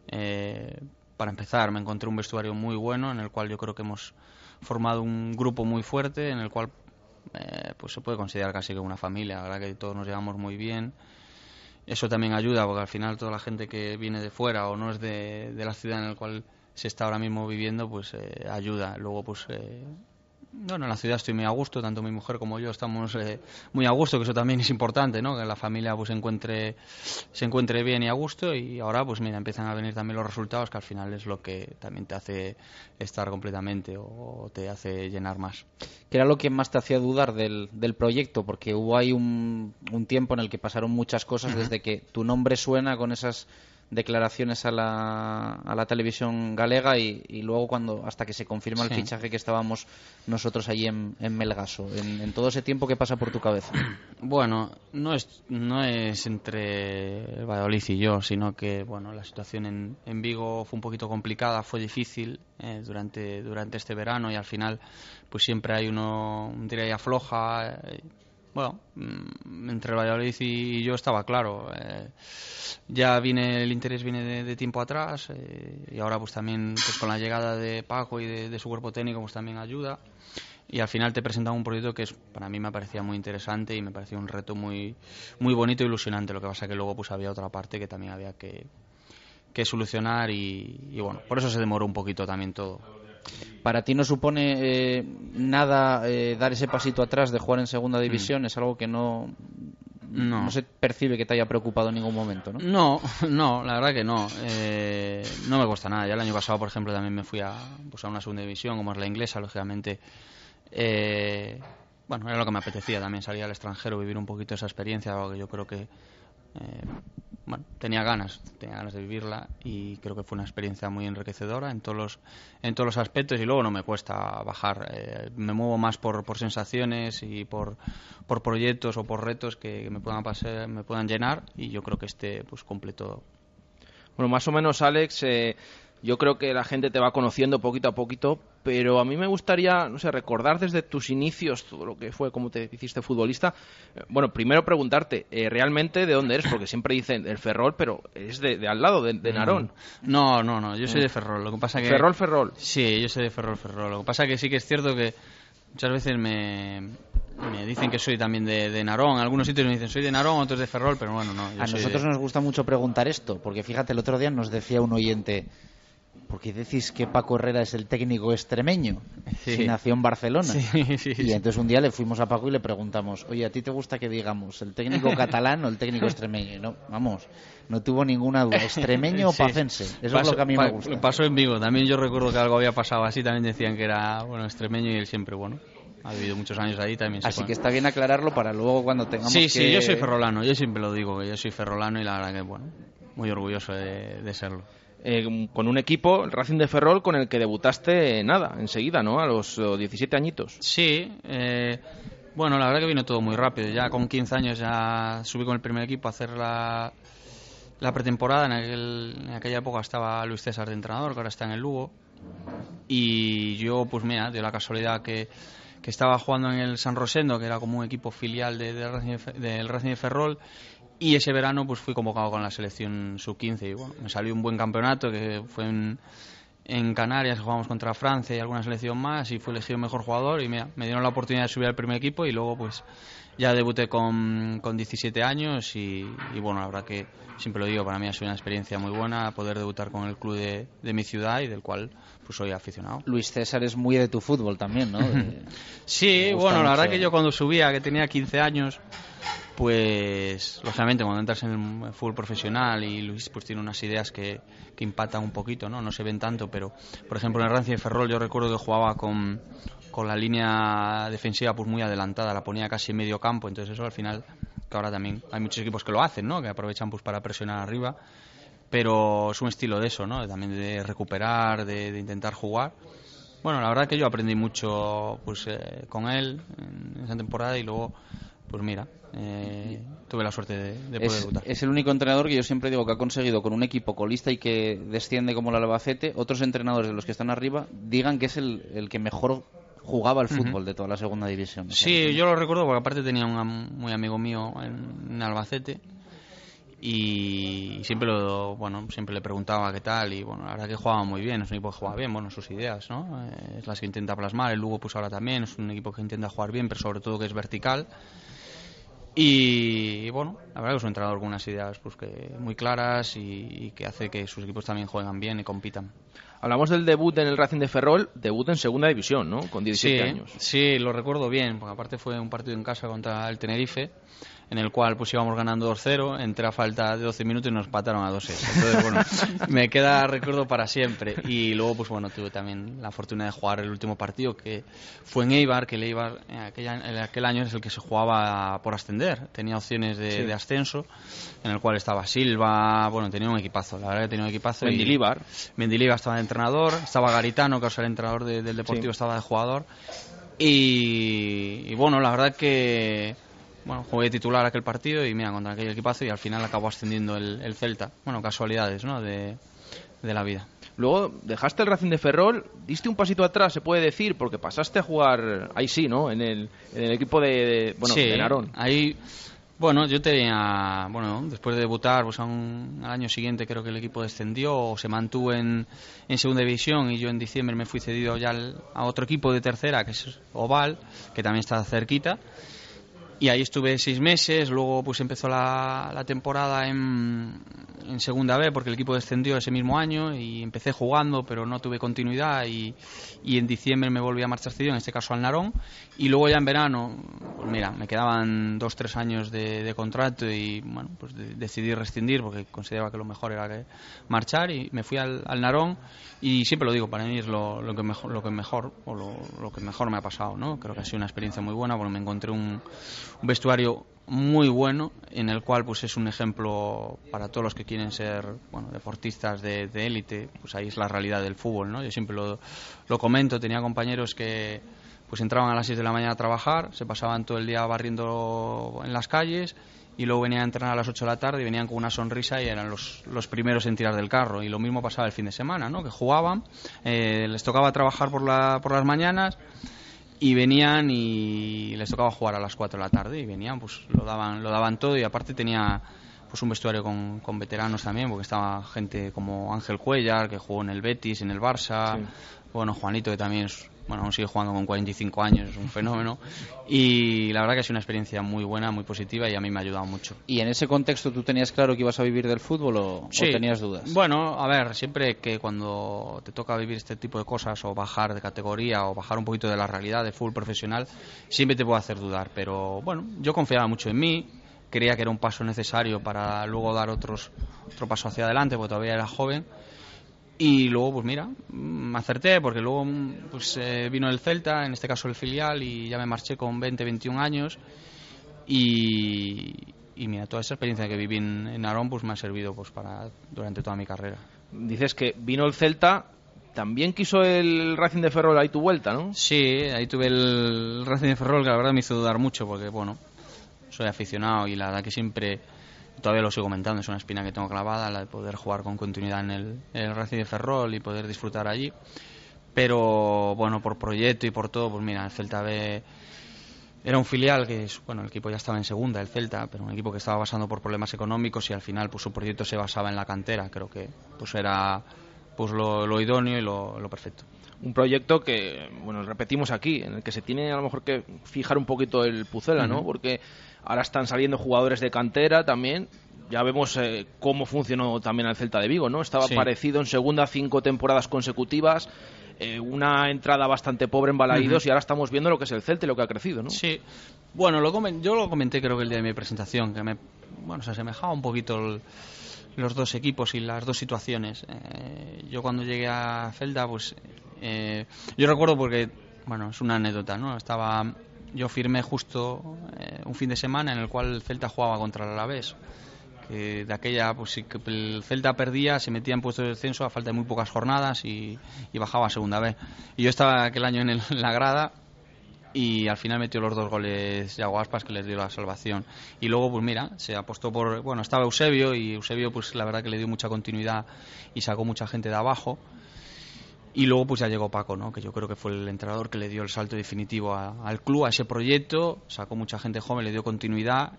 Eh, para empezar, me encontré un vestuario muy bueno en el cual yo creo que hemos formado un grupo muy fuerte en el cual eh, pues se puede considerar casi que una familia. La verdad que todos nos llevamos muy bien. Eso también ayuda porque al final toda la gente que viene de fuera o no es de, la ciudad en la cual se está ahora mismo viviendo, pues eh, ayuda. Luego, pues eh, bueno, en la ciudad estoy muy a gusto, tanto mi mujer como yo estamos eh, muy a gusto, que eso también es importante, ¿no? Que la familia pues se encuentre, se encuentre bien y a gusto y ahora pues mira, empiezan a venir también los resultados que al final es lo que también te hace estar completamente o te hace llenar más. ¿Qué era lo que más te hacía dudar del, del proyecto? Porque hubo ahí un, un tiempo en el que pasaron muchas cosas uh -huh. desde que tu nombre suena con esas declaraciones a la, a la televisión galega y, y, luego cuando hasta que se confirma el sí. fichaje que estábamos nosotros allí en, en Melgaso. En, en, todo ese tiempo, ¿qué pasa por tu cabeza? Bueno, no es, no es entre Valladolid y yo, sino que bueno, la situación en, en Vigo fue un poquito complicada, fue difícil eh, durante, durante este verano y al final pues siempre hay uno un día y afloja. Eh, bueno, mm, entre Valladolid y yo estaba claro. Eh, ya viene el interés viene de, tiempo atrás eh, y ahora pues también pues con la llegada de Paco y de, su cuerpo técnico pues también ayuda y al final te presentaba un proyecto que es, para mí me parecía muy interesante y me parecía un reto muy muy bonito e ilusionante lo que pasa que luego pues había otra parte que también había que, que solucionar y bueno por eso se demoró un poquito también todo ¿Para ti no supone eh, nada eh, dar ese pasito atrás de jugar en segunda división? Mm. Es algo que no, no. se percibe que te haya preocupado en ningún momento, ¿no? No, no, la verdad que no. Eh, no me cuesta nada. Ya el año pasado, por ejemplo, también me fui a, pues a una segunda división, como es la inglesa, lógicamente. bueno, era lo que me apetecía también, salir al extranjero, vivir un poquito esa experiencia, algo que yo creo que bueno, tenía ganas, tenía ganas de vivirla y creo que fue una experiencia muy enriquecedora en todos los, en todos los aspectos y luego no me cuesta bajar, eh, me muevo más por, por sensaciones y por, por proyectos o por retos que, me puedan pasar, me puedan llenar y yo creo que este pues cumple todo. Bueno, más o menos Alex, eh, yo creo que la gente te va conociendo poquito a poquito, pero a mí me gustaría, no sé, recordar desde tus inicios todo lo que fue, cómo te hiciste futbolista. Eh, bueno, primero preguntarte, eh, ¿realmente de dónde eres? Porque siempre dicen el Ferrol, pero es de, al lado, de, Narón. No, no, no, yo soy de Ferrol. Lo que pasa que... Ferrol, Ferrol. Sí, yo soy de Ferrol, Ferrol. Lo que pasa que sí que es cierto que muchas veces me, me dicen que soy también de, de, Narón. Algunos sitios me dicen soy de Narón, otros de Ferrol, pero bueno, no. a nosotros nos gusta mucho preguntar esto, porque fíjate, el otro día nos decía un oyente, porque decís que Paco Herrera es el técnico extremeño, sí. nació en Barcelona. y entonces un día le fuimos a Paco y le preguntamos, oye, ¿a ti te gusta que digamos el técnico catalán o el técnico extremeño? no, vamos, no tuvo ninguna duda, extremeño o pacense. Eso es lo que a mí me gusta. Pasó en Vigo, también yo recuerdo que algo había pasado así, también decían que era bueno extremeño y él siempre, bueno. Ha vivido muchos años ahí también. Así que está bien aclararlo para luego cuando tengamos sí, que... Sí, yo soy ferrolano, yo siempre lo digo, que yo soy ferrolano y la verdad que, bueno, muy orgulloso de serlo. Eh, con un equipo, el Racing de Ferrol, con el que debutaste nada, enseguida, ¿no? A los 17 añitos. Sí, eh, bueno, la verdad que vino todo muy rápido. Ya con 15 años ya subí con el primer equipo a hacer la, la pretemporada. En, en aquella época estaba Luis César de entrenador, que ahora está en el Lugo. Y yo, pues mira, dio la casualidad que, que estaba jugando en el San Rosendo, que era como un equipo filial de, del Racing de Ferrol y ese verano pues fui convocado con la selección sub-15 y bueno, me salió un buen campeonato que fue en, en Canarias, jugamos contra Francia y alguna selección más y fui elegido mejor jugador y me, me dieron la oportunidad de subir al primer equipo y luego pues ya debuté con, con 17 años y, bueno, la verdad que siempre lo digo, para mí ha sido una experiencia muy buena poder debutar con el club de, de mi ciudad y del cual pues soy aficionado. Luis César es muy de tu fútbol también, ¿no? sí, bueno, la verdad que yo cuando subía, que tenía 15 años, pues lógicamente cuando entras en el fútbol profesional y Luis pues tiene unas ideas que, que impactan un poquito, ¿no? No se ven tanto, pero por ejemplo en el Racing de Ferrol yo recuerdo que jugaba con, con la línea defensiva pues muy adelantada, la ponía casi en medio campo, entonces eso al final, que ahora también hay muchos equipos que lo hacen, ¿no? Que aprovechan pues para presionar arriba, pero es un estilo de eso, ¿no? También de recuperar, de, de intentar jugar. Bueno, la verdad que yo aprendí mucho pues eh, con él en esa temporada y luego pues mira, eh, tuve la suerte de, poder es, Es el único entrenador que yo siempre digo que ha conseguido con un equipo colista y que desciende como el Albacete, otros entrenadores de los que están arriba digan que es el, que mejor jugaba al fútbol de toda la segunda división. Sí, yo lo recuerdo porque aparte tenía un muy amigo mío en, Albacete y siempre lo bueno siempre le preguntaba qué tal y bueno la verdad que jugaba muy bien es un equipo que juega bien bueno sus ideas no es las que intenta plasmar el Lugo pues ahora también es un equipo que intenta jugar bien pero sobre todo que es vertical y, bueno, la verdad que es un entrenador con unas ideas pues, que muy claras y, que hace que sus equipos también jueguen bien y compitan. Hablamos del debut en el Racing de Ferrol, debut en segunda división, ¿no? Con 17 años. Sí, lo recuerdo bien, porque aparte fue un partido en casa contra el Tenerife en el cual pues íbamos ganando 2-0, entré a falta de 12 minutos y nos pataron a 2 Entonces, bueno, me queda recuerdo para siempre. Y luego, pues bueno, tuve también la fortuna de jugar el último partido, que fue en Eibar, que el Eibar en aquel, en aquel año es el que se jugaba por ascender. Tenía opciones de, ascenso, en el cual estaba Silva, bueno, tenía un equipazo, la verdad que tenía un equipazo. Mendilibar. Mendilibar estaba de entrenador, estaba Garitano, que es el entrenador del Deportivo, estaba de jugador. Y, y bueno, la verdad que bueno, jugué titular aquel partido y mira, contra aquel equipazo y al final acabó ascendiendo el, Celta. Bueno, casualidades, ¿no? De, la vida. Luego dejaste el Racing de Ferrol, diste un pasito atrás, se puede decir, porque pasaste a jugar, ahí sí, ¿no? En el, en el equipo de, de- bueno, Sí, de Narón. Ahí, bueno, yo tenía, bueno, después de debutar, pues a un- al año siguiente creo que el equipo descendió o se mantuvo en, en segunda división y yo en diciembre me fui cedido ya al- a otro equipo de tercera, que es Oval, que también está cerquita. Y ahí estuve seis meses, luego pues empezó la, temporada en, en segunda B porque el equipo descendió ese mismo año y empecé jugando pero no tuve continuidad y, y en diciembre me volví a marchar cedido, en este caso al Narón. Y luego ya en verano, pues mira, me quedaban dos, tres años de, de contrato y bueno, pues de- decidí rescindir porque consideraba que lo mejor era marchar y me fui al Narón y siempre lo digo, para mí es lo, lo que mejor, lo que mejor o lo, que mejor me ha pasado, ¿no? Creo que ha sido una experiencia muy buena. Porque me encontré un, vestuario muy bueno en el cual pues es un ejemplo para todos los que quieren ser bueno deportistas de de élite pues ahí es la realidad del fútbol no yo siempre lo, lo comento. Tenía compañeros que pues entraban a las 6 de la mañana a trabajar se pasaban todo el día barriendo en las calles y luego venían a entrenar a las 8 de la tarde y venían con una sonrisa y eran los, los primeros en tirar del carro. Y lo mismo pasaba el fin de semana no que jugaban eh, les tocaba trabajar por la, por las mañanas y venían y les tocaba jugar a las 4 de la tarde y venían pues lo daban lo daban todo y aparte tenía pues un vestuario con, con veteranos también porque estaba gente como Ángel Cuellar que jugó en el Betis en el Barça. Bueno Juanito que también es bueno aún sigue jugando con 45 años es un fenómeno. Y la verdad que ha sido una experiencia muy buena muy positiva y a mí me ha ayudado mucho. ¿Y en ese contexto tú tenías claro que ibas a vivir del fútbol o, tenías dudas? Bueno, a ver, siempre que cuando te toca vivir este tipo de cosas o bajar de categoría o bajar un poquito de la realidad del fútbol profesional, siempre te puede hacer dudar. Pero bueno, yo confiaba mucho en mí, creía que era un paso necesario para luego dar otros, otro paso hacia adelante, porque todavía era joven. Y luego, pues mira, mm, me acerté porque luego mm, pues, eh, vino el Celta, en este caso el filial, y ya me marché con 20, 21 años. Y, y mira, toda esa experiencia que viví en, en Narón pues me ha servido pues para durante toda mi carrera. Dices que vino el Celta, también quiso el Racing de Ferrol ahí tu vuelta, ¿no? Sí, ahí tuve el Racing de Ferrol que la verdad me hizo dudar mucho porque, bueno, soy aficionado y la verdad que siempre, todavía lo sigo comentando, es una espina que tengo clavada, la de poder jugar con continuidad en el, en el Racing de Ferrol y poder disfrutar allí. Pero, bueno, por proyecto y por todo, pues mira, el Celta B era un filial que, es- bueno, el equipo ya estaba en segunda, el Celta, pero un equipo que estaba pasando por problemas económicos y al final, pues su proyecto se basaba en la cantera. Creo que, pues era, pues lo, lo idóneo y lo, lo perfecto. Un proyecto que, bueno, repetimos aquí, en el que se tiene a lo mejor que fijar un poquito el pucela, ¿no? Porque ahora están saliendo jugadores de cantera también. Ya vemos eh, cómo funcionó también el Celta de Vigo, ¿no? Estaba Sí. parecido en segunda cinco temporadas consecutivas, eh, una entrada bastante pobre en Balaídos Ujú. y ahora estamos viendo lo que es el Celta y lo que ha crecido, ¿no? Sí. Bueno, lo comen- yo lo comenté creo que el día de mi presentación, que me bueno, se asemejaba un poquito el- los dos equipos y las dos situaciones. Eh, yo cuando llegué a Felda, pues eh, yo recuerdo porque, bueno, es una anécdota, ¿no? Estaba, yo firmé justo eh, un fin de semana en el cual el Celta jugaba contra el Alavés. Que de aquella, pues el Celta perdía, se metía en puestos de descenso a falta de muy pocas jornadas y, bajaba a segunda vez. Y yo estaba aquel año en, en la grada y al final metió los dos goles de Aguaspas que les dio la salvación. Y luego, pues mira, se apostó por. Bueno, estaba Eusebio y Eusebio, pues la verdad que le dio mucha continuidad y sacó mucha gente de abajo. Y luego, pues ya llegó Paco, ¿no? Que yo creo que fue el entrenador que le dio el salto definitivo a- al club, a ese proyecto. Sacó mucha gente joven, le dio continuidad.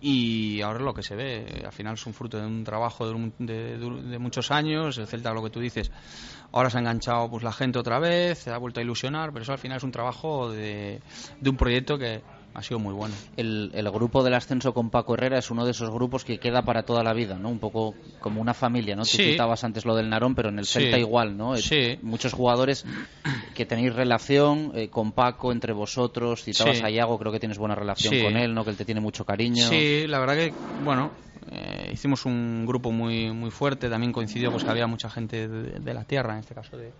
Y ahora lo que se ve. Al final es un fruto de un trabajo de, un- de muchos años. El Celta, lo que tú dices, ahora se ha enganchado pues la gente otra vez, se ha vuelto a ilusionar, pero eso al final es un trabajo de, de un proyecto que ha sido muy bueno. El, el grupo del ascenso con Paco Herrera es uno de esos grupos que queda para toda la vida, ¿no? Un poco como una familia, ¿no? Tú Sí. citabas antes lo del Narón, pero en el Sí. Celta igual, ¿no? Eh, Sí. Muchos jugadores que tenéis relación eh, con Paco entre vosotros, citabas a Iago, creo que tienes buena relación con él, ¿no? Que él te tiene mucho cariño. Sí, la verdad que, bueno, eh, hicimos un grupo muy muy fuerte, también coincidió pues que había mucha gente de, de la tierra, en este caso de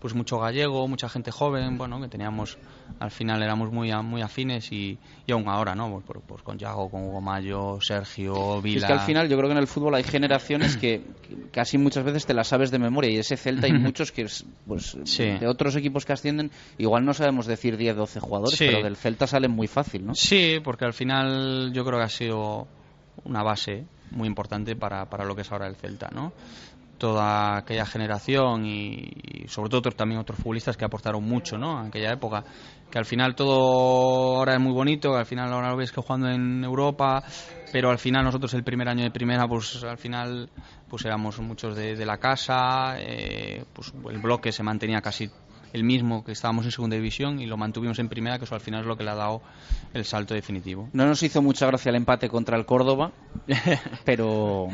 pues mucho gallego, mucha gente joven, bueno, que teníamos, al final éramos muy muy afines y, y aún ahora, ¿no? Pues, por- pues con Yago, con Hugo Mayo, Sergio, Vila... Es que al final yo creo que en el fútbol hay generaciones que, casi muchas veces te las sabes de memoria y ese Celta hay muchos que es, pues Sí. de otros equipos que ascienden igual no sabemos decir 10 12 jugadores, Sí. pero del Celta salen muy fácil, ¿no? Sí, porque al final yo creo que ha sido una base muy importante para, para lo que es ahora el Celta, ¿no? Toda aquella generación y, sobre todo también otros futbolistas que aportaron mucho ¿no? en aquella época que al final todo ahora es muy bonito, al final ahora lo ves que jugando en Europa, pero al final nosotros el primer año de primera, pues al final pues éramos muchos de, la casa, eh, pues el bloque se mantenía casi el mismo que estábamos en segunda división y lo mantuvimos en primera, que eso al final es lo que le ha dado el salto definitivo. No nos hizo mucha gracia el empate contra el Córdoba, pero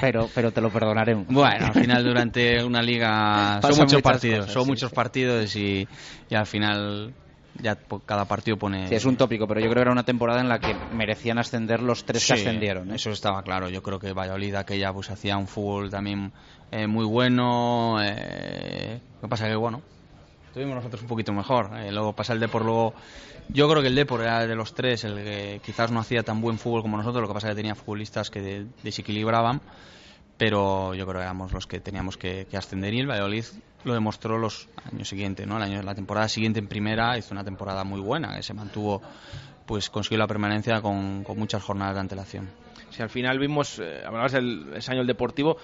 pero pero te lo perdonaremos. Bueno, al final durante una liga son muchos partidos, son muchos partidos y, y al final ya cada partido pone... Sí, es un tópico, pero yo creo que era una temporada en la que merecían ascender los tres que ascendieron. ¿eh? Eso estaba claro. Yo creo que Valladolid aquella pues hacía un fútbol también eh, muy bueno. Eh, lo que pasa que, bueno, tuvimos nosotros un poquito mejor. Eh, luego pasa el Depor, luego... Yo creo que el Depor era de los tres el que quizás no hacía tan buen fútbol como nosotros, lo que pasa que tenía futbolistas que desequilibraban pero yo creo que éramos los que teníamos que, ascender y el Valladolid lo demostró los años siguientes, ¿no? El año, la temporada siguiente en primera hizo una temporada muy buena, que se mantuvo, pues consiguió la permanencia con, muchas jornadas de antelación. Si al final vimos, eh, hablabas del ese año el Deportivo,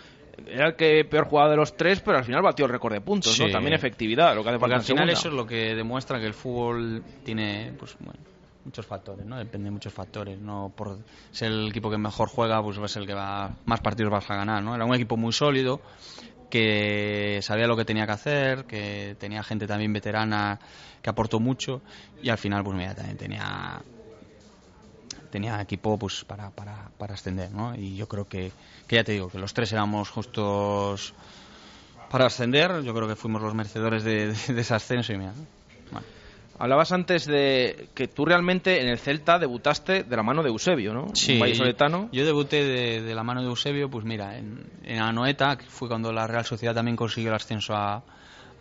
era el que peor jugaba de los tres, pero al final batió el récord de puntos, ¿no? También efectividad, lo que hace Porque al final eso es lo que demuestra que el fútbol tiene, pues bueno, muchos factores, ¿no? Depende de muchos factores. No por ser el equipo que mejor juega, pues va a ser el que va más partidos vas a ganar, ¿no? Era un equipo muy sólido que sabía lo que tenía que hacer, que tenía gente también veterana que aportó mucho y al final pues mira, también tenía tenía equipo pues para, para, para ascender, ¿no? Y yo creo que, que ya te digo que los tres éramos justos para ascender, yo creo que fuimos los merecedores de, de, ese ascenso y mira, bueno. Hablabas antes de que tú realmente en el Celta debutaste de la mano de Eusebio, ¿no? Sí, yo debuté de, la mano de Eusebio, pues mira, en, en Anoeta, que fue cuando la Real Sociedad también consiguió el ascenso a,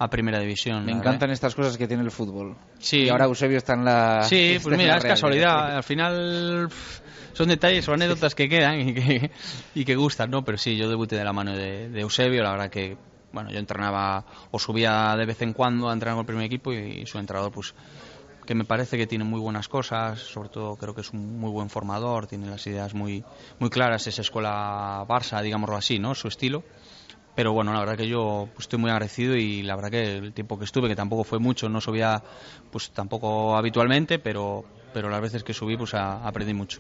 Primera División. Me encantan estas cosas que tiene el fútbol. Sí. Y ahora Eusebio está en la. Sí, pues mira, es casualidad. Al final son detalles, son anécdotas que quedan y que, y que gustan, ¿no? Pero sí, yo debuté de la mano de, de Eusebio, la verdad que bueno, yo entrenaba o subía de vez en cuando a entrenar con el primer equipo y, su entrenador, pues, que me parece que tiene muy buenas cosas, sobre todo creo que es un muy buen formador, tiene las ideas muy, muy claras, es escuela Barça, digámoslo así, ¿no? Su estilo. Pero bueno, la verdad que yo pues, estoy muy agradecido y la verdad que el tiempo que estuve, que tampoco fue mucho, no subía pues tampoco habitualmente, pero, pero las veces que subí pues aprendí mucho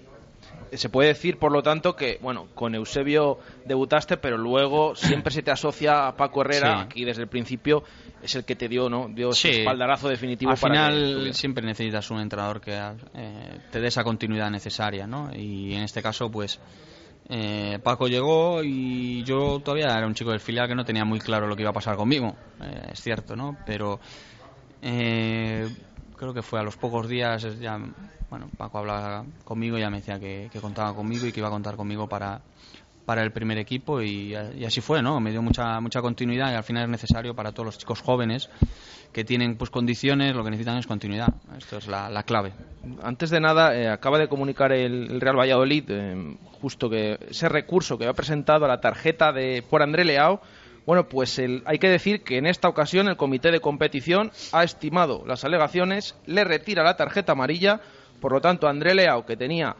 se puede decir, por lo tanto, que bueno, con Eusebio debutaste, pero luego siempre se te asocia a Paco Herrera, y desde el principio es el que te dio, ¿no? Dio ese espaldarazo definitivo. Al final siempre necesitas un entrenador que eh, te dé esa continuidad necesaria, ¿no? Y en este caso, pues eh, Paco llegó y yo todavía era un chico del filial que no tenía muy claro lo que iba a pasar conmigo, eh, es cierto, ¿no? Pero creo que fue a los pocos días ya bueno, Paco hablaba conmigo y ya me decía que, contaba conmigo y que iba a contar conmigo para, para el primer equipo y, así fue, ¿no? Me dio mucha mucha continuidad y al final es necesario para todos los chicos jóvenes que tienen pues condiciones, lo que necesitan es continuidad. Esto es la, clave. Antes de nada, eh, acaba de comunicar el, Real Valladolid eh, justo que ese recurso que ha presentado a la tarjeta de por André Leao bueno, pues hay que decir que en esta ocasión el comité de competición ha estimado las alegaciones, le retira la tarjeta amarilla por lo tanto, André Leao, que tenía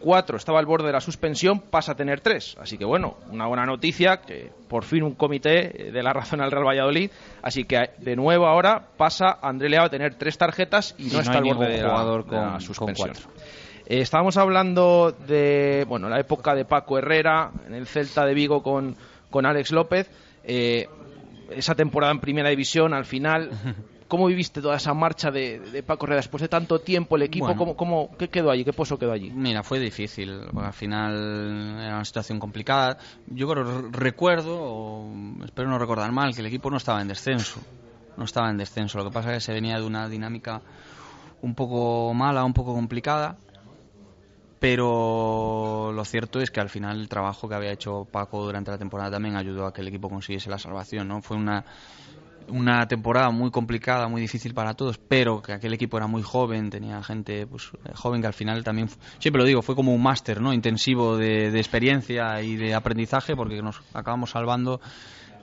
cuatro, estaba al borde de la suspensión, pasa a tener tres. Así que bueno, una buena noticia, que por fin un comité de la razón al Real Valladolid. Así que de nuevo ahora pasa André Leao a tener tres tarjetas y, no, está al borde de la, con, suspensión. Eh, estábamos hablando de bueno la época de Paco Herrera en el Celta de Vigo con, con Alex López. Eh, esa temporada en Primera División, al final ¿Cómo viviste toda esa marcha de, Paco Herrera después de tanto tiempo el equipo? ¿cómo, qué quedó allí? ¿Qué pozo quedó allí? Mira, fue difícil. Al final era una situación complicada. Yo creo, recuerdo, o espero no recordar mal, que el equipo no estaba en descenso. No estaba en descenso. Lo que pasa es que se venía de una dinámica un poco mala, un poco complicada. Pero lo cierto es que al final el trabajo que había hecho Paco durante la temporada también ayudó a que el equipo consiguiese la salvación. ¿no? Fue una una temporada muy complicada, muy difícil para todos, pero que aquel equipo era muy joven, tenía gente pues joven que al final también, siempre lo digo, fue como un máster, ¿no? Intensivo de, experiencia y de aprendizaje porque nos acabamos salvando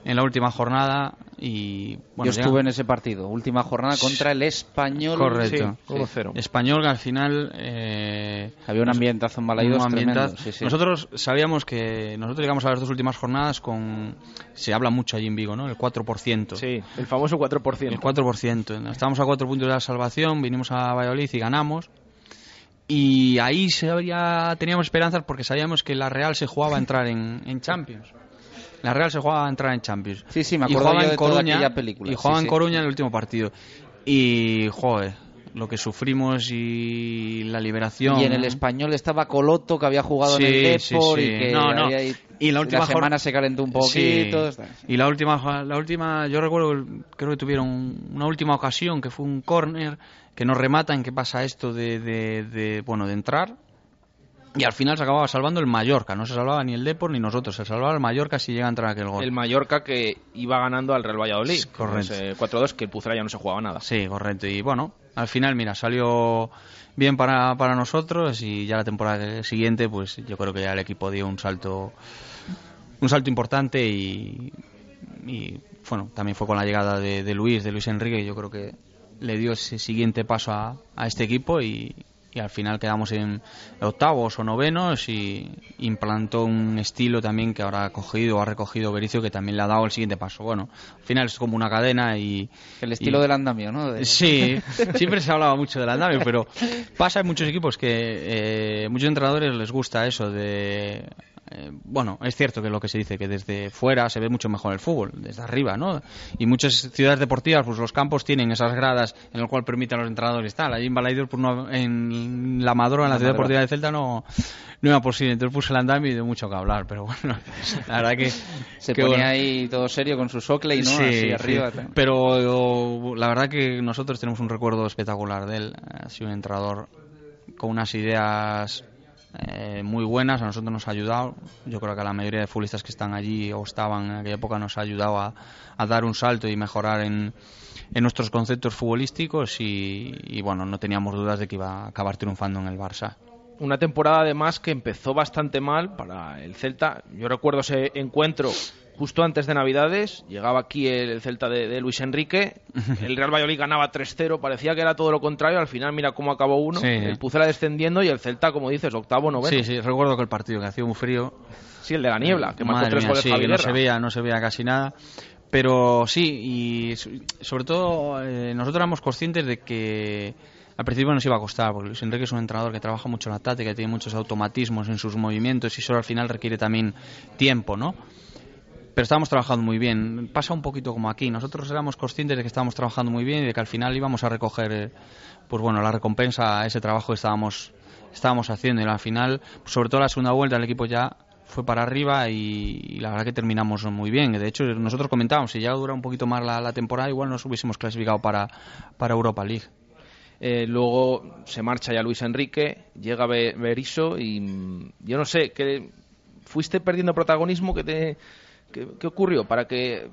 en la última jornada y bueno, Yo estuve en ese partido, última jornada contra el Español. Correcto. Sí, 1-0. Español que al final eh, Había un ambientazo en Balaidos ambientazo. sí, sí. Nosotros sabíamos que nosotros llegamos a las dos últimas jornadas con se habla mucho allí en Vigo, ¿no? El 4%. Sí, el famoso 4%. El 4%. Estábamos a cuatro puntos de la salvación, vinimos a Valladolid y ganamos. Y ahí se habría, teníamos esperanzas porque sabíamos que la Real se jugaba a entrar en, en Champions. La Real se jugaba a entrar en Champions. Sí, sí, me Y acuerdo jugaba yo en de toda Coruña, aquella película, Y jugaba sí, en sí. Coruña en el último partido. Y, joder, lo que sufrimos y la liberación. Y en el español estaba Coloto, que había jugado Sí, en el sí, Depor sí. y que No, no. Y la última semana se calentó un poquito. Sí. Y la última, la última, yo recuerdo, creo que tuvieron una última ocasión que fue un córner que nos rematan, que pasa esto de, de, de, bueno, de entrar. Y al final se acababa salvando el Mallorca, no se salvaba ni el Depor ni nosotros, se salvaba el Mallorca si llega a entrar aquel gol. El Mallorca que iba ganando al Real Valladolid. Correcto. Ese 4-2 que el ya no se jugaba nada. Sí, correcto. Y bueno, al final, mira, salió bien para, para nosotros y ya la temporada siguiente, pues yo creo que ya el equipo dio un salto, un salto importante y, y, bueno, también fue con la llegada de, de Luis, de Luis Enrique, yo creo que le dio ese siguiente paso a, a este equipo y, y al final quedamos en octavos o novenos y implantó un estilo también que ahora ha cogido, ha recogido Bericio que también le ha dado el siguiente paso. Bueno, al final es como una cadena y... El estilo y- del andamio, ¿no? De- Sí, siempre se hablaba mucho del andamio, pero pasa en muchos equipos que eh, muchos entrenadores les gusta eso de... eh, bueno, es cierto que lo que se dice, que desde fuera se ve mucho mejor el fútbol, desde arriba, ¿no? Y muchas ciudades deportivas, pues los campos tienen esas gradas en las cuales permiten a los entrenadores tal. Allí en Balaidos, pues no, en La Madroa, en la La ciudad deportiva de Celta, no, no era posible. Entonces puse el andamio y de mucho que hablar, pero bueno, la verdad que... Se que ponía bueno. ahí todo serio con su socle y no Sí, así sí. arriba. Pero la verdad que nosotros tenemos un recuerdo espectacular de él. Ha sido un entrenador con unas ideas eh, muy buenas. A nosotros nos ha ayudado. Yo creo que a la mayoría de futbolistas que están allí o estaban en aquella época nos ha ayudado a, dar un salto y mejorar en, en nuestros conceptos futbolísticos. Y, y bueno, no teníamos dudas de que iba a acabar triunfando en el Barça. Una temporada además que empezó bastante mal para el Celta. Yo recuerdo ese encuentro justo antes de Navidades. Llegaba aquí el Celta de, de Luis Enrique. El Real Valladolid ganaba 3-0. Parecía que era todo lo contrario. Al final, mira cómo acabó uno. Sí. El Pucela descendiendo y el Celta, como dices, octavo, noveno. Sí, sí, recuerdo que el partido que hacía muy frío. Sí, el de la niebla, que marcó tres mía, goles sí, que no se veía, no se veía casi nada. Pero sí, y so- sobre todo eh, nosotros éramos conscientes de que al principio nos iba a costar, porque Luis Enrique es un entrenador que trabaja mucho la táctica, tiene muchos automatismos en sus movimientos y eso al final requiere también tiempo, ¿no? Pero estábamos trabajando muy bien. Pasa un poquito como aquí. Nosotros éramos conscientes de que estábamos trabajando muy bien y de que al final íbamos a recoger, eh, pues bueno, la recompensa a ese trabajo que estábamos, estábamos haciendo. Y al final, pues sobre todo la segunda vuelta, el equipo ya fue para arriba y, y la verdad que terminamos muy bien. De hecho, nosotros comentábamos, si ya dura un poquito más la, la temporada, igual nos hubiésemos clasificado para, para Europa League. Eh, luego se marcha ya Luis Enrique, llega Be- Berizzo y yo no sé, que fuiste perdiendo protagonismo, ¿qué, te, qué ocurrió para que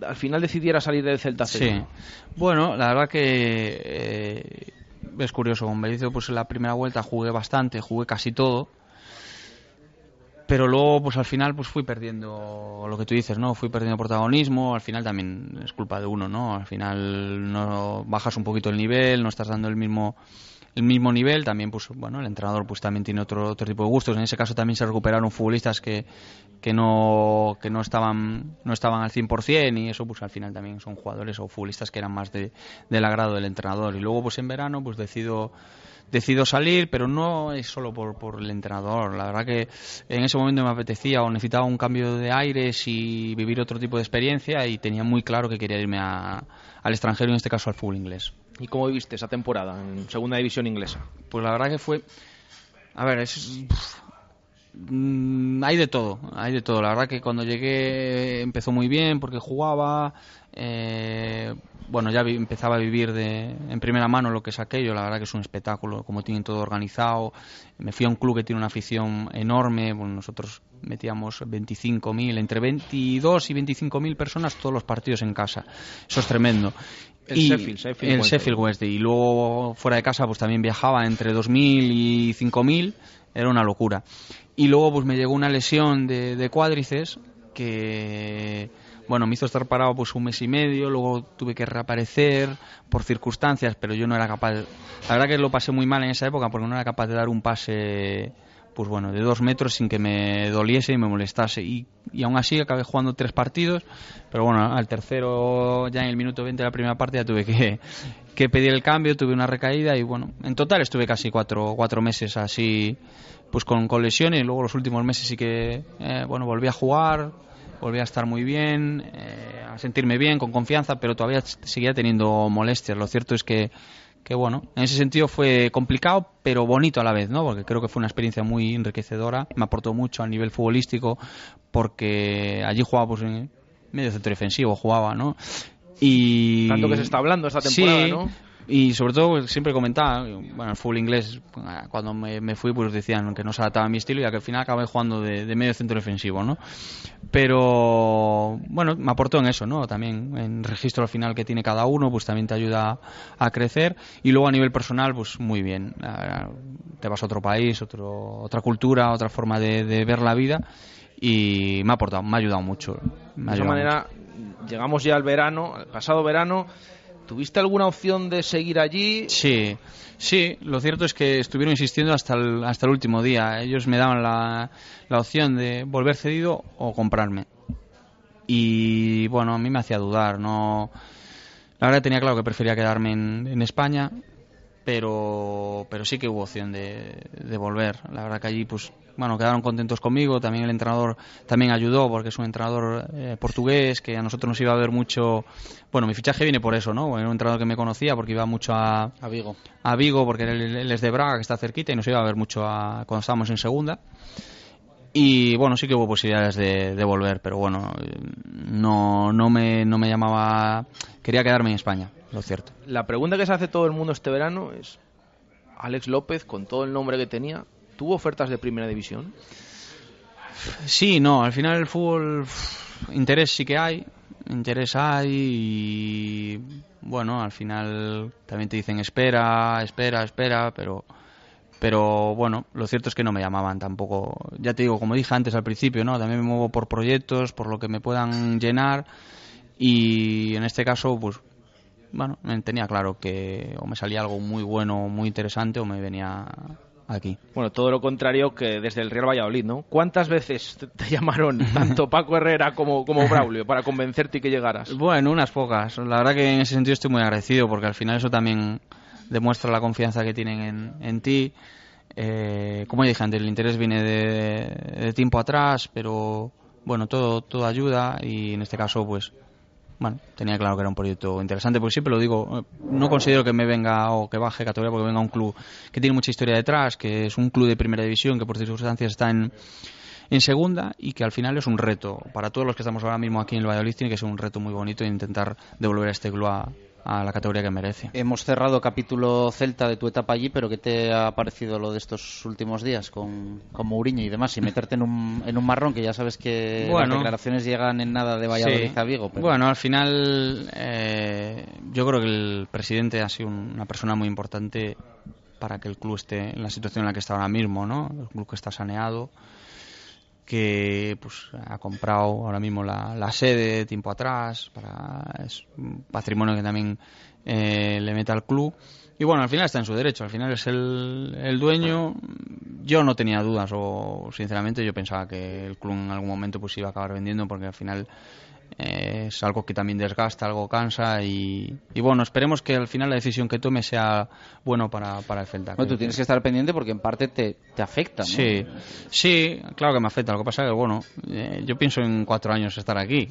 al final decidiera salir del Celta C? Sí. Bueno, la verdad que eh, es curioso. Con Berizzo, pues en la primera vuelta jugué bastante, jugué casi todo. Pero luego, pues al final, pues fui perdiendo lo que tú dices, ¿no? Fui perdiendo protagonismo. Al final también es culpa de uno, ¿no? Al final no bajas un poquito el nivel, no estás dando el mismo el mismo nivel. También, pues bueno, el entrenador pues también tiene otro, otro tipo de gustos. En ese caso también se recuperaron futbolistas que, que no que no estaban no estaban al 100% y eso pues al final también son jugadores o futbolistas que eran más de, del agrado del entrenador. Y luego pues en verano pues decido decido salir, pero no es solo por, por el entrenador. La verdad que en ese momento me apetecía o necesitaba un cambio de aires y vivir otro tipo de experiencia y tenía muy claro que quería irme a- al extranjero, en este caso al fútbol inglés. ¿Y cómo viviste esa temporada en segunda división inglesa? Pues la verdad que fue... A ver, es... Mm, hay de todo, hay de todo. La verdad que cuando llegué empezó muy bien porque jugaba. eh, bueno, ya vi- empezaba a vivir de, en primera mano lo que es aquello. La verdad que es un espectáculo, como tienen todo organizado. Me fui a un club que tiene una afición enorme. Bueno, nosotros metíamos 25.000, entre 22 y 25.000 personas todos los partidos en casa. Eso es tremendo. El Y- Sheffield, Sheffield el. Sheffield Wednesday. Y luego fuera de casa pues también viajaba entre 2.000 y 5.000. Era una locura. Y luego pues me llegó una lesión de, de cuádriceps que bueno, me hizo estar parado pues un mes y medio, luego tuve que reaparecer por circunstancias, pero yo no era capaz. La verdad que lo pasé muy mal en esa época porque no era capaz de dar un pase pues bueno, de dos metros sin que me doliese y me molestase. Y, y aún así acabé jugando tres partidos, pero bueno, al tercero, ya en el minuto 20 de la primera parte, ya tuve que, que pedir el cambio, tuve una recaída y bueno, en total estuve casi cuatro, cuatro meses así, pues con, con lesiones. Y luego los últimos meses sí que, eh, bueno, volví a jugar, volví a estar muy bien, eh, a sentirme bien, con confianza, pero todavía seguía teniendo molestias. Lo cierto es que que bueno, en ese sentido fue complicado, pero bonito a la vez, ¿no? Porque creo que fue una experiencia muy enriquecedora, me aportó mucho a nivel futbolístico, porque allí jugaba pues en medio centro defensivo, jugaba, ¿no? Y... Tanto que se está hablando esta temporada, Sí, ¿no? Y sobre todo pues, siempre comentaba, bueno, el fútbol inglés, cuando me, me fui, pues decían que no se adaptaba a mi estilo y que al final acabé jugando de, de medio centro defensivo, ¿no? Pero, bueno, me aportó en eso, ¿no? También en registro al final que tiene cada uno, pues también te ayuda a crecer. Y luego a nivel personal, pues muy bien. Ah, Te vas a otro país, otro, otra cultura, otra forma de, de ver la vida y me ha aportado, me ha ayudado mucho. Me ha De esa manera, llegamos ya al verano, al pasado verano. ¿Tuviste alguna opción de seguir allí? Sí, sí, lo cierto es que estuvieron insistiendo hasta el, hasta el último día. Ellos me daban la, la opción de volver cedido o comprarme. Y bueno, a mí me hacía dudar, no... La verdad tenía claro que prefería quedarme en, en España, pero, pero sí que hubo opción de, de volver. La verdad que allí, pues, bueno, quedaron contentos conmigo. También el entrenador también ayudó porque es un entrenador eh, portugués que a nosotros nos iba a ver mucho. Bueno, mi fichaje viene por eso, ¿no? Era un entrenador que me conocía porque iba mucho a, A Vigo. a Vigo porque él, él es de Braga, que está cerquita, y nos iba a ver mucho a- cuando estábamos en segunda. Y bueno, sí que hubo posibilidades de, de volver, pero bueno, no, no, me, no me llamaba. Quería quedarme en España, lo cierto. La pregunta que se hace todo el mundo este verano es: Alex López, con todo el nombre que tenía, ¿tuvo ofertas de primera división? Sí, no, al final el fútbol, interés sí que hay, interés hay y bueno, al final también te dicen espera, espera, espera, pero pero bueno, lo cierto es que no me llamaban tampoco. Ya te digo, como dije antes al principio, ¿no? También me muevo por proyectos, por lo que me puedan llenar y en este caso, pues bueno, tenía claro que o me salía algo muy bueno, muy interesante o me venía aquí. Bueno, todo lo contrario que desde el Real Valladolid, ¿no? ¿Cuántas veces te, llamaron tanto Paco Herrera como, como Braulio para convencerte y que llegaras? Bueno, unas pocas. La verdad que en ese sentido estoy muy agradecido porque al final eso también demuestra la confianza que tienen en, en ti. Eh, como dije antes, el interés viene de, de tiempo atrás, pero bueno, todo, todo ayuda y en este caso, pues, bueno, tenía claro que era un proyecto interesante, porque siempre lo digo, eh, no considero que me venga o que baje categoría porque venga un club que tiene mucha historia detrás, que es un club de primera división, que por circunstancias está en, en segunda y que al final es un reto. Para todos los que estamos ahora mismo aquí en el Valladolid tiene que ser un reto muy bonito intentar devolver a este club a, a la categoría que merece. Hemos cerrado capítulo Celta de tu etapa allí, pero ¿qué te ha parecido lo de estos últimos días con, con Mourinho y demás? Y meterte en un, en un marrón, que ya sabes que Bueno. las declaraciones llegan en nada de Valladolid Sí. a Vigo. Pero... Bueno, al final eh, yo creo que el presidente ha sido una persona muy importante para que el club esté en la situación en la que está ahora mismo, ¿no? El club que está saneado, que pues ha comprado ahora mismo la, sede tiempo atrás, para es un patrimonio que también eh, le mete al club. Y bueno, al final está en su derecho, al final es el, el dueño. Yo no tenía dudas, o sinceramente yo pensaba que el club en algún momento pues iba a acabar vendiendo, porque al final eh, es algo que también desgasta, algo cansa y, y bueno, esperemos que al final la decisión que tome sea bueno para, para el Celta. Bueno, tú tienes que estar pendiente porque en parte te, te afecta, ¿no? Sí, sí, claro que me afecta. Lo que pasa es que, bueno, eh, yo pienso en cuatro años estar aquí.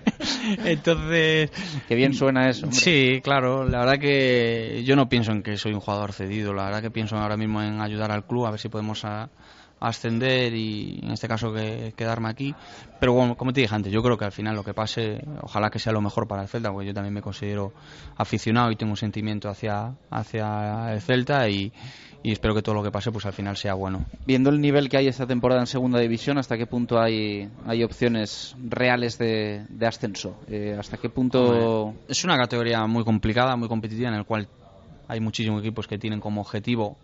Entonces... Qué bien suena eso. hombre. Sí, claro. La verdad que yo no pienso en que soy un jugador cedido. La verdad que pienso ahora mismo en ayudar al club, a ver si podemos a- ascender y en este caso que, quedarme aquí. Pero bueno, como te dije antes, yo creo que al final lo que pase, ojalá que sea lo mejor para el Celta, porque yo también me considero aficionado y tengo un sentimiento hacia, hacia el Celta y, y espero que todo lo que pase pues al final sea bueno. Viendo el nivel que hay esta temporada en segunda división, ¿hasta qué punto hay, hay opciones reales de, de ascenso? Eh, ¿Hasta qué punto...? Es una categoría muy complicada, muy competitiva, en el cual hay muchísimos equipos que tienen como objetivo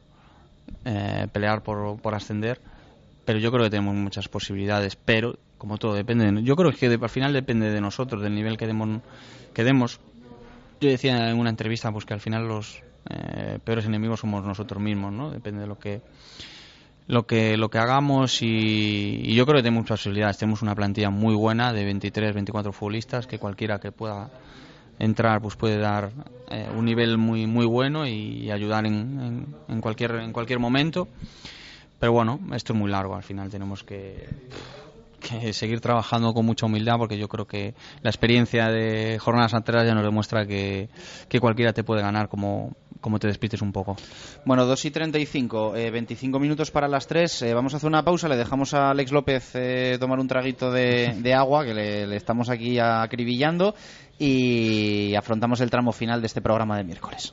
eh, pelear por, por ascender, pero yo creo que tenemos muchas posibilidades. Pero, como todo, depende. de- yo creo que al final depende de nosotros, del nivel que demos. Que demos. Yo decía en una entrevista pues que al final los eh, peores enemigos somos nosotros mismos, ¿no? Depende de lo que lo que lo que hagamos y, y yo creo que tenemos posibilidades. Tenemos una plantilla muy buena de 23, 24 futbolistas que cualquiera que pueda entrar pues puede dar eh, un nivel muy muy bueno y, ayudar en, en- en cualquier en cualquier momento. Pero bueno, esto es muy largo. Al final tenemos que seguir trabajando con mucha humildad porque yo creo que la experiencia de jornadas anteriores ya nos demuestra que, cualquiera te puede ganar como, te despistes un poco. Bueno, 2 y 35, eh, 25 minutos para las 3. Eh, vamos a hacer una pausa, le dejamos a Alex López eh, tomar un traguito de, de agua, que le, le estamos aquí acribillando, y afrontamos el tramo final de este programa de miércoles.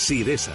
Siresa.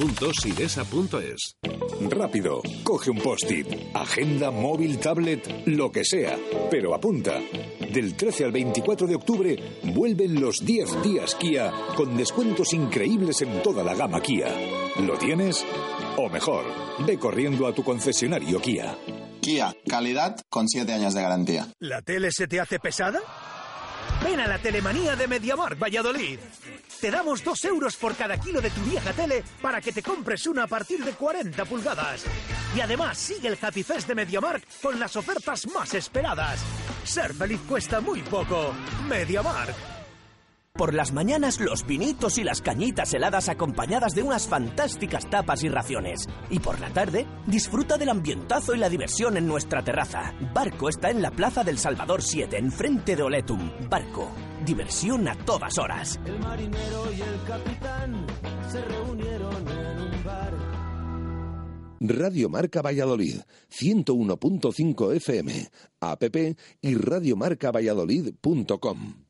www.siresa.es. Rápido, coge un post-it, agenda, móvil, tablet, lo que sea, pero apunta. Del 13 al 24 de octubre vuelven los 10 días Kia con descuentos increíbles en toda la gama Kia. ¿Lo tienes? O mejor, ve corriendo a tu concesionario Kia. Kia, calidad con 7 años de garantía. ¿La tele se te hace pesada? Ven a la telemanía de Mediamar Valladolid. Te damos dos euros por cada kilo de tu vieja tele para que te compres una a partir de 40 pulgadas. Y además sigue el Happy Fest de Mediamark con las ofertas más esperadas. Ser feliz cuesta muy poco. Mediamark. Por las mañanas los pinitos y las cañitas heladas acompañadas de unas fantásticas tapas y raciones. Y por la tarde, disfruta del ambientazo y la diversión en nuestra terraza. Barco está en la Plaza del Salvador 7, enfrente de Oletum. Barco, diversión a todas horas. El marinero y el capitán se reunieron en un bar. Radio Marca Valladolid, 101.5 FM, app y radiomarcavalladolid.com.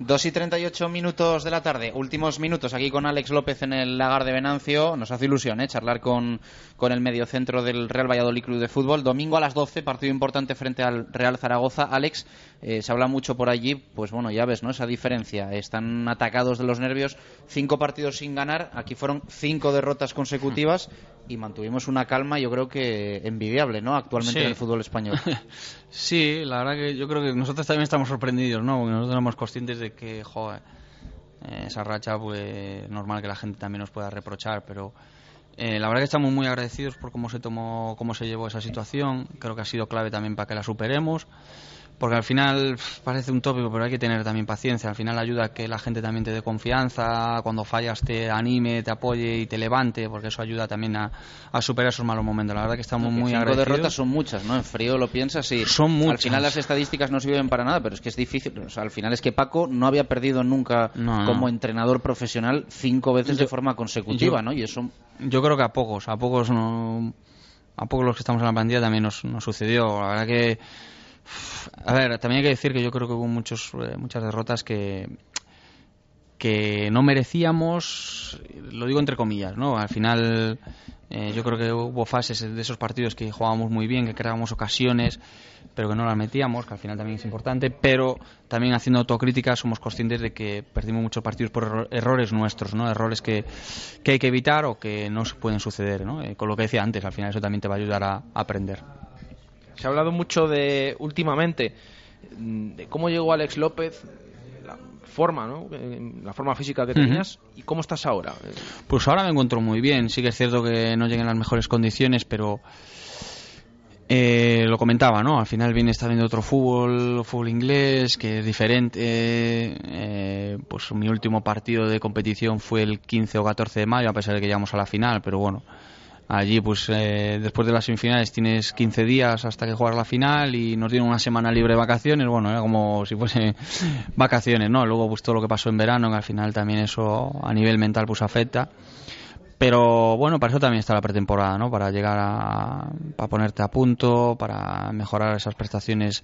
2 y 38 minutos de la tarde, últimos minutos aquí con Alex López en el lagar de Venancio. Nos hace ilusión ¿eh? charlar con, con el mediocentro del Real Valladolid Club de Fútbol. Domingo a las 12, partido importante frente al Real Zaragoza. Alex, eh, se habla mucho por allí, pues bueno, ya ves, ¿no? Esa diferencia. Están atacados de los nervios, cinco partidos sin ganar. Aquí fueron cinco derrotas consecutivas y mantuvimos una calma, yo creo que envidiable, ¿no? Actualmente Sí. en el fútbol español. Sí, la verdad que yo creo que nosotros también estamos sorprendidos, ¿no? Porque nosotros somos conscientes de que, joder, eh, esa racha, pues normal que la gente también nos pueda reprochar, pero eh, la verdad que estamos muy agradecidos por cómo se tomó, cómo se llevó esa situación. Creo que ha sido clave también para que la superemos. Porque al final parece un tópico, pero hay que tener también paciencia. Al final ayuda a que la gente también te dé confianza, cuando fallas te anime, te apoye y te levante, porque eso ayuda también a, a superar esos malos momentos. La verdad que estamos muy cinco agradecidos. derrotas son muchas, ¿no? En frío lo piensas y Son al muchas. final las estadísticas no sirven para nada, pero es que es difícil. O sea, al final es que Paco no había perdido nunca No, no. como entrenador profesional cinco veces de forma consecutiva, yo- ¿no? Y eso Yo creo que a pocos, a pocos no, a pocos los que estamos en la plantilla también nos, nos sucedió. La verdad que, a ver, también hay que decir que yo creo que hubo muchos, eh, muchas derrotas que que no merecíamos, lo digo entre comillas, ¿no? Al final eh, yo creo que hubo fases de esos partidos que jugábamos muy bien, que creábamos ocasiones, pero que no las metíamos, que al final también es importante, pero también haciendo autocrítica somos conscientes de que perdimos muchos partidos por erro- errores nuestros, ¿no? Errores que, que hay que evitar o que no pueden suceder, ¿no? Eh, con lo que decía antes, al final eso también te va a ayudar a aprender. Se ha hablado mucho de últimamente mm, de cómo llegó Alex López, la forma, ¿no? La forma física que tenías y cómo estás ahora. Pues ahora me encuentro muy bien. Sí que es cierto que no llegué en las mejores condiciones, pero eh, lo comentaba, ¿no? Al final viene está viendo otro fútbol, fútbol inglés, que es diferente. eh, pues mi último partido de competición fue el 15 o 14 de mayo, a pesar de que llegamos a la final, pero bueno. Allí, pues eh, después de las semifinales tienes 15 días hasta que juegas la final y nos dieron una semana libre de vacaciones. Bueno, era como si fuese vacaciones, ¿no? Luego, pues todo lo que pasó en verano, que al final también eso a nivel mental pues afecta. Pero bueno, para eso también está la pretemporada, ¿no? Para llegar a, para ponerte a punto, para mejorar esas prestaciones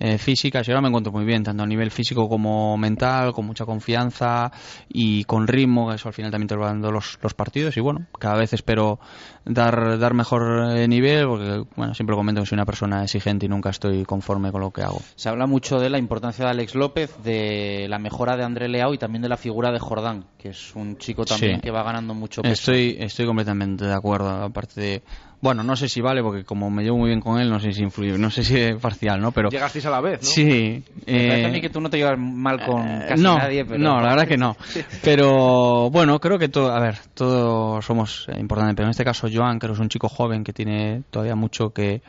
eh, físicas. Y ahora me encuentro muy bien, tanto a nivel físico como mental, con mucha confianza y con ritmo, que eso al final también te lo van dando los, los partidos. Y bueno, cada vez espero dar, dar mejor eh, nivel, porque bueno, siempre comento que soy una persona exigente y nunca estoy conforme con lo que hago. Se habla mucho de la importancia de Alex López, de la mejora de André Leao y también de la figura de Jordán, que es un chico también Sí. que va ganando mucho peso. Estoy, estoy completamente de acuerdo. Aparte de. Bueno, no sé si vale, porque como me llevo muy bien con él, no sé si influye. No sé si es parcial, ¿no? Pero. Llegasteis a la vez, ¿no? Sí. Me parece a eh, mí que tú no te llevas mal con casi no, nadie, pero... no, la verdad que no. Pero bueno, creo que todo, a ver, todos somos eh, importantes, pero en este caso Joan, que es un chico joven que tiene todavía mucho que,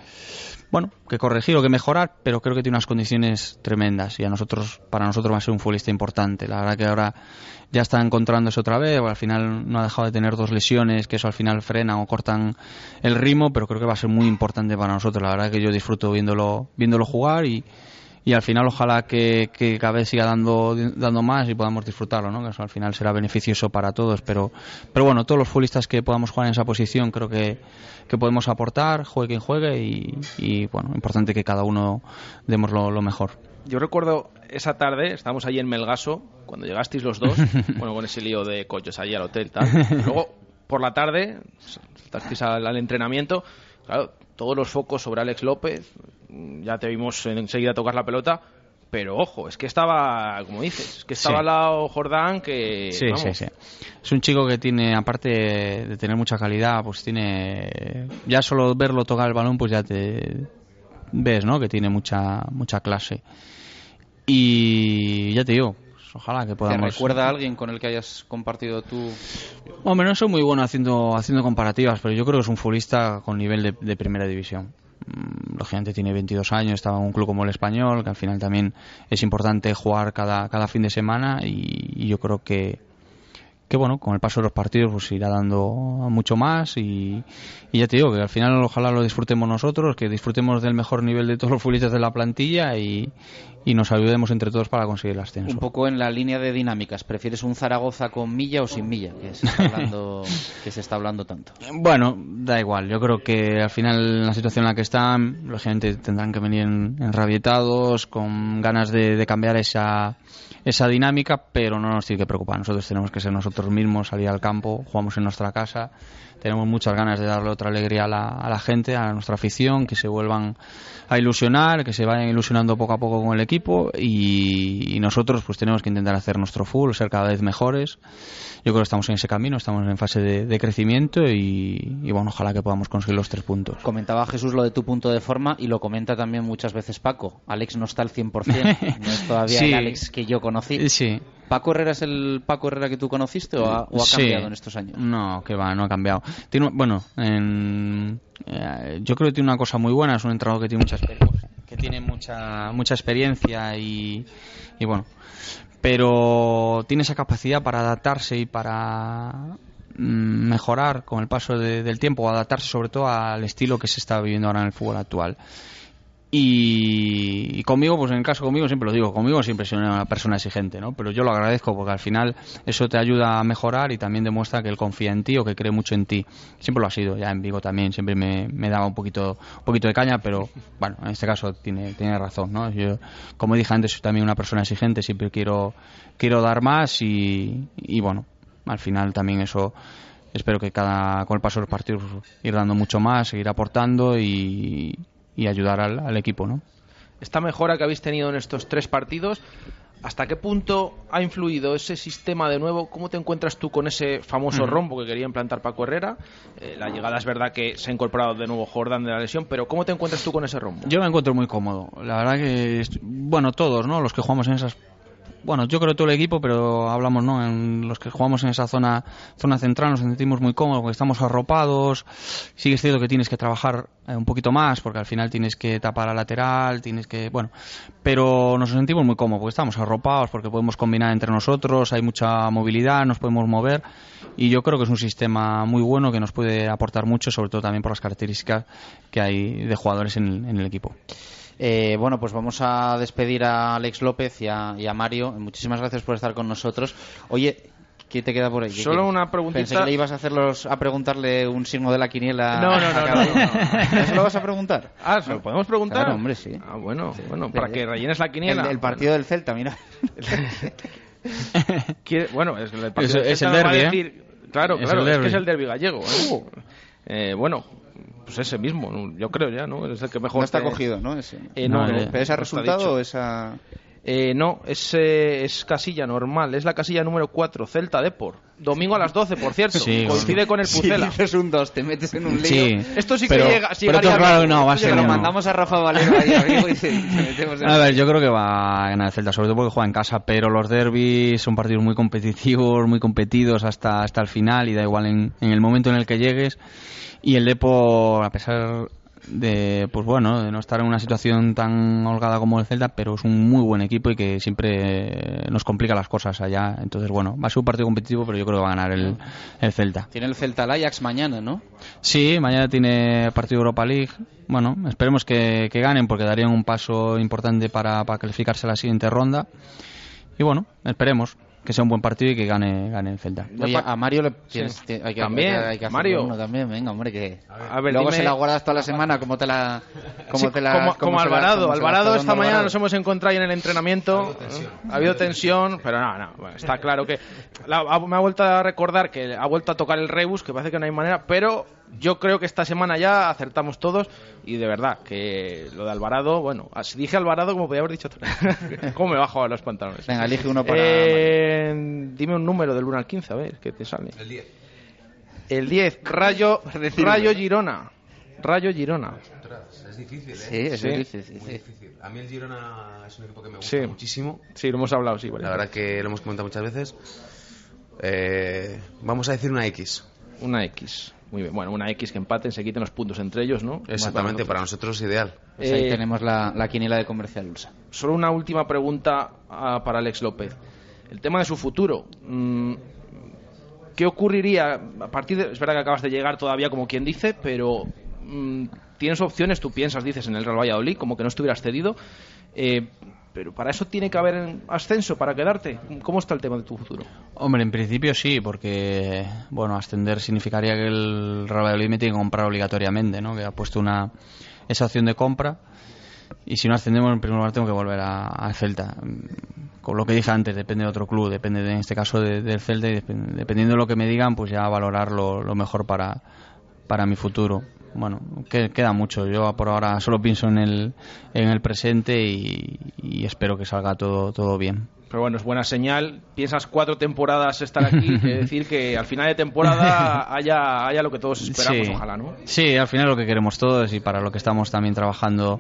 bueno, que corregir o que mejorar, pero creo que tiene unas condiciones tremendas y a nosotros, para nosotros va a ser un futbolista importante. La verdad que ahora ya está encontrándose otra vez, o al final no ha dejado de tener dos lesiones, que eso al final frenan o cortan el ritmo, pero creo que va a ser muy importante para nosotros. La verdad que yo disfruto viéndolo, viéndolo jugar y, y al final ojalá que, que cada vez siga dando, dando más y podamos disfrutarlo, ¿no? que eso al final será beneficioso para todos, pero, pero bueno, todos los futbolistas que podamos jugar en esa posición creo que, que podemos aportar, juegue quien juegue y, y, bueno, importante que cada uno demos lo, lo mejor. Yo recuerdo esa tarde, estábamos allí en Melgaso, cuando llegasteis los dos, bueno, con ese lío de coches allí al hotel, tal. Luego, por la tarde, saltasteis al, al entrenamiento, claro, todos los focos sobre Alex López, ya te vimos enseguida tocar la pelota, pero ojo, es que estaba, como dices, es que estaba Sí. al lado Jordán que... Sí, vamos, sí, sí. Es un chico que tiene, aparte de tener mucha calidad, pues tiene. Ya solo verlo tocar el balón, pues ya te ves, ¿no? Que tiene mucha, mucha clase. Y ya te digo, pues ojalá que ¿Te podamos. recuerda a alguien con el que hayas compartido tú? Hombre, no soy muy bueno haciendo, haciendo comparativas, pero yo creo que es un futbolista con nivel de, de primera división. Mm, Lógicamente tiene 22 años, estaba en un club como el español, que al final también es importante jugar cada, cada fin de semana y, y yo creo que, que bueno, con el paso de los partidos pues irá dando mucho más y, y ya te digo que al final ojalá lo disfrutemos nosotros, que disfrutemos del mejor nivel de todos los futbolistas de la plantilla y, y nos ayudemos entre todos para conseguir el ascenso. Un poco en la línea de dinámicas. ¿Prefieres un Zaragoza con milla o sin milla? Que se está hablando, que se está hablando tanto. Bueno, da igual. Yo creo que al final en la situación en la que están, lógicamente tendrán que venir en- enrabietados, con ganas de, de cambiar esa, esa dinámica, pero no nos tiene que preocupar. Nosotros tenemos que ser nosotros mismos, salir al campo, jugamos en nuestra casa, tenemos muchas ganas de darle otra alegría a la, a la gente, a nuestra afición, que se vuelvan a ilusionar, que se vayan ilusionando poco a poco con el equipo y, y nosotros pues tenemos que intentar hacer nuestro full, ser cada vez mejores. Yo creo que estamos en ese camino, estamos en fase de, de crecimiento y, y, bueno, ojalá que podamos conseguir los tres puntos. Comentaba Jesús lo de tu punto de forma y lo comenta también muchas veces Paco. Alex no está al 100%, no es todavía Sí. el Alex que yo conocí. Sí. ¿Paco Herrera es el Paco Herrera que tú conociste o ha, o ha Sí. cambiado en estos años? No, que va, no ha cambiado. Tiene, bueno, en- eh, yo creo que tiene una cosa muy buena, es un entrenador que tiene mucha experiencia, que tiene mucha mucha experiencia y, y bueno, pero tiene esa capacidad para adaptarse y para mm, mejorar con el paso de- del tiempo, o adaptarse sobre todo al estilo que se está viviendo ahora en el fútbol actual. Y, conmigo, pues en el caso conmigo siempre lo digo, conmigo siempre soy una persona exigente, ¿no? Pero yo lo agradezco porque al final eso te ayuda a mejorar y también demuestra que él confía en ti o que cree mucho en ti. Siempre lo ha sido, ya en Vigo también siempre me, me daba un poquito, un poquito de caña, pero bueno, en este caso tiene, tiene razón, ¿no? Yo, como dije antes, soy también una persona exigente, siempre quiero, quiero dar más y, y bueno, al final también eso espero que cada con el paso de los partidos ir dando mucho más, seguir aportando y, y ayudar al, al equipo, ¿no? Esta mejora que habéis tenido en estos tres partidos ¿Hasta qué punto ha influido ese sistema de nuevo? ¿Cómo te encuentras tú con ese famoso rombo que quería implantar Paco Herrera? Eh, la llegada es verdad que se ha incorporado de nuevo Jordan de la lesión, pero ¿cómo te encuentras tú con ese rombo? Yo me encuentro muy cómodo. La verdad que, bueno, todos, ¿no? Los que jugamos en esas... Bueno, yo creo todo el equipo, pero hablamos, ¿no? En los que jugamos en esa zona zona central nos sentimos muy cómodos, porque estamos arropados. Sí que es cierto que tienes que trabajar eh, un poquito más, porque al final tienes que tapar a lateral, tienes que... Bueno, pero nos sentimos muy cómodos, porque estamos arropados, porque podemos combinar entre nosotros, hay mucha movilidad, nos podemos mover. Y yo creo que es un sistema muy bueno que nos puede aportar mucho, sobre todo también por las características que hay de jugadores en el- en el equipo. Eh, bueno, pues vamos a despedir a Alex López y a, y a Mario. Muchísimas gracias por estar con nosotros. Oye, ¿qué te queda por ahí? ¿Qué Solo una preguntita. Pensé que le ibas a, hacerlos, a preguntarle un signo de la quiniela. No, no, a no, cada no, uno. no. ¿No se lo vas a preguntar? Ah, ¿se lo podemos preguntar? Claro, hombre, sí. Ah, bueno, bueno, para que rellenes la quiniela. El, el partido del Celta, mira. Bueno, es el partido Es- del es Celta el me va a derbi, ¿eh? Claro, Es claro, el es, que es el derbi gallego. ¿eh? Eh, bueno, pues ese mismo, yo creo ya, ¿no? Es el que mejor No está te- cogido, ¿no? Ese. Eh, no, No, no, eh, ¿pero ese resultado o esa...? Eh, no, es, eh, es casilla normal, es la casilla número 4, Celta Depor. Domingo a las 12, por cierto. Sí, Coincide con el Si Pucela. dices un 2, te metes en un lío. Sí. Esto sí Pero- que llega. sí pero esto claro no, va a ser Lo mandamos a Rafa Valero ahí arriba y metemos en A ver, yo creo que va a ganar el Celta, sobre todo porque juega en casa, pero los derbis son partidos muy competitivos, muy competidos hasta, hasta el final y da igual en, en el momento en el que llegues. Y el Depo, a pesar de, pues bueno, de no estar en una situación tan holgada como el Celta, pero es un muy buen equipo y que siempre nos complica las cosas allá. Entonces, bueno, va a ser un partido competitivo, pero yo creo que va a ganar el, el Celta. Tiene el Celta al Ajax mañana, ¿no? Sí, mañana tiene partido Europa League. Bueno, esperemos que, que ganen porque darían un paso importante para, para clasificarse a la siguiente ronda. Y bueno, esperemos que sea un buen partido y que gane, gane el Celta. Oye, a Mario le tienes, Sí. te- hay que, También, hay que- Mario. uno también, venga, hombre, que A ver, luego dime- se la guardas toda la semana como te la como Sí, te la como, como como se la- Alvarado. la Alvarado esta mañana Alvarado. nos hemos encontrado ahí en el entrenamiento. Ha habido tensión, pero no, no. bueno, está claro que la- ha- me ha vuelto a recordar que ha vuelto a tocar el rebus, que parece que no hay manera, pero yo creo que esta semana ya acertamos todos y de verdad que lo de Alvarado, bueno, si dije Alvarado como podía haber dicho otro. ¿Cómo me bajo a los pantalones? Venga, elige uno para Eh, dime un número del 1 al 15, a ver, ¿qué te sale? El 10. El 10, Rayo, Rayo. Girona. Rayo Girona. Es difícil, ¿eh? Sí, es Sí. difícil, sí, Muy sí. difícil. A mí el Girona es un equipo que me gusta Sí. muchísimo. Sí, lo hemos hablado, sí. vale. La verdad que lo hemos comentado muchas veces. Eh, vamos a decir una X. Una X. Muy bien. Bueno, una X que empaten, se quiten los puntos entre ellos, ¿no? Exactamente, para nosotros es ideal. Pues ahí Eh, tenemos la, la quiniela de comercial Ulsa. Solo una última pregunta ah, para Alex López. El tema de su futuro. Mm, ¿Qué ocurriría a partir de... Es verdad que acabas de llegar todavía, como quien dice, pero mm, tienes opciones, tú piensas, dices, en el Real Valladolid, como que no estuvieras cedido. Eh, pero para eso tiene que haber ascenso, para quedarte. ¿Cómo está el tema de tu futuro? Hombre, en principio sí, porque bueno, ascender significaría que el Real Valladolid me tiene que comprar obligatoriamente, ¿no? Que ha puesto una esa opción de compra y si no ascendemos en primer lugar tengo que volver a, a Celta. Con lo que dije antes, depende de otro club, depende de- en este caso de- del Celta y dep- dependiendo de lo que me digan, pues ya valorar lo, lo mejor para, para mi futuro. Bueno, que, queda mucho. Yo por ahora solo pienso en el, en el presente y, y espero que salga todo, todo bien. Pero bueno, es buena señal. Piensas cuatro temporadas estar aquí, es decir, que al final de temporada haya, haya lo que todos esperamos, Sí. ojalá, ¿no? Sí, al final lo que queremos todos y para lo que estamos también trabajando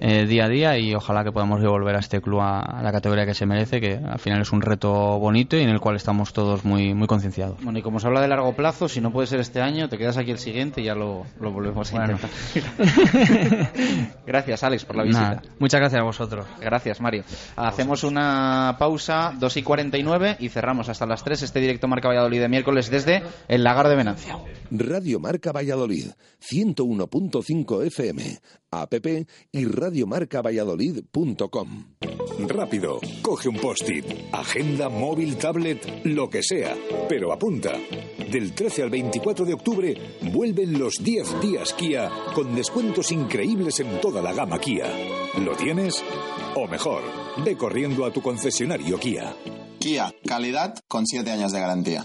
eh, día a día y ojalá que podamos devolver a este club a, a la categoría que se merece, que al final es un reto bonito y en el cual estamos todos muy, muy concienciados. Bueno, y como se habla de largo plazo, si no puede ser este año, te quedas aquí el siguiente y ya lo, lo volvemos a Bueno. intentar. gracias, Alex, por la visita. Nada, muchas gracias a vosotros. Gracias, Mario. Hacemos una pausa, 2 y 49, y cerramos hasta las 3 este directo Marca Valladolid de miércoles desde el Lagar de Venancio. Radio Marca Valladolid, 101.5 FM, app y radiomarcavalladolid.com. Rápido, coge un post-it, agenda, móvil, tablet, lo que sea, pero apunta. Del 13 al 24 de octubre vuelven los 10 días Kia con descuentos increíbles en toda la gama Kia. ¿Lo tienes? O mejor, ve corriendo a tu concesionario Kia. Kia, calidad con 7 años de garantía.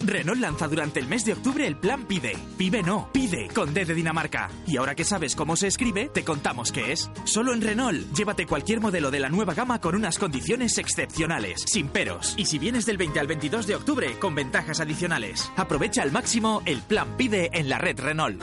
Renault lanza durante el mes de octubre el plan Pide. Pide no, pide con D de Dinamarca. Y ahora que sabes cómo se escribe, te contamos qué es. Solo en Renault, llévate cualquier modelo de la nueva gama con unas condiciones excepcionales, sin peros. Y si vienes del 20 al 22 de octubre, con ventajas adicionales. Aprovecha al máximo el plan Pide en la red Renault.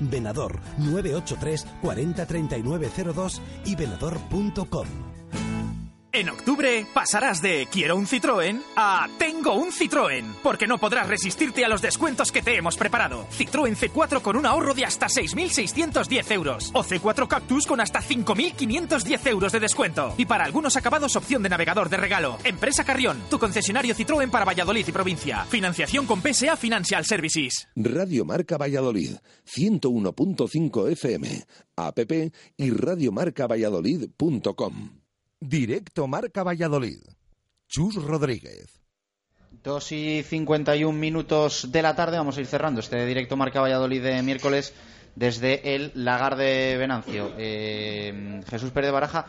Venador 983 40 39 02 y venador.com. En octubre pasarás de quiero un Citroën a tengo un Citroën, porque no podrás resistirte a los descuentos que te hemos preparado. Citroën C4 con un ahorro de hasta 6.610 euros o C4 Cactus con hasta 5.510 euros de descuento. Y para algunos acabados opción de navegador de regalo. Empresa Carrión, tu concesionario Citroën para Valladolid y provincia. Financiación con PSA Financial Services. Radio Marca Valladolid, 101.5 FM, app y radiomarcavalladolid.com. Directo Marca Valladolid. Chus Rodríguez. 2 y 51 minutos de la tarde. Vamos a ir cerrando este directo Marca Valladolid de miércoles desde el Lagar de Venancio. Eh, Jesús Pérez de Baraja,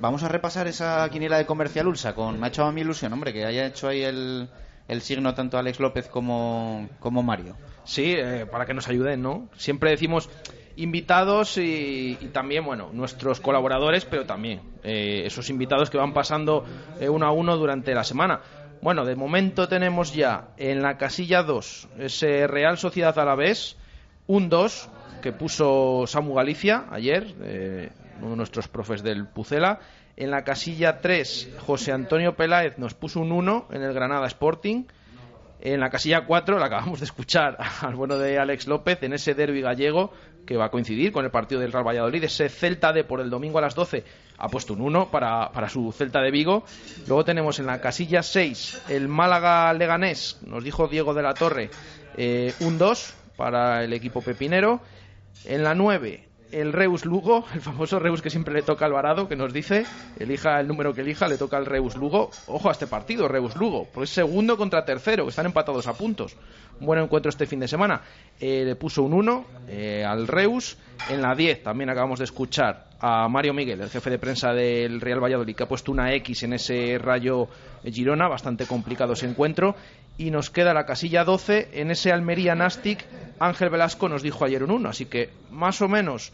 vamos a repasar esa quiniela de Comercial Ulsa. Con, me ha hecho a mi ilusión, hombre, que haya hecho ahí el, el signo tanto Alex López como, como Mario. Sí, eh, para que nos ayuden, ¿no? Siempre decimos invitados y, también, bueno, nuestros colaboradores, pero también eh, esos invitados que van pasando eh, uno a uno durante la semana. Bueno, de momento tenemos ya en la casilla 2 ese Real Sociedad Alavés, un 2 que puso Samu Galicia ayer, eh, uno de nuestros profes del Pucela. En la casilla 3, José Antonio Peláez nos puso un 1 en el Granada Sporting. En la casilla 4, la acabamos de escuchar al bueno de Alex López en ese derby gallego que va a coincidir con el partido del Real Valladolid, ese Celta de por el domingo a las 12 ha puesto un 1 para, para su Celta de Vigo. Luego tenemos en la casilla 6 el Málaga Leganés, nos dijo Diego de la Torre, eh, un 2 para el equipo pepinero. En la 9 el Reus Lugo, el famoso Reus que siempre le toca a Alvarado, que nos dice, elija el número que elija, le toca al Reus Lugo. Ojo a este partido, Reus Lugo, porque es segundo contra tercero, que están empatados a puntos. Un buen encuentro este fin de semana. Eh, le puso un 1 eh, al Reus. En la 10 también acabamos de escuchar a Mario Miguel, el jefe de prensa del Real Valladolid, que ha puesto una X en ese rayo Girona, bastante complicado ese encuentro. Y nos queda la casilla 12 en ese Almería Nastic. Ángel Velasco nos dijo ayer un 1, así que más o menos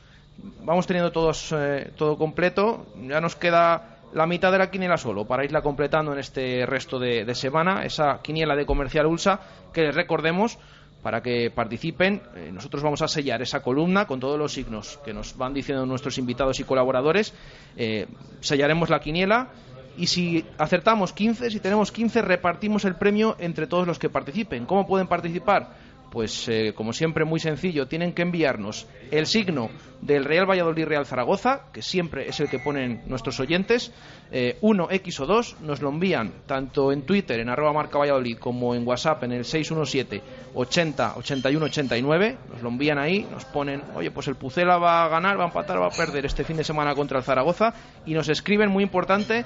vamos teniendo todos, eh, todo completo. Ya nos queda la mitad de la quiniela solo para irla completando en este resto de, semana. Esa quiniela de comercial Ulsa que les recordemos para que participen. Eh, nosotros vamos a sellar esa columna con todos los signos que nos van diciendo nuestros invitados y colaboradores. Eh, sellaremos la quiniela y si acertamos 15, si tenemos 15, repartimos el premio entre todos los que participen. ¿Cómo pueden participar? Pues eh, como siempre muy sencillo, tienen que enviarnos el signo del Real Valladolid Real Zaragoza, que siempre es el que ponen nuestros oyentes, eh, 1X o 2, nos lo envían tanto en Twitter, en arroba marca Valladolid, como en WhatsApp en el 617 80 81 89, nos lo envían ahí, nos ponen, oye, pues el Pucela va a ganar, va a empatar, va a perder este fin de semana contra el Zaragoza, y nos escriben, muy importante,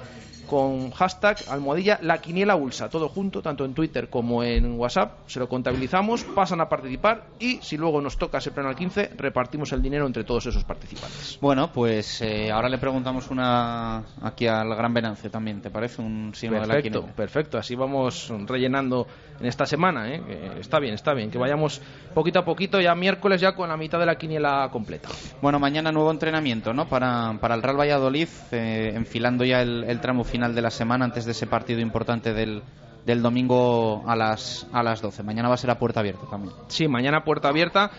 con hashtag almohadilla la quiniela ulsa, todo junto, tanto en Twitter como en WhatsApp, se lo contabilizamos, pasa pasan a participar y si luego nos toca ese pleno al 15, repartimos el dinero entre todos esos participantes. Bueno, pues eh, ahora le preguntamos una aquí al Gran Venancio también, ¿te parece? Un signo de la Perfecto, quiniela. perfecto. Así vamos rellenando en esta semana. ¿eh? Que está bien, está bien. Que vayamos poquito a poquito, ya miércoles, ya con la mitad de la quiniela completa. Bueno, mañana nuevo entrenamiento, ¿no? Para, para el Real Valladolid, eh, enfilando ya el, el tramo final de la semana antes de ese partido importante del, del domingo a las, a las 12. Mañana va a ser a puerta abierta también. Sí, mañana puerta abierta.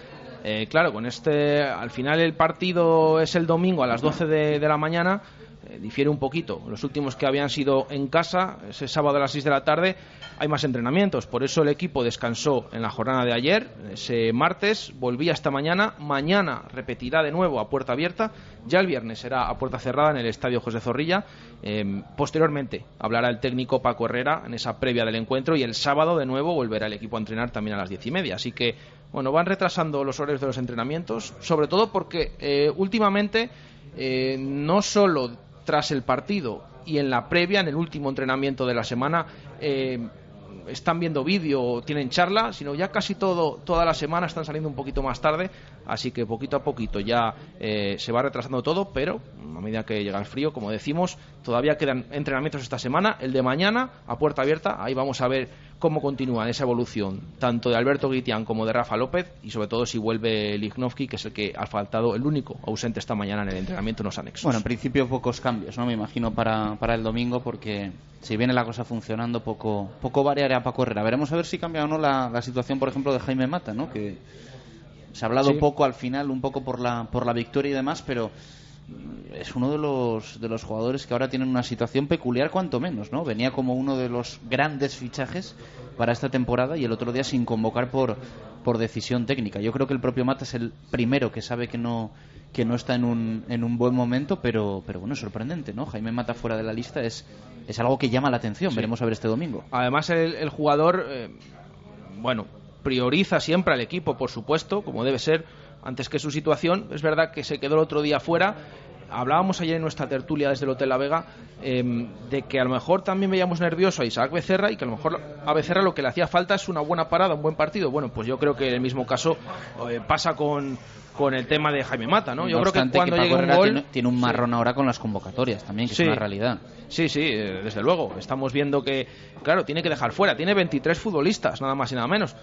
Eh, claro, con este, al final el partido es el domingo a las 12 de, la mañana. eh, difiere un poquito. Los últimos que habían sido en casa, ese sábado a las 6 de la tarde, hay más entrenamientos. Por eso el equipo descansó en la jornada de ayer, ese martes, volvía esta mañana. Mañana repetirá de nuevo a puerta abierta. Ya el viernes será a puerta cerrada en el estadio José Zorrilla. Eh, posteriormente hablará el técnico Paco Herrera en esa previa del encuentro y el sábado de nuevo volverá el equipo a entrenar también a las diez y media. Así que, bueno, van retrasando los horarios de los entrenamientos, sobre todo porque eh, últimamente eh, no solo tras el partido y en la previa, en el último entrenamiento de la semana, eh, están viendo vídeo o tienen charla, sino ya casi todo, toda la semana están saliendo un poquito más tarde, así que poquito a poquito ya eh, se va retrasando todo, pero a medida que llega el frío, como decimos, todavía quedan entrenamientos esta semana, el de mañana a puerta abierta, ahí vamos a ver cómo continúa esa evolución, tanto de Alberto Guitián como de Rafa López, y sobre todo si vuelve Lignovsky, que es el que ha faltado, el único ausente esta mañana en el entrenamiento en los anexos. Bueno, en principio pocos cambios, ¿no? Me imagino para, para el domingo, porque si viene la cosa funcionando, poco, poco variará Paco Herrera. Veremos a ver si cambia o no la, la situación, por ejemplo, de Jaime Mata, ¿no? Que se ha hablado Sí. poco al final, un poco por la, por la victoria y demás, pero es uno de los, de los jugadores que ahora tienen una situación peculiar, cuanto menos, ¿no? Venía como uno de los grandes fichajes para esta temporada y el otro día sin convocar por, por decisión técnica. Yo creo que el propio Mata es el primero que sabe que no que no está en un, en un buen momento, pero, pero bueno, es sorprendente, ¿no? Jaime Mata fuera de la lista es, es algo que llama la atención. Sí. Veremos a ver este domingo. Además, el, el jugador, eh, bueno, prioriza siempre al equipo, por supuesto, como debe ser, antes que su situación. Es verdad que se quedó el otro día fuera. Hablábamos ayer en nuestra tertulia desde el Hotel La Vega eh, de que a lo mejor también veíamos nervioso a Isaac Becerra y que a lo mejor a Becerra lo que le hacía falta es una buena parada, un buen partido. Bueno, pues yo creo que el mismo caso eh, pasa con, con el tema de Jaime Mata, ¿no? Yo No creo que cuando llegue un gol... tiene, tiene un marrón ahora con las convocatorias también, que Sí. es una realidad. Sí, sí, eh, desde luego. Estamos viendo que, claro, tiene que dejar fuera. Tiene 23 futbolistas, nada más y nada menos.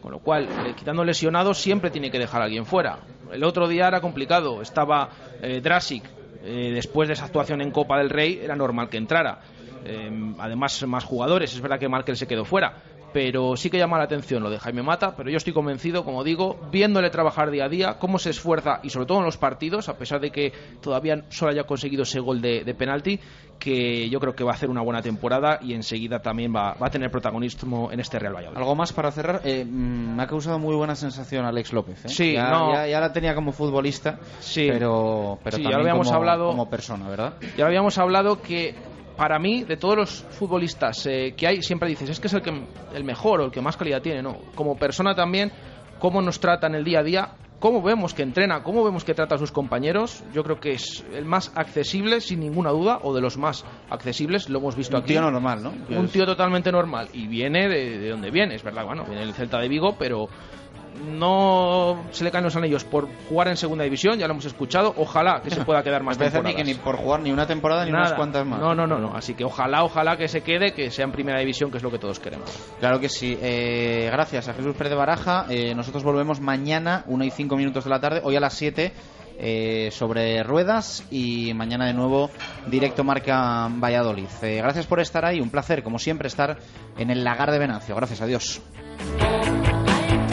Con lo cual, eh, quitando lesionados, siempre tiene que dejar a alguien fuera. El otro día era complicado. Estaba eh, Drasic. eh, después de esa actuación en Copa del Rey, era normal que entrara. Eh, además, más jugadores. Es verdad que Markel se quedó fuera. Pero sí que llama la atención lo de Jaime Mata. Pero yo estoy convencido, como digo, viéndole trabajar día a día, cómo se esfuerza y sobre todo en los partidos, a pesar de que todavía solo haya conseguido ese gol de, de penalti, que yo creo que va a hacer una buena temporada y enseguida también va, va a tener protagonismo en este Real Valladolid. Algo más para cerrar. Eh, mm, me ha causado muy buena sensación Alex López. ¿eh? Sí, ya, no. ya, ya la tenía como futbolista, pero, pero Sí, ya también lo habíamos como, hablado. como persona, ¿verdad? Ya habíamos hablado que para mí, de todos los futbolistas eh, que hay, siempre dices, es que es el, que, el mejor o el que más calidad tiene, ¿no? Como persona también, cómo nos trata en el día a día, cómo vemos que entrena, cómo vemos que trata a sus compañeros, yo creo que es el más accesible, sin ninguna duda, o de los más accesibles, lo hemos visto Un aquí. tío normal, ¿no? Un tío totalmente normal. Y viene de, de donde viene, es verdad, bueno, viene del Celta de Vigo, pero no se le caen los anillos por jugar en segunda división, ya lo hemos escuchado. Ojalá que se pueda quedar más mí temporadas. que ni por jugar ni una temporada ni unas Nada. cuantas más. No, no, no, no. Así que ojalá, ojalá que se quede, que sea en primera división, que es lo que todos queremos. Claro que sí. Eh, gracias a Jesús Pérez de Baraja. Eh, nosotros volvemos mañana, 1 y 5 minutos de la tarde, hoy a las 7, eh, sobre ruedas y mañana de nuevo directo Marca Valladolid. Gracias por estar ahí, un placer, como siempre, estar en el lagar de Venancio. Gracias, adiós.